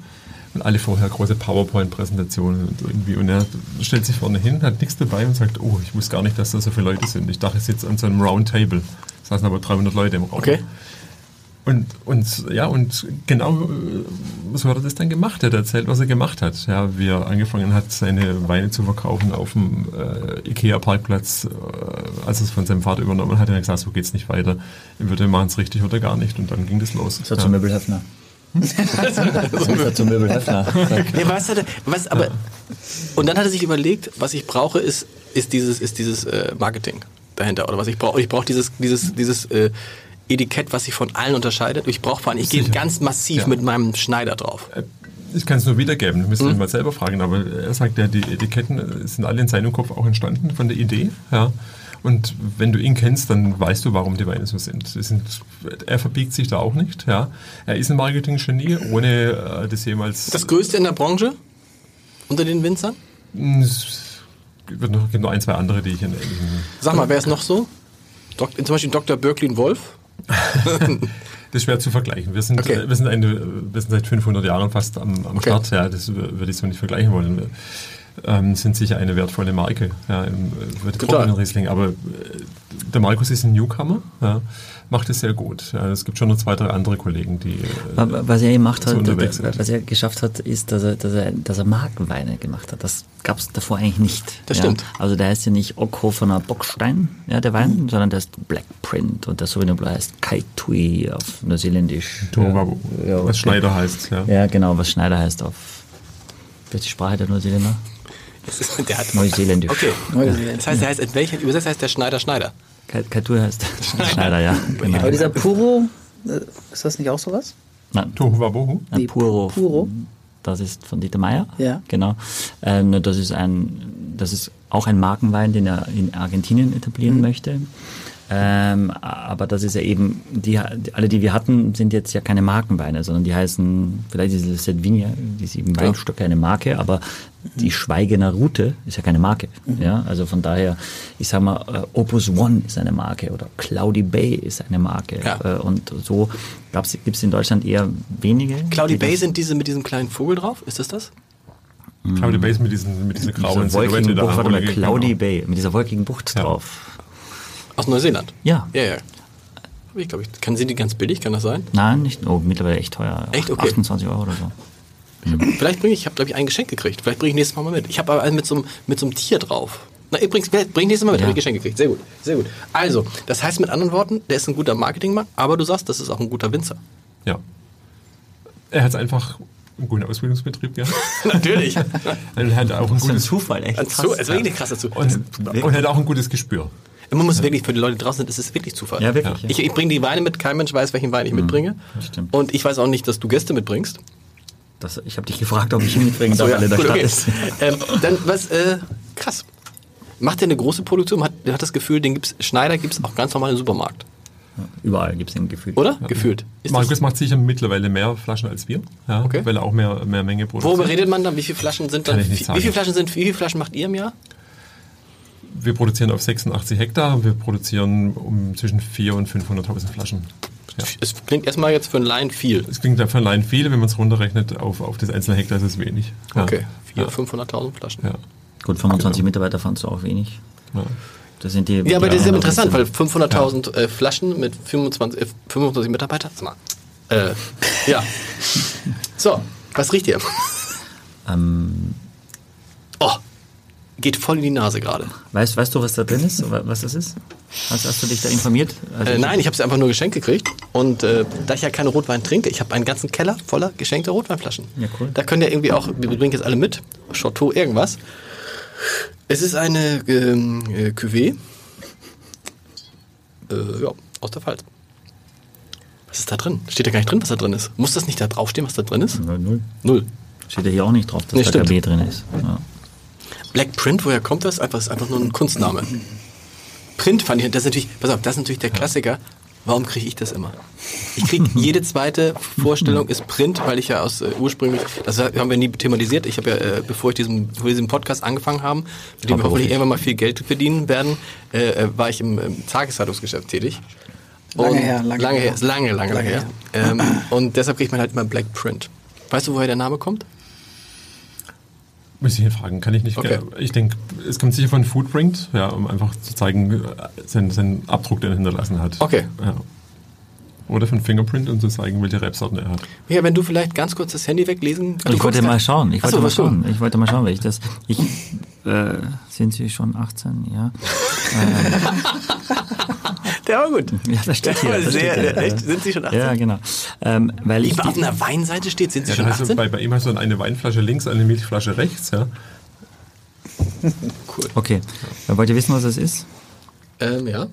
und alle vorher große PowerPoint-Präsentationen und irgendwie. Und er stellt sich vorne hin, hat nichts dabei und sagt: Oh, ich wusste gar nicht, dass da so viele Leute sind. Ich dachte, ich sitze an so einem Roundtable. Es saßen aber 300 Leute im Raum. Okay. Und, und, ja, und genau äh, so hat er das dann gemacht. Er hat erzählt, was er gemacht hat. Ja, wie er angefangen hat, seine Weine zu verkaufen auf dem äh, Ikea-Parkplatz, äh, als er es von seinem Vater übernommen hat. Er hat gesagt, so geht's nicht weiter. Entweder machen es richtig oder gar nicht. Und dann ging das los. So zum Möbelhöfner. so zum Möbelhöfner. Nee, was hat er, was, aber, und dann hat er sich überlegt, was ich brauche, ist, ist dieses, ist dieses äh, Marketing dahinter. Oder was ich brauche. Ich brauche dieses, dieses, dieses äh, Etikett, was sich von allen unterscheidet. Ich brauche vor allem, ich gehe ganz massiv Ja. mit meinem Schneider drauf. Ich kann es nur wiedergeben, du müsst Mhm. ihn mal selber fragen, aber er sagt ja, die Etiketten äh, sind alle in seinem Kopf auch entstanden von der Idee. Ja. Und wenn du ihn kennst, dann weißt du, warum die Weine so sind. Sind er verbiegt sich da auch nicht. Ja. Er ist ein Marketing-Genie, ohne äh, das jemals... Das Größte in der Branche? Unter den Winzern? es gibt noch, ein, zwei andere, die ich in ähnlichen... Sag mal, wer ist noch so? Dok zum Beispiel Dr. Birklin Wolf? Das ist schwer zu vergleichen. Wir sind, Okay. wir sind, eine, wir sind seit 500 Jahren fast am, am Okay. Start. Ja, das wür- würde ich so nicht vergleichen wollen. Ähm, sind sicher eine wertvolle Marke ja, im, äh, für den trockenen Riesling. Aber äh, der Markus ist ein Newcomer, ja, macht es sehr gut. Ja, es gibt schon noch zwei, drei andere Kollegen, die... äh, Was er gemacht hat, sind. was er geschafft hat, ist, dass er, dass er, dass er Markenweine gemacht hat. Das gab es davor eigentlich nicht. Das ja. stimmt. Also der heißt ja nicht Ockhofener Bockstein, ja, der Wein, Mhm. sondern der ist Black Print und der Sauvignon Blanc heißt Kaitui auf Neuseeländisch. Tohuwabohu, Ja, okay. was Schneider heißt. Ja. Ja, genau, was Schneider heißt auf. Die Sprache der Neuseeländer? Ist, der hat, Neuseeländisch. okay. Das heißt, der heißt, in welcher Übersetzt heißt der Schneider Schneider. Kaitui heißt Schneider, ja. Genau. Aber dieser Puro, äh, ist das nicht auch sowas? Nein, Tohuwabohu. Ein Nee, Puro. Puro. Das ist von Dieter Meier. Ja. Genau. Ähm, das ist ein, das ist auch ein Markenwein, den er in Argentinien etablieren möchte. Ähm, aber das ist ja eben, die, alle, die wir hatten, sind jetzt ja keine Markenweine, sondern die heißen, vielleicht ist es Sedvinia, die sieben Weinstöcke eine Marke, aber die Schweigener Route ist ja keine Marke. Ja, also von daher, ich sag mal, äh, Opus One ist eine Marke oder Cloudy Bay ist eine Marke. Ja. Äh, Und so gibt es in Deutschland eher wenige. Cloudy Bay sind diese mit diesem kleinen Vogel drauf? Ist das das? Claudia Base mit, diesen, mit dieser grauen wolkigen da. Mal, Genau. Cloudy Bay, mit dieser wolkigen Bucht Ja. drauf. Aus Neuseeland? Ja. Ja, ja. Hab Ich glaube, ich, kann, sind die ganz billig? Kann das sein? Nein, nicht, oh, mittlerweile echt teuer. Echt? Okay. 28 Euro oder so. Vielleicht bringe ich, ich habe glaube ich ein Geschenk gekriegt. Vielleicht bringe ich nächstes Mal mal mit. Ich habe aber einen mit so, einem- mit so einem Tier drauf. Na, vielleicht bring ich nächstes Mal mit. Ja. Habe ich Geschenk gekriegt. Sehr gut, sehr gut. Also, das heißt mit anderen Worten, der ist ein guter Marketingmann, aber du sagst, das ist auch ein guter Winzer. Ja. Er hat einfach einen guten Ausbildungsbetrieb gehabt. Natürlich. Er hat auch ein gutes Zufall, echt. Das ist so, ist wirklich krass dazu. und, und hat auch ein gutes Gespür. Man muss wirklich, für die Leute die draußen sind, ist es wirklich Zufall. Ja, wirklich, ja. Ich, ich bringe die Weine mit, kein Mensch weiß, welchen Wein ich mitbringe. stimmt. Und ich weiß auch nicht, dass du Gäste mitbringst. Das, ich habe dich gefragt, ob ich ihn mitbringen darf, So, weil er in der Stadt okay. ist. ähm, dann, was, äh, krass. Macht der eine große Produktion? Hat, hat das Gefühl, den gibt's, Schneider gibt es auch ganz normal im Supermarkt. Überall gibt es ein Gefühl. Oder? Gefühlt. Ist Markus macht sicher mittlerweile mehr Flaschen als wir, ja, Okay. weil er auch mehr, mehr Menge produziert. worüber redet man dann? Wie viele Flaschen sind dann? Wie viele Flaschen sind, wie viele Flaschen macht ihr im Jahr? Wir produzieren auf 86 Hektar, wir produzieren um zwischen 400.000 und 500.000 Flaschen. Ja. Es klingt erstmal jetzt für einen Laien viel. Es klingt für allein viel, wenn man es runterrechnet auf, auf das einzelne Hektar ist es wenig. Ja. Okay. Ja. 400.000, 500.000 Flaschen. Ja. Gut, 25 Mitarbeiter fandst du auch wenig. Ja. Das sind die. Ja, aber das ist ja interessant, weil 500.000 äh, Flaschen mit 25, äh, 25 Mitarbeitern. Sag mal. Äh, ja. So, was riecht ihr? Ähm, Oh, geht voll in die Nase gerade. weißt, weißt du, was da drin ist? Wa- Was das ist? Hast, hast du dich da informiert? Also Äh, nein, ich habe sie einfach nur geschenkt gekriegt. Und äh, da ich ja keine Rotwein trinke, ich habe einen ganzen Keller voller geschenkter Rotweinflaschen. Ja, cool. Da könnt ihr irgendwie auch, wir bringen jetzt alle mit, Chateau irgendwas. Es ist eine ähm, äh, Cuvée. Äh, ja, aus der Pfalz. Was ist da drin? Steht da gar nicht drin, was da drin ist. Muss das nicht da draufstehen, was da drin ist? Null, null. Null. Steht ja hier auch nicht drauf, dass Nee, da stimmt. KB drin ist. Ja. Black Print, woher kommt das? Einfach, ist einfach nur ein Kunstname. Print fand ich, das ist natürlich, pass auf, das ist natürlich der Klassiker. Warum kriege ich das immer? Ich kriege jede zweite Vorstellung ist Print, weil ich ja aus äh, ursprünglich, das haben wir nie thematisiert. Ich habe ja, äh, bevor ich diesen, bevor wir diesen Podcast angefangen haben, mit dem wir hoffentlich irgendwann mal viel Geld verdienen werden, äh, äh, war ich im, im Tageszeitungsgeschäft tätig. Lange Und- her, lange lange her. her, ist lange, lange, lange her. Ähm, und deshalb kriegt man halt immer Black Print. Weißt du, woher der Name kommt? Muss ich ihn fragen, kann ich nicht. Okay. Ich denke, es kommt sicher von Foodprint, ja, um einfach zu zeigen, äh, seinen, seinen Abdruck, den er hinterlassen hat. Okay. Ja. Oder von Fingerprint, um zu zeigen, welche Rebsorten er hat. Ja, wenn du vielleicht ganz kurz das Handy weglesen Ich wollte mal schauen. Ich wollte so, mal schauen. Ich wollte mal schauen, weil ich das. Ich äh, sind Sie schon 18? Ja. Der war gut. Ja, das steht hier. das sehr, steht hier. echt? Sind Sie schon 18? Ja, genau. Ähm, weil ich auf einer Weinseite steht, sind Sie Ja, schon da hast du, 18? bei, bei ihm hast du dann eine Weinflasche links, eine Milchflasche rechts. Ja. Cool. okay. Wollt ihr wissen, was das ist? Ähm, ja.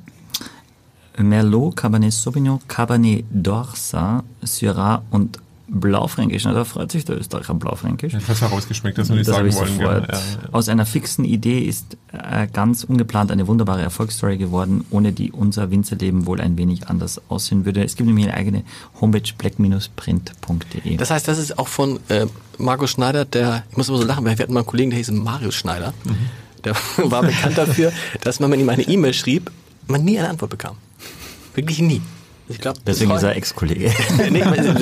Merlot, Cabernet Sauvignon, Cabernet d'Orsa, Syrah und Blaufränkisch. Da freut sich der Österreicher am Blaufränkisch. Ich habe herausgeschmeckt, dass wir nicht Das habe sagen ich wollen. Ja, ja. Aus einer fixen Idee ist äh, ganz ungeplant eine wunderbare Erfolgsstory geworden, ohne die unser Winzerleben wohl ein wenig anders aussehen würde. Es gibt nämlich eine eigene Homepage black-print.de. Das heißt, das ist auch von äh, Markus Schneider, der, ich muss immer so lachen, weil wir hatten mal einen Kollegen, der hieß Marius Schneider. Mhm. Der war bekannt dafür, dass man, wenn ihm eine E-Mail schrieb, man nie eine Antwort bekam. Wirklich nie. Ich glaube, Deswegen ist er Ex-Kollege. nee,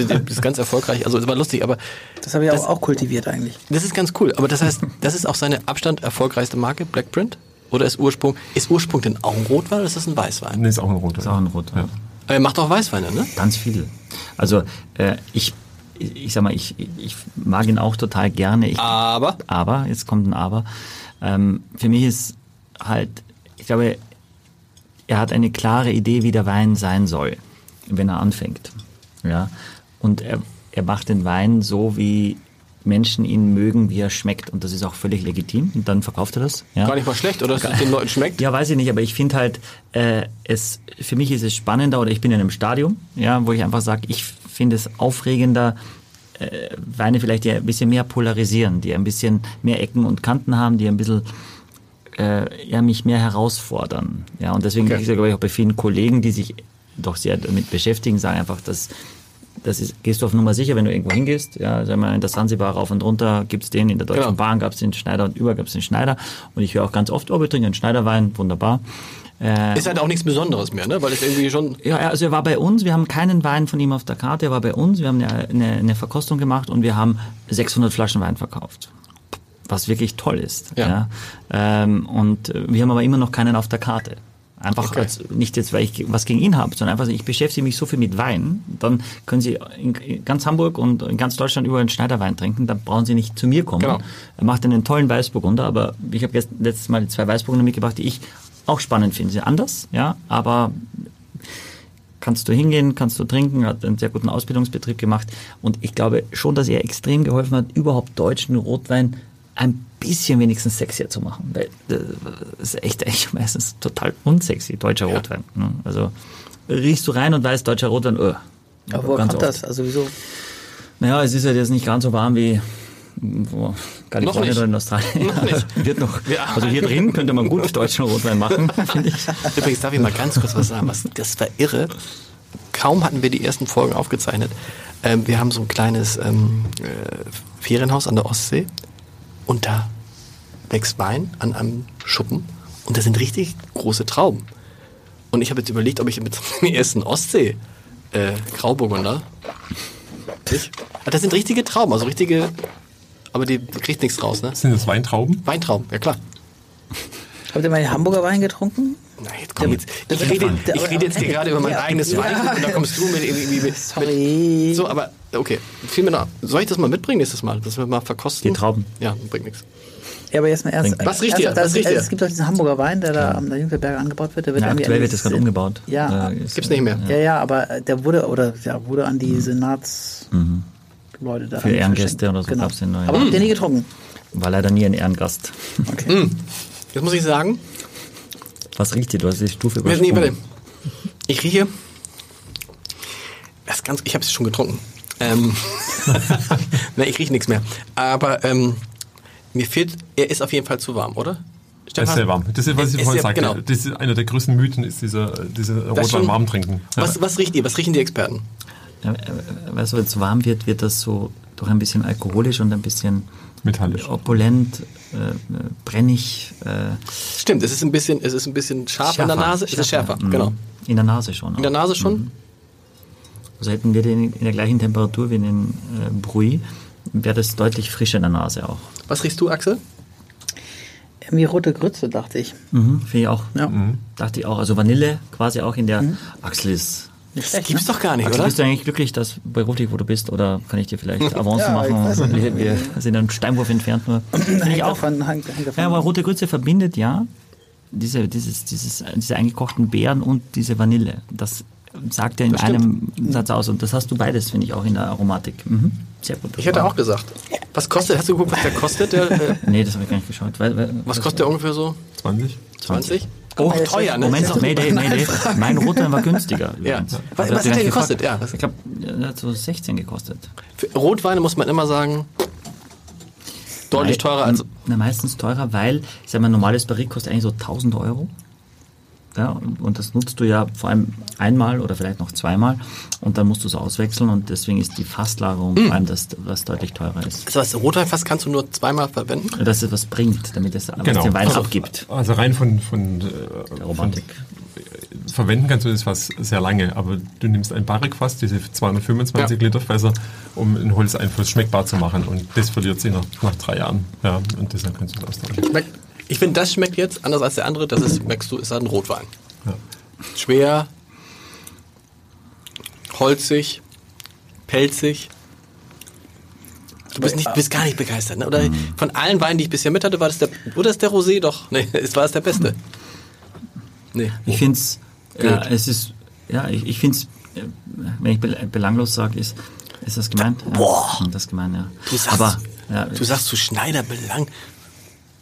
das ist ganz erfolgreich. Also es war lustig, aber Das habe ich Das- auch, kultiviert eigentlich. das ist ganz cool. Aber das heißt, das ist auch seine Abstand erfolgreichste Marke, Blackprint? Oder ist Ursprung, ist Ursprung denn auch ein Rotwein oder ist das ein Weißwein? Nee, ist auch ein roter. ist auch ein Rotwein. Aber er macht auch Weißweine, ne? Ganz viel. Also äh, ich, ich sag mal, ich, ich mag ihn auch total gerne. Ich, Aber aber, jetzt kommt ein Aber. Ähm, für mich ist halt, ich glaube, er hat eine klare Idee, wie der Wein sein soll, wenn er anfängt. Ja. Und er, er macht den Wein so, wie Menschen ihn mögen, wie er schmeckt. Und das ist auch völlig legitim. Und dann verkauft er das. Ja. gar nicht mal schlecht, oder dass es den Leuten schmeckt. Ja, weiß ich nicht, aber ich finde halt, äh, es, für mich ist es spannender oder ich bin in einem Stadium, ja, wo ich einfach sage, ich finde es aufregender, äh, Weine vielleicht, die ein bisschen mehr polarisieren, die ein bisschen mehr Ecken und Kanten haben, die ein bisschen äh, ja, mich mehr herausfordern. Ja, und deswegen, Okay. ich glaube ich, auch bei vielen Kollegen, die sich doch sehr damit beschäftigen, sagen einfach, dass das ist, gehst du auf Nummer sicher, wenn du irgendwo hingehst. Ja, sagen wir in der Sansibar rauf und runter gibt's den, in der Deutschen Genau. Bahn gab's den Schneider und über gab's den Schneider. Und ich höre auch ganz oft, oh, wir trinken einen Schneiderwein, wunderbar. Äh, Ist halt auch nichts Besonderes mehr, ne? Weil es irgendwie schon. ja, also er war bei uns, wir haben keinen Wein von ihm auf der Karte, er war bei uns, wir haben eine, eine, eine Verkostung gemacht und wir haben 600 Flaschen Wein verkauft. Was wirklich toll ist. Ja. Ja. Ähm, und wir haben aber immer noch keinen auf der Karte. Einfach Okay. als, nicht jetzt, weil ich was gegen ihn habe, sondern einfach, ich beschäftige mich so viel mit Wein, dann können Sie in, ganz Hamburg und in ganz Deutschland überall einen Schneiderwein trinken, dann brauchen Sie nicht zu mir kommen. Genau. Er macht einen tollen Weißburgunder, aber ich habe letztes Mal zwei Weißburgunder mitgebracht, die ich auch spannend finde. Sie sind anders, ja, aber kannst du hingehen, kannst du trinken, hat einen sehr guten Ausbildungsbetrieb gemacht und ich glaube schon, dass er extrem geholfen hat, überhaupt deutschen Rotwein ein bisschen wenigstens sexier zu machen, weil äh, das ist echt eigentlich meistens total unsexy, deutscher Ja. Rotwein. ne? Also riechst du rein und weißt, deutscher Rotwein, öh. Aber woher kommt oft. das? Also wieso? Naja, es ist halt jetzt nicht ganz so warm wie wo, Kalifornien oder in Australien. Noch nicht. Wird noch. Also hier drin könnte man gut deutschen Rotwein machen, finde ich. Übrigens darf ich mal ganz kurz was sagen. Was, das war irre. Kaum hatten wir die ersten Folgen aufgezeichnet. Ähm, wir haben so ein kleines ähm, äh, Ferienhaus an der Ostsee und da wächst Wein an einem Schuppen und da sind richtig große Trauben. Und ich habe jetzt überlegt, ob ich mit dem ersten Ostsee äh, Grauburgunder. Ich, ah, das sind richtige Trauben, also richtige. Aber die kriegt nichts raus, ne? Sind das Weintrauben? Weintrauben, ja klar. Habt ihr mal den Hamburger Wein getrunken? Na, jetzt komm jetzt. Ich rede, ich rede jetzt hier gerade über mein Ja. eigenes Wein und da kommst du mit irgendwie mit, Sorry. mit. So, aber okay. Viel mir noch. Soll ich das mal mitbringen nächstes Mal? Dass wir mal verkosten? Die Trauben. Ja, bringt nichts. Ja, aber jetzt mal erst. Was riecht erst, ihr? das- Was riecht ihr? Es gibt doch diesen Hamburger Wein, der da am Jungfernberg angebaut wird. Der wird Ja, irgendwie aktuell wird das gerade umgebaut. Ja, Äh, ist, Gibt's nicht mehr. ja, ja, aber äh, der wurde oder ja, wurde an die Senats Leute da Mhm. Für an- Ehrengäste oder so Genau. gab's den neuen. Aber habt ihr nie getrunken? War leider nie ein Ehrengast. Okay. Jetzt muss ich sagen, Was riecht dir? Du hast die Stufe nee, übersprungen. warte. ich rieche. Das ganz, ich habe es schon getrunken. Ähm, ne, ich rieche nichts mehr. Aber ähm, mir fehlt, er ist auf jeden Fall zu warm, oder? Er ist sehr warm. Das ist, was ich Ist vorhin sagte. genau. Das ist einer der größten Mythen, ist dieser, dieser Rotwein warm trinken. Was, was riecht ihr? Was riechen die Experten? Ja, Weißt du, wenn es warm wird, wird das so doch ein bisschen alkoholisch und ein bisschen Metallisch. opulent, äh, brennig. Äh, Stimmt, es ist ein bisschen, es ist ein bisschen scharf in der Nase. Es ist schärfer, Mhm. genau. In der Nase schon. In der auch. Nase schon. Also hätten wir den in der gleichen Temperatur wie den äh, Bruy, wäre das deutlich frischer in der Nase auch. Was riechst du, Axel? Irgendwie rote Grütze, dachte ich. Mhm, Finde ich auch. Ja. Dachte ich auch. Also Vanille quasi auch in der Axel ist. Das schlecht, gibt's ne? doch gar nicht, Axel, oder? bist du eigentlich glücklich, dass beruflich, wo du bist? Oder kann ich dir vielleicht Avance Ja, machen? Wir, wir sind einen Steinwurf entfernt nur. Ich auch. davon, hängt, hängt davon. Ja, aber rote Grütze verbindet ja diese, dieses, dieses, diese eingekochten Beeren und diese Vanille. Das sagt er in Das stimmt. einem Satz aus. Und das hast du beides, finde ich, auch in der Aromatik. Mhm. Sehr gut. Ich hätte auch gesagt. Was kostet, hast du geguckt, was der kostet? Der, äh, Nee, das habe ich gar nicht geschaut. Weil, weil, was kostet der ungefähr so? 20? 20? Guck Oh, teuer, ne? Moment Mayday, Mayday. Mein Rotwein war günstiger. Ja. Was- was hat der gekostet? gefragt. Ja, was- Ich glaube, der hat so 16 gekostet. Für Rotweine muss man immer sagen, deutlich teurer als. Na, meistens teurer, weil, ich sag mal, ein normales Barrik kostet eigentlich so 1000 Euro. Ja, und, das nutzt du ja vor allem einmal oder vielleicht noch zweimal und dann musst du es auswechseln und deswegen ist die Fasslagerung Hm. vor allem das, was deutlich teurer ist. Also was Rotweinfass kannst du nur zweimal verwenden? Dass es was bringt, damit es Genau. den Wein Also- abgibt. Also rein von, von, Der äh, von Romantik. verwenden kannst du das Fass sehr lange, aber du nimmst ein Barrikfass, diese 225 Ja. Liter Fässer, um einen Holzeinfluss schmeckbar zu machen und das verliert sich nach, nach drei Jahren. Ja, und deshalb kannst du es austauschen. Ich finde, das schmeckt jetzt anders als der andere. Das ist, merkst du, ist halt ein Rotwein. Ja. Schwer, holzig, pelzig. Du bist, nicht, bist gar nicht begeistert, ne? Oder von allen Weinen, die ich bisher mit hatte, war das der, oder ist der Rosé doch? Nee, es war es der beste. Nee. Ich finde es, ja, es ist, ja, ich, ich finde es, wenn ich bel- belanglos sage, ist, ist das gemeint? Ja, Boah. Das ist gemeint, ja. Du sagst, Aber, ja, du sagst zu Schneider Belang.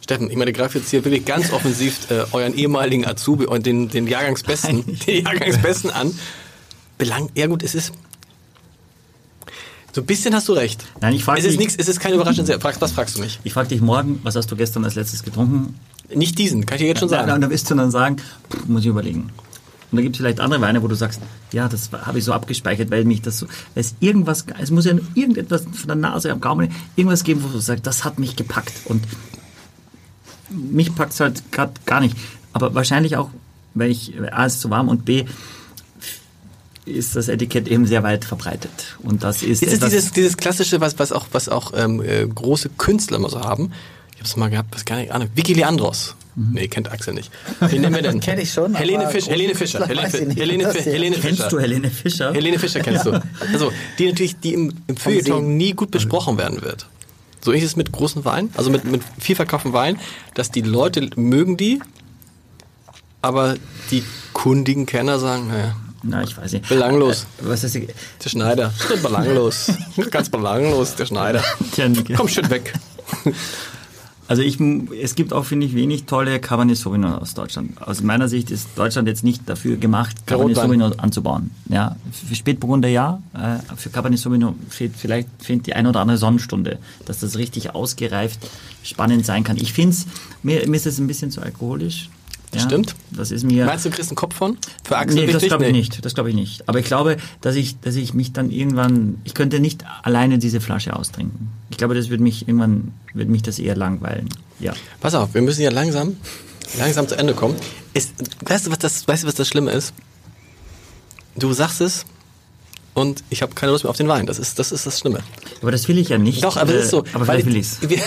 Steffen, ich meine, greife jetzt hier wirklich ganz offensiv äh, euren ehemaligen Azubi und den, den Jahrgangsbesten, den Jahrgangsbesten an. Belang, ja gut, es ist. So ein bisschen hast du recht. Nein, ich frag Es ist nichts, es ist keine Überraschung. Frag, was fragst du mich? ich frage dich morgen, was hast du gestern als letztes getrunken? Nicht diesen, kann ich dir jetzt schon sagen. und dann wirst du dann sagen, pff, muss ich überlegen. Und da gibt es vielleicht andere Weine, wo du sagst, ja, das habe ich so abgespeichert, weil mich das so, weil es irgendwas, es muss ja irgendetwas von der Nase am Gaumen, irgendwas geben, wo du sagst, das hat mich gepackt. Und mich packt es halt gerade gar nicht. Aber wahrscheinlich auch, weil ich, A, ist zu warm und B, ist das Etikett eben sehr weit verbreitet. Und das ist, Ist es dieses, dieses klassische, was, was auch, was auch ähm, äh, große Künstler immer so haben? Ich habe es mal gehabt, was gar nicht Ahnung. Vicky Leandros. Nee, kennt Axel nicht. Wen nennen wir denn? Kenn ich schon, Helene, Fisch, Helene Fischer. Helene, nicht, Helene, Helene Fischer. Kennst du Helene Fischer? Helene Fischer kennst du. Also, die natürlich, die im, im Feuilleton nie gut besprochen werden wird. So ist es mit großen Wein, also mit, mit viel verkauften Wein, dass die Leute mögen die, aber die kundigen Kenner sagen, naja, Na, ich weiß nicht. Belanglos. Äh, Was ist die, der Schneider, belanglos. Ganz belanglos, der Schneider. Tja, Komm schön weg. Also ich, es gibt auch, finde ich, wenig tolle Cabernet Sauvignon aus Deutschland. Aus meiner Sicht ist Deutschland jetzt nicht dafür gemacht, Cabernet. Sauvignon anzubauen. Ja, für Spätburgunder ja, äh, für Cabernet Sauvignon fehlt vielleicht fehlt die ein oder andere Sonnenstunde, dass das richtig ausgereift spannend sein kann. Ich finde es, mir, mir ist es ein bisschen zu alkoholisch. Ja, Stimmt. Das ist mir... Meinst du, du kriegst einen Kopf von? Für Axel Nee, das glaube ich nicht. Das glaube ich nicht. Aber ich glaube, dass ich, dass ich mich dann irgendwann, ich könnte nicht alleine diese Flasche austrinken. Ich glaube, das würde mich irgendwann, würde mich das eher langweilen. Ja. Pass auf, wir müssen ja langsam, langsam zu Ende kommen. Ist, weißt, du, was das, weißt du, was das Schlimme ist? Du sagst es, und ich habe keine Lust mehr auf den Wein. Das ist das, ist das Schlimme. Aber das will ich ja nicht. Doch, aber das ist so. Äh, aber weil vielleicht will ich's.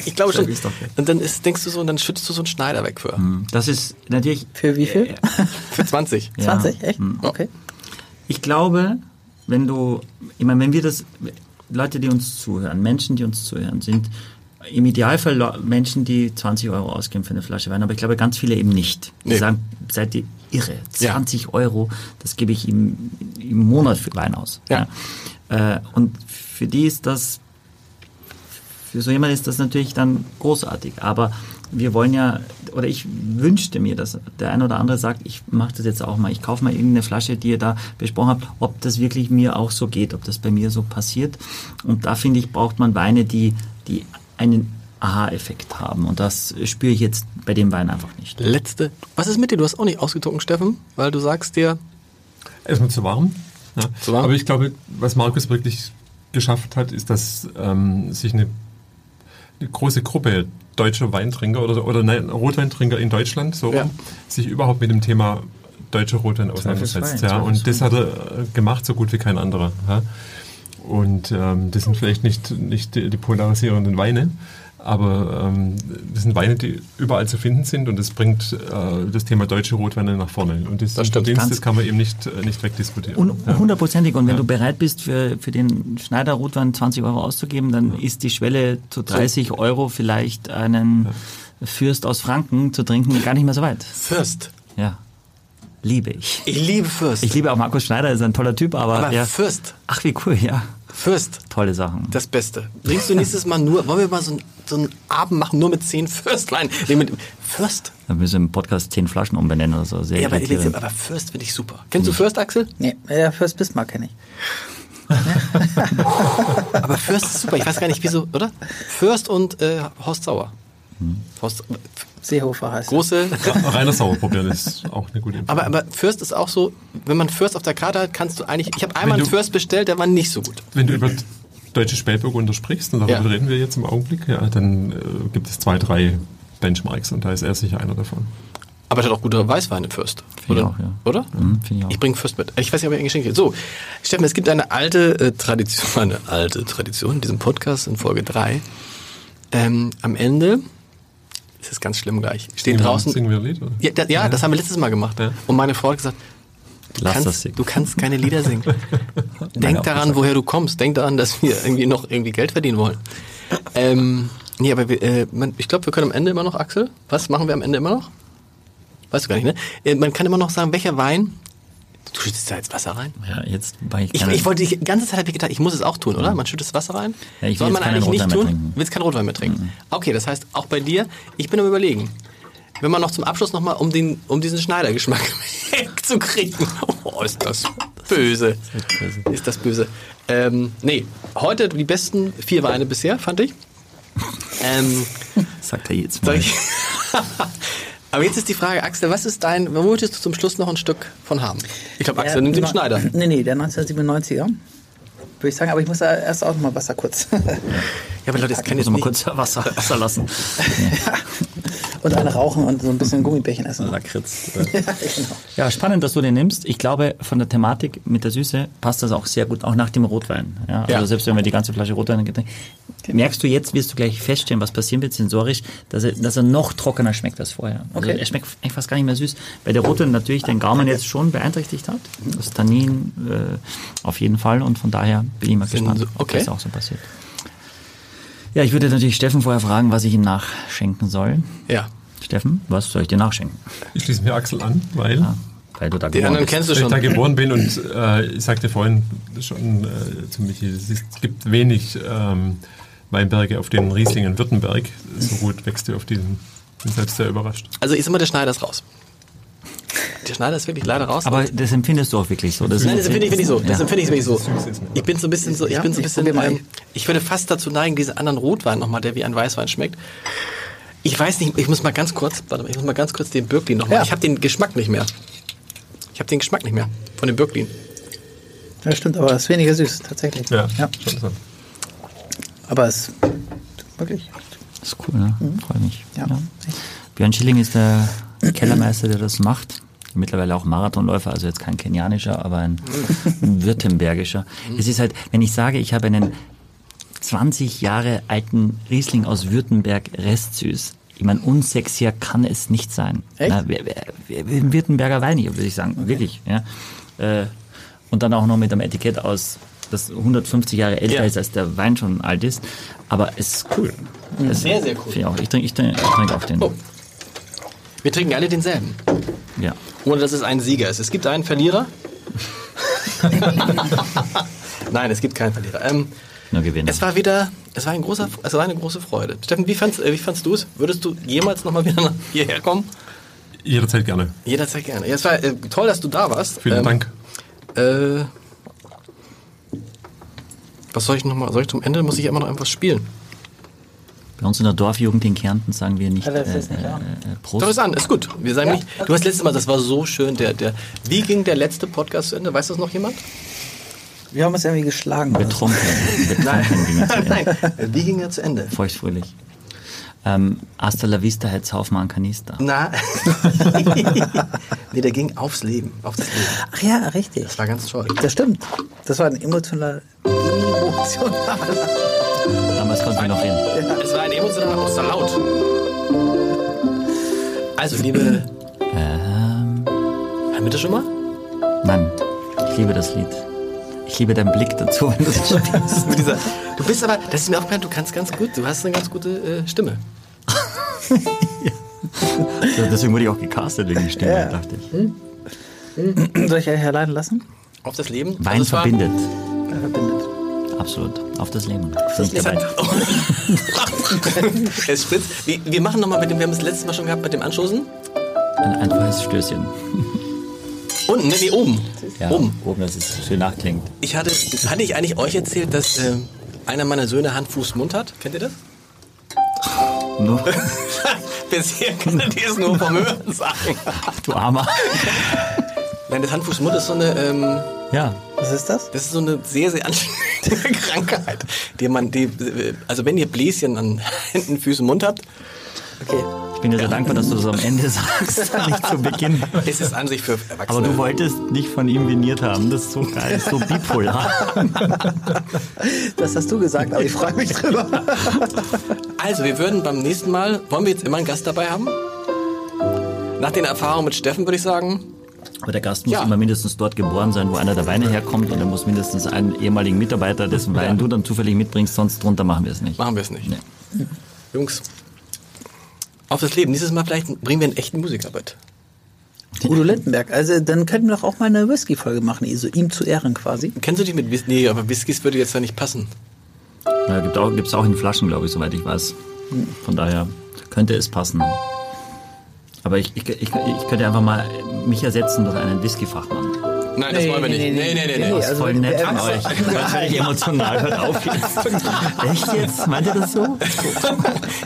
ich glaube schon. Doch okay. Und dann ist, denkst du so, und dann schüttest du so einen Schneider weg für. Das ist natürlich. Für wie viel? Für 20. Ja. 20, echt? Okay. Ich glaube, wenn du, ich meine, wenn wir das, Leute, die uns zuhören, Menschen, die uns zuhören, sind im Idealfall Menschen, die 20 Euro ausgeben für eine Flasche Wein, aber ich glaube ganz viele eben nicht. Die Nee. sagen, seid ihr irre, Ja. 20 Euro, das gebe ich im, im Monat für Wein aus. Ja. Ja. Äh, und für die ist das, für so jemand ist das natürlich dann großartig. Aber wir wollen ja, oder ich wünschte mir, dass der eine oder andere sagt, ich mache das jetzt auch mal, ich kaufe mal irgendeine Flasche, die ihr da besprochen habt, ob das wirklich mir auch so geht, ob das bei mir so passiert. Und da finde ich, braucht man Weine, die, die einen Aha-Effekt haben. Und das spüre ich jetzt bei dem Wein einfach nicht. Letzte. Was ist mit dir? Du hast auch nicht ausgetrunken, Steffen, weil du sagst dir, Erstmal zu warm. Ja. Zu warm? Aber ich glaube, was Markus wirklich geschafft hat, ist, dass ähm, sich eine, eine große Gruppe deutscher Weintrinker oder, oder nein, Rotweintrinker in Deutschland so Ja. sich überhaupt mit dem Thema deutscher Rotwein auseinandersetzt. Ja. Und das hat er äh, gemacht, so gut wie kein anderer. Ja. Und ähm, das sind vielleicht nicht, nicht die, die polarisierenden Weine, aber ähm, das sind Weine, die überall zu finden sind und das bringt äh, das Thema deutsche Rotweine nach vorne. Und das, Das stimmt. Verdienst, das kann man eben nicht, äh, nicht wegdiskutieren. Und Ja. hundertprozentig. Und wenn du bereit bist, für, für den Schneider Rotwein 20 Euro auszugeben, dann ist die Schwelle zu 30 Euro vielleicht einen Fürst aus Franken zu trinken gar nicht mehr so weit. Fürst. Ja. Liebe ich. Ich liebe Fürst. Ich liebe auch Markus Schneider, ist ein toller Typ, aber, aber ja. Fürst. Ach, wie cool, ja. Fürst. Tolle Sachen. Das Beste. Bringst du nächstes Mal nur, wollen wir mal so, ein, so einen Abend machen, nur mit zehn Fürstwein? Nee, mit Fürst. Dann müssen wir im Podcast 10 Flaschen umbenennen oder so. Sehr Ja, aber, aber Fürst finde ich super. Kennst du Fürst, Axel? Nee, ja, Fürst Bismarck kenne ich. Aber Fürst ist super. Ich weiß gar nicht, wieso, oder? Fürst und äh, Horst Sauer. Horst, Seehofer heißt große. Reiner Sauer probieren ist auch eine gute Empfehlung. Aber, aber Fürst ist auch so, wenn man Fürst auf der Karte hat, kannst du eigentlich. Ich habe einmal Wenn einen du- Fürst bestellt, der war nicht so gut. Wenn du über deutsche Spätburgunder sprichst, und darüber Ja. reden wir jetzt im Augenblick, ja, dann äh, gibt es zwei, drei Benchmarks und da ist er sicher einer davon. Aber er hat auch gute Weißweine, Fürst. Finde ich Oder? auch, ja. Oder? Mhm, finde ich auch. Ich bringe Fürst mit. Ich weiß nicht, ob ich ein Geschenk kriege. So, Steffen, es gibt eine alte äh, Tradition, eine alte Tradition in diesem Podcast in Folge 3. Ähm, am Ende, das ist ganz schlimm gleich, stehen wir- draußen. Singen wir ein Lied? Oder? Ja, da, ja, das haben wir letztes Mal gemacht. Ja. Und meine Frau hat gesagt, du kannst, du kannst keine Lieder singen. Denk daran, woher du kommst. Denk daran, dass wir irgendwie noch irgendwie Geld verdienen wollen. Ähm, nee, aber wir, äh, man, ich glaube, wir können am Ende immer noch, Axel, was machen wir am Ende immer noch? Weißt du gar nicht, ne? Äh, man kann immer noch sagen, welcher Wein. Du schüttest da jetzt Wasser rein? Ja, jetzt war ich Ich, ich wollte die ganze Zeit habe ich gedacht, ich muss es auch tun, oder? Man schüttet das Wasser rein. Ja, ich Soll man eigentlich nicht tun? trinken. Mhm. Willst keinen Rotwein mehr trinken? Okay, das heißt auch bei dir. Ich bin am überlegen, wenn man noch zum Abschluss noch mal um den um diesen Schneidergeschmack wegzukriegen. Oh, ist das böse. Ist das böse. Ähm, nee, heute die besten vier Weine bisher, fand ich. Ähm, Sagt er jetzt mal. Aber jetzt ist die Frage, Axel, was ist dein, wo möchtest du zum Schluss noch ein Stück von haben? Ich glaube, Axel Ja, nimmt den Schneider. Nee, nee, der 1997er. Würde ich sagen, aber ich muss da erst auch noch mal Wasser kurz. Ja, aber Leute, das kann Ich muss mal kurz Wasser, Wasser lassen. und eine rauchen und so ein bisschen Gummibärchen essen. Lakritz. ja, genau. Ja, spannend, dass du den nimmst. Ich glaube, von der Thematik mit der Süße passt das auch sehr gut, auch nach dem Rotwein. Ja, also Ja. selbst wenn wir die ganze Flasche Rotwein trinken, merkst du jetzt, wirst du gleich feststellen, was passieren wird sensorisch, dass er, dass er noch trockener schmeckt als vorher. Also Okay. er schmeckt eigentlich fast gar nicht mehr süß, weil der Rotwein natürlich den Gaumen jetzt schon beeinträchtigt hat. Das Tannin äh, auf jeden Fall und von daher bin ich mal Sind- gespannt, ob okay. das auch so passiert. Ja, ich würde natürlich Steffen vorher fragen, was ich ihm nachschenken soll. Ja. Steffen, was soll ich dir nachschenken? Ich schließe mir Axel an, weil Weil du da Die geboren anderen bist. kennst du weil ich schon. da geboren bin und äh, ich sagte vorhin schon äh, zu Michi, es ist, gibt wenig ähm, Weinberge, auf denen Riesling in Württemberg so gut wächst wie auf diesen. Bin selbst sehr überrascht. Also ich sag mal, der Schneider ist raus. Der Schneider ist wirklich leider raus. Aber das empfindest du auch wirklich so. Das Nein, das empfinde ich wirklich so. Das Ja. empfinde ich wirklich so. Ich bin so ein bisschen so, ich Ja, bin so ein bisschen, ähm, ich würde fast dazu neigen, diesen anderen Rotwein nochmal, der wie ein Weißwein schmeckt. Ich weiß nicht, ich muss mal ganz kurz, warte mal, ich muss mal ganz kurz den Birklin nochmal. Ja. Ich habe den Geschmack nicht mehr. Ich habe den Geschmack nicht mehr von dem Birklin. Ja, stimmt, aber es ist weniger süß, tatsächlich. Ja, ja. schon so. Aber es ist wirklich, Das ist cool, ne? Freue mich. ja. Ja. Björn Schilling ist der Kellermeister, der das macht. mittlerweile auch Marathonläufer, also jetzt kein kenianischer, aber ein württembergischer. Es ist halt, wenn ich sage, ich habe einen 20 Jahre alten Riesling aus Württemberg restsüß. Ich meine, unsexier kann es nicht sein. Echt? Na, Württemberger Wein hier, würde ich sagen. Wirklich. Ja. Äh, und dann auch noch mit einem Etikett aus, das 150 Jahre älter Ja. ist, als der Wein schon alt ist. Aber es ist cool. Es Sehr, sehr cool. Ich, auch. ich trinke ich trinke, ich trinke auch den. Oh. Wir trinken alle denselben. Ja. Ohne dass es ein Sieger ist. Es gibt einen Verlierer. Nein, es gibt keinen Verlierer. Ähm, Nur Gewinner. es war wieder, es war, ein großer, es war eine große Freude. Steffen, wie fandst, äh, wie fandst du es? Würdest du jemals nochmal wieder hierher kommen? Jederzeit gerne. Jederzeit gerne. Ja, es war äh, toll, dass du da warst. Vielen Ähm, Dank. Äh, was soll ich noch mal? Soll ich zum Ende? Muss ich immer noch etwas spielen? Bei uns in der Dorfjugend in Kärnten sagen wir nicht, Ja, äh, das ist nicht äh, an. äh, Prost. Doch, ist an, ist gut. Wir sagen nicht. Du hast letztes Mal, das war so schön. Der, der, wie ging der letzte Podcast zu Ende? Weiß das noch jemand? Wir haben uns irgendwie geschlagen. Betrunken. Betrunken ging es zu Ende. Nein. Wie ging er zu Ende? Feuchtfröhlich. Ähm, hasta la vista, Herz Haufmann Kanister. Na. nee, der ging aufs Leben. Auf das Leben. Ach ja, richtig. Das war ganz toll. Das stimmt. Das war ein emotionaler, emotionaler. Damals konnten wir noch hin. Es war auch so laut. Also, liebe. Ähm, Haben wir das schon mal? Mann, ich liebe das Lied. Ich liebe deinen Blick dazu, wenn du es spielst. Mit dieser, du bist aber, das ist mir aufgefallen, du kannst ganz gut, du hast eine ganz gute äh, Stimme. So, Deswegen wurde ich auch gecastet wegen der Stimme, Ja. dachte ich. Soll ich euch allein lassen? Auf das Leben. Wein Also war- verbindet. Ja, verbindet. Absolut. Auf das Leben. Ich Es dabei. es spritzt. Wir, wir machen nochmal mit dem, wir haben es letztes Mal schon gehabt mit dem Anstoßen. Ein einfaches Stößchen. Unten, ne, nee, oben. Ja, Oben. oben, dass es schön nachklingt. Ich hatte, hatte ich eigentlich euch erzählt, dass äh, einer meiner Söhne Hand, Fuß, Mund hat? Kennt ihr das? Nur, Bisher kanntet ihr es nur vom Hören sagen. du Armer. Nein, das Hand, Fuß, Mund ist so eine, ähm, Ja, Was ist das? das ist so eine sehr, sehr anstrengende Krankheit, die man, die, also wenn ihr Bläschen an Händen, Füßen, Mund habt, Okay. ich bin dir sehr dankbar, dass du das am Ende sagst, nicht zu Beginn. ist es an sich für Erwachsene. Aber du wolltest nicht von ihm veniert haben. Das ist so geil, so bipolar. Das hast du gesagt, aber ich freue mich drüber. Also, wir würden beim nächsten Mal, wollen wir jetzt immer einen Gast dabei haben? Nach den Erfahrungen mit Steffen würde ich sagen, Aber der Gast muss Ja. immer mindestens dort geboren sein, wo einer der Weine herkommt und er muss mindestens einen ehemaligen Mitarbeiter, dessen Wein du dann zufällig mitbringst, sonst drunter machen wir es nicht. machen wir es nicht. Nee. Jungs, auf das Leben. Dieses Mal vielleicht bringen wir einen echten Musiker mit. Udo Lindenberg. Also dann könnten wir doch auch mal eine Whisky-Folge machen, so ihm zu Ehren quasi. Kennst du dich mit Whisky? Nee, aber Whiskys würde jetzt da nicht passen. Ja, gibt auch, gibt's auch in Flaschen, glaube ich, soweit ich weiß. Von daher könnte es passen. Aber ich, ich, ich, ich könnte einfach mal mich ersetzen durch einen Whisky-Fachmann. Nein, das wollen wir nicht. Nee, nee, nee, nee. nee. Das ist voll Also, nett von euch. Das werde ich emotional. Hört auf jetzt. Echt jetzt? Meint ihr das so?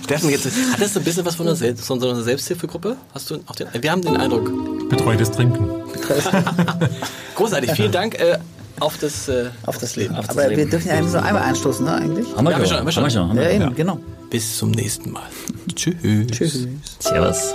Steffen, jetzt, hattest du ein bisschen was von einer, Selbst, von so einer Selbsthilfegruppe? Hast du auch den, wir haben den Eindruck. Betreutes Trinken. Großartig, vielen Dank äh, auf das, äh, Auf das Leben. Auf das aber Leben. wir dürfen ja eigentlich so einmal anstoßen, ne, eigentlich? Haben wir, Ja, haben wir schon, haben wir schon. Haben wir schon. Ja, eben, schon. genau. bis zum nächsten Mal. Tschüss. Tschüss. Servus.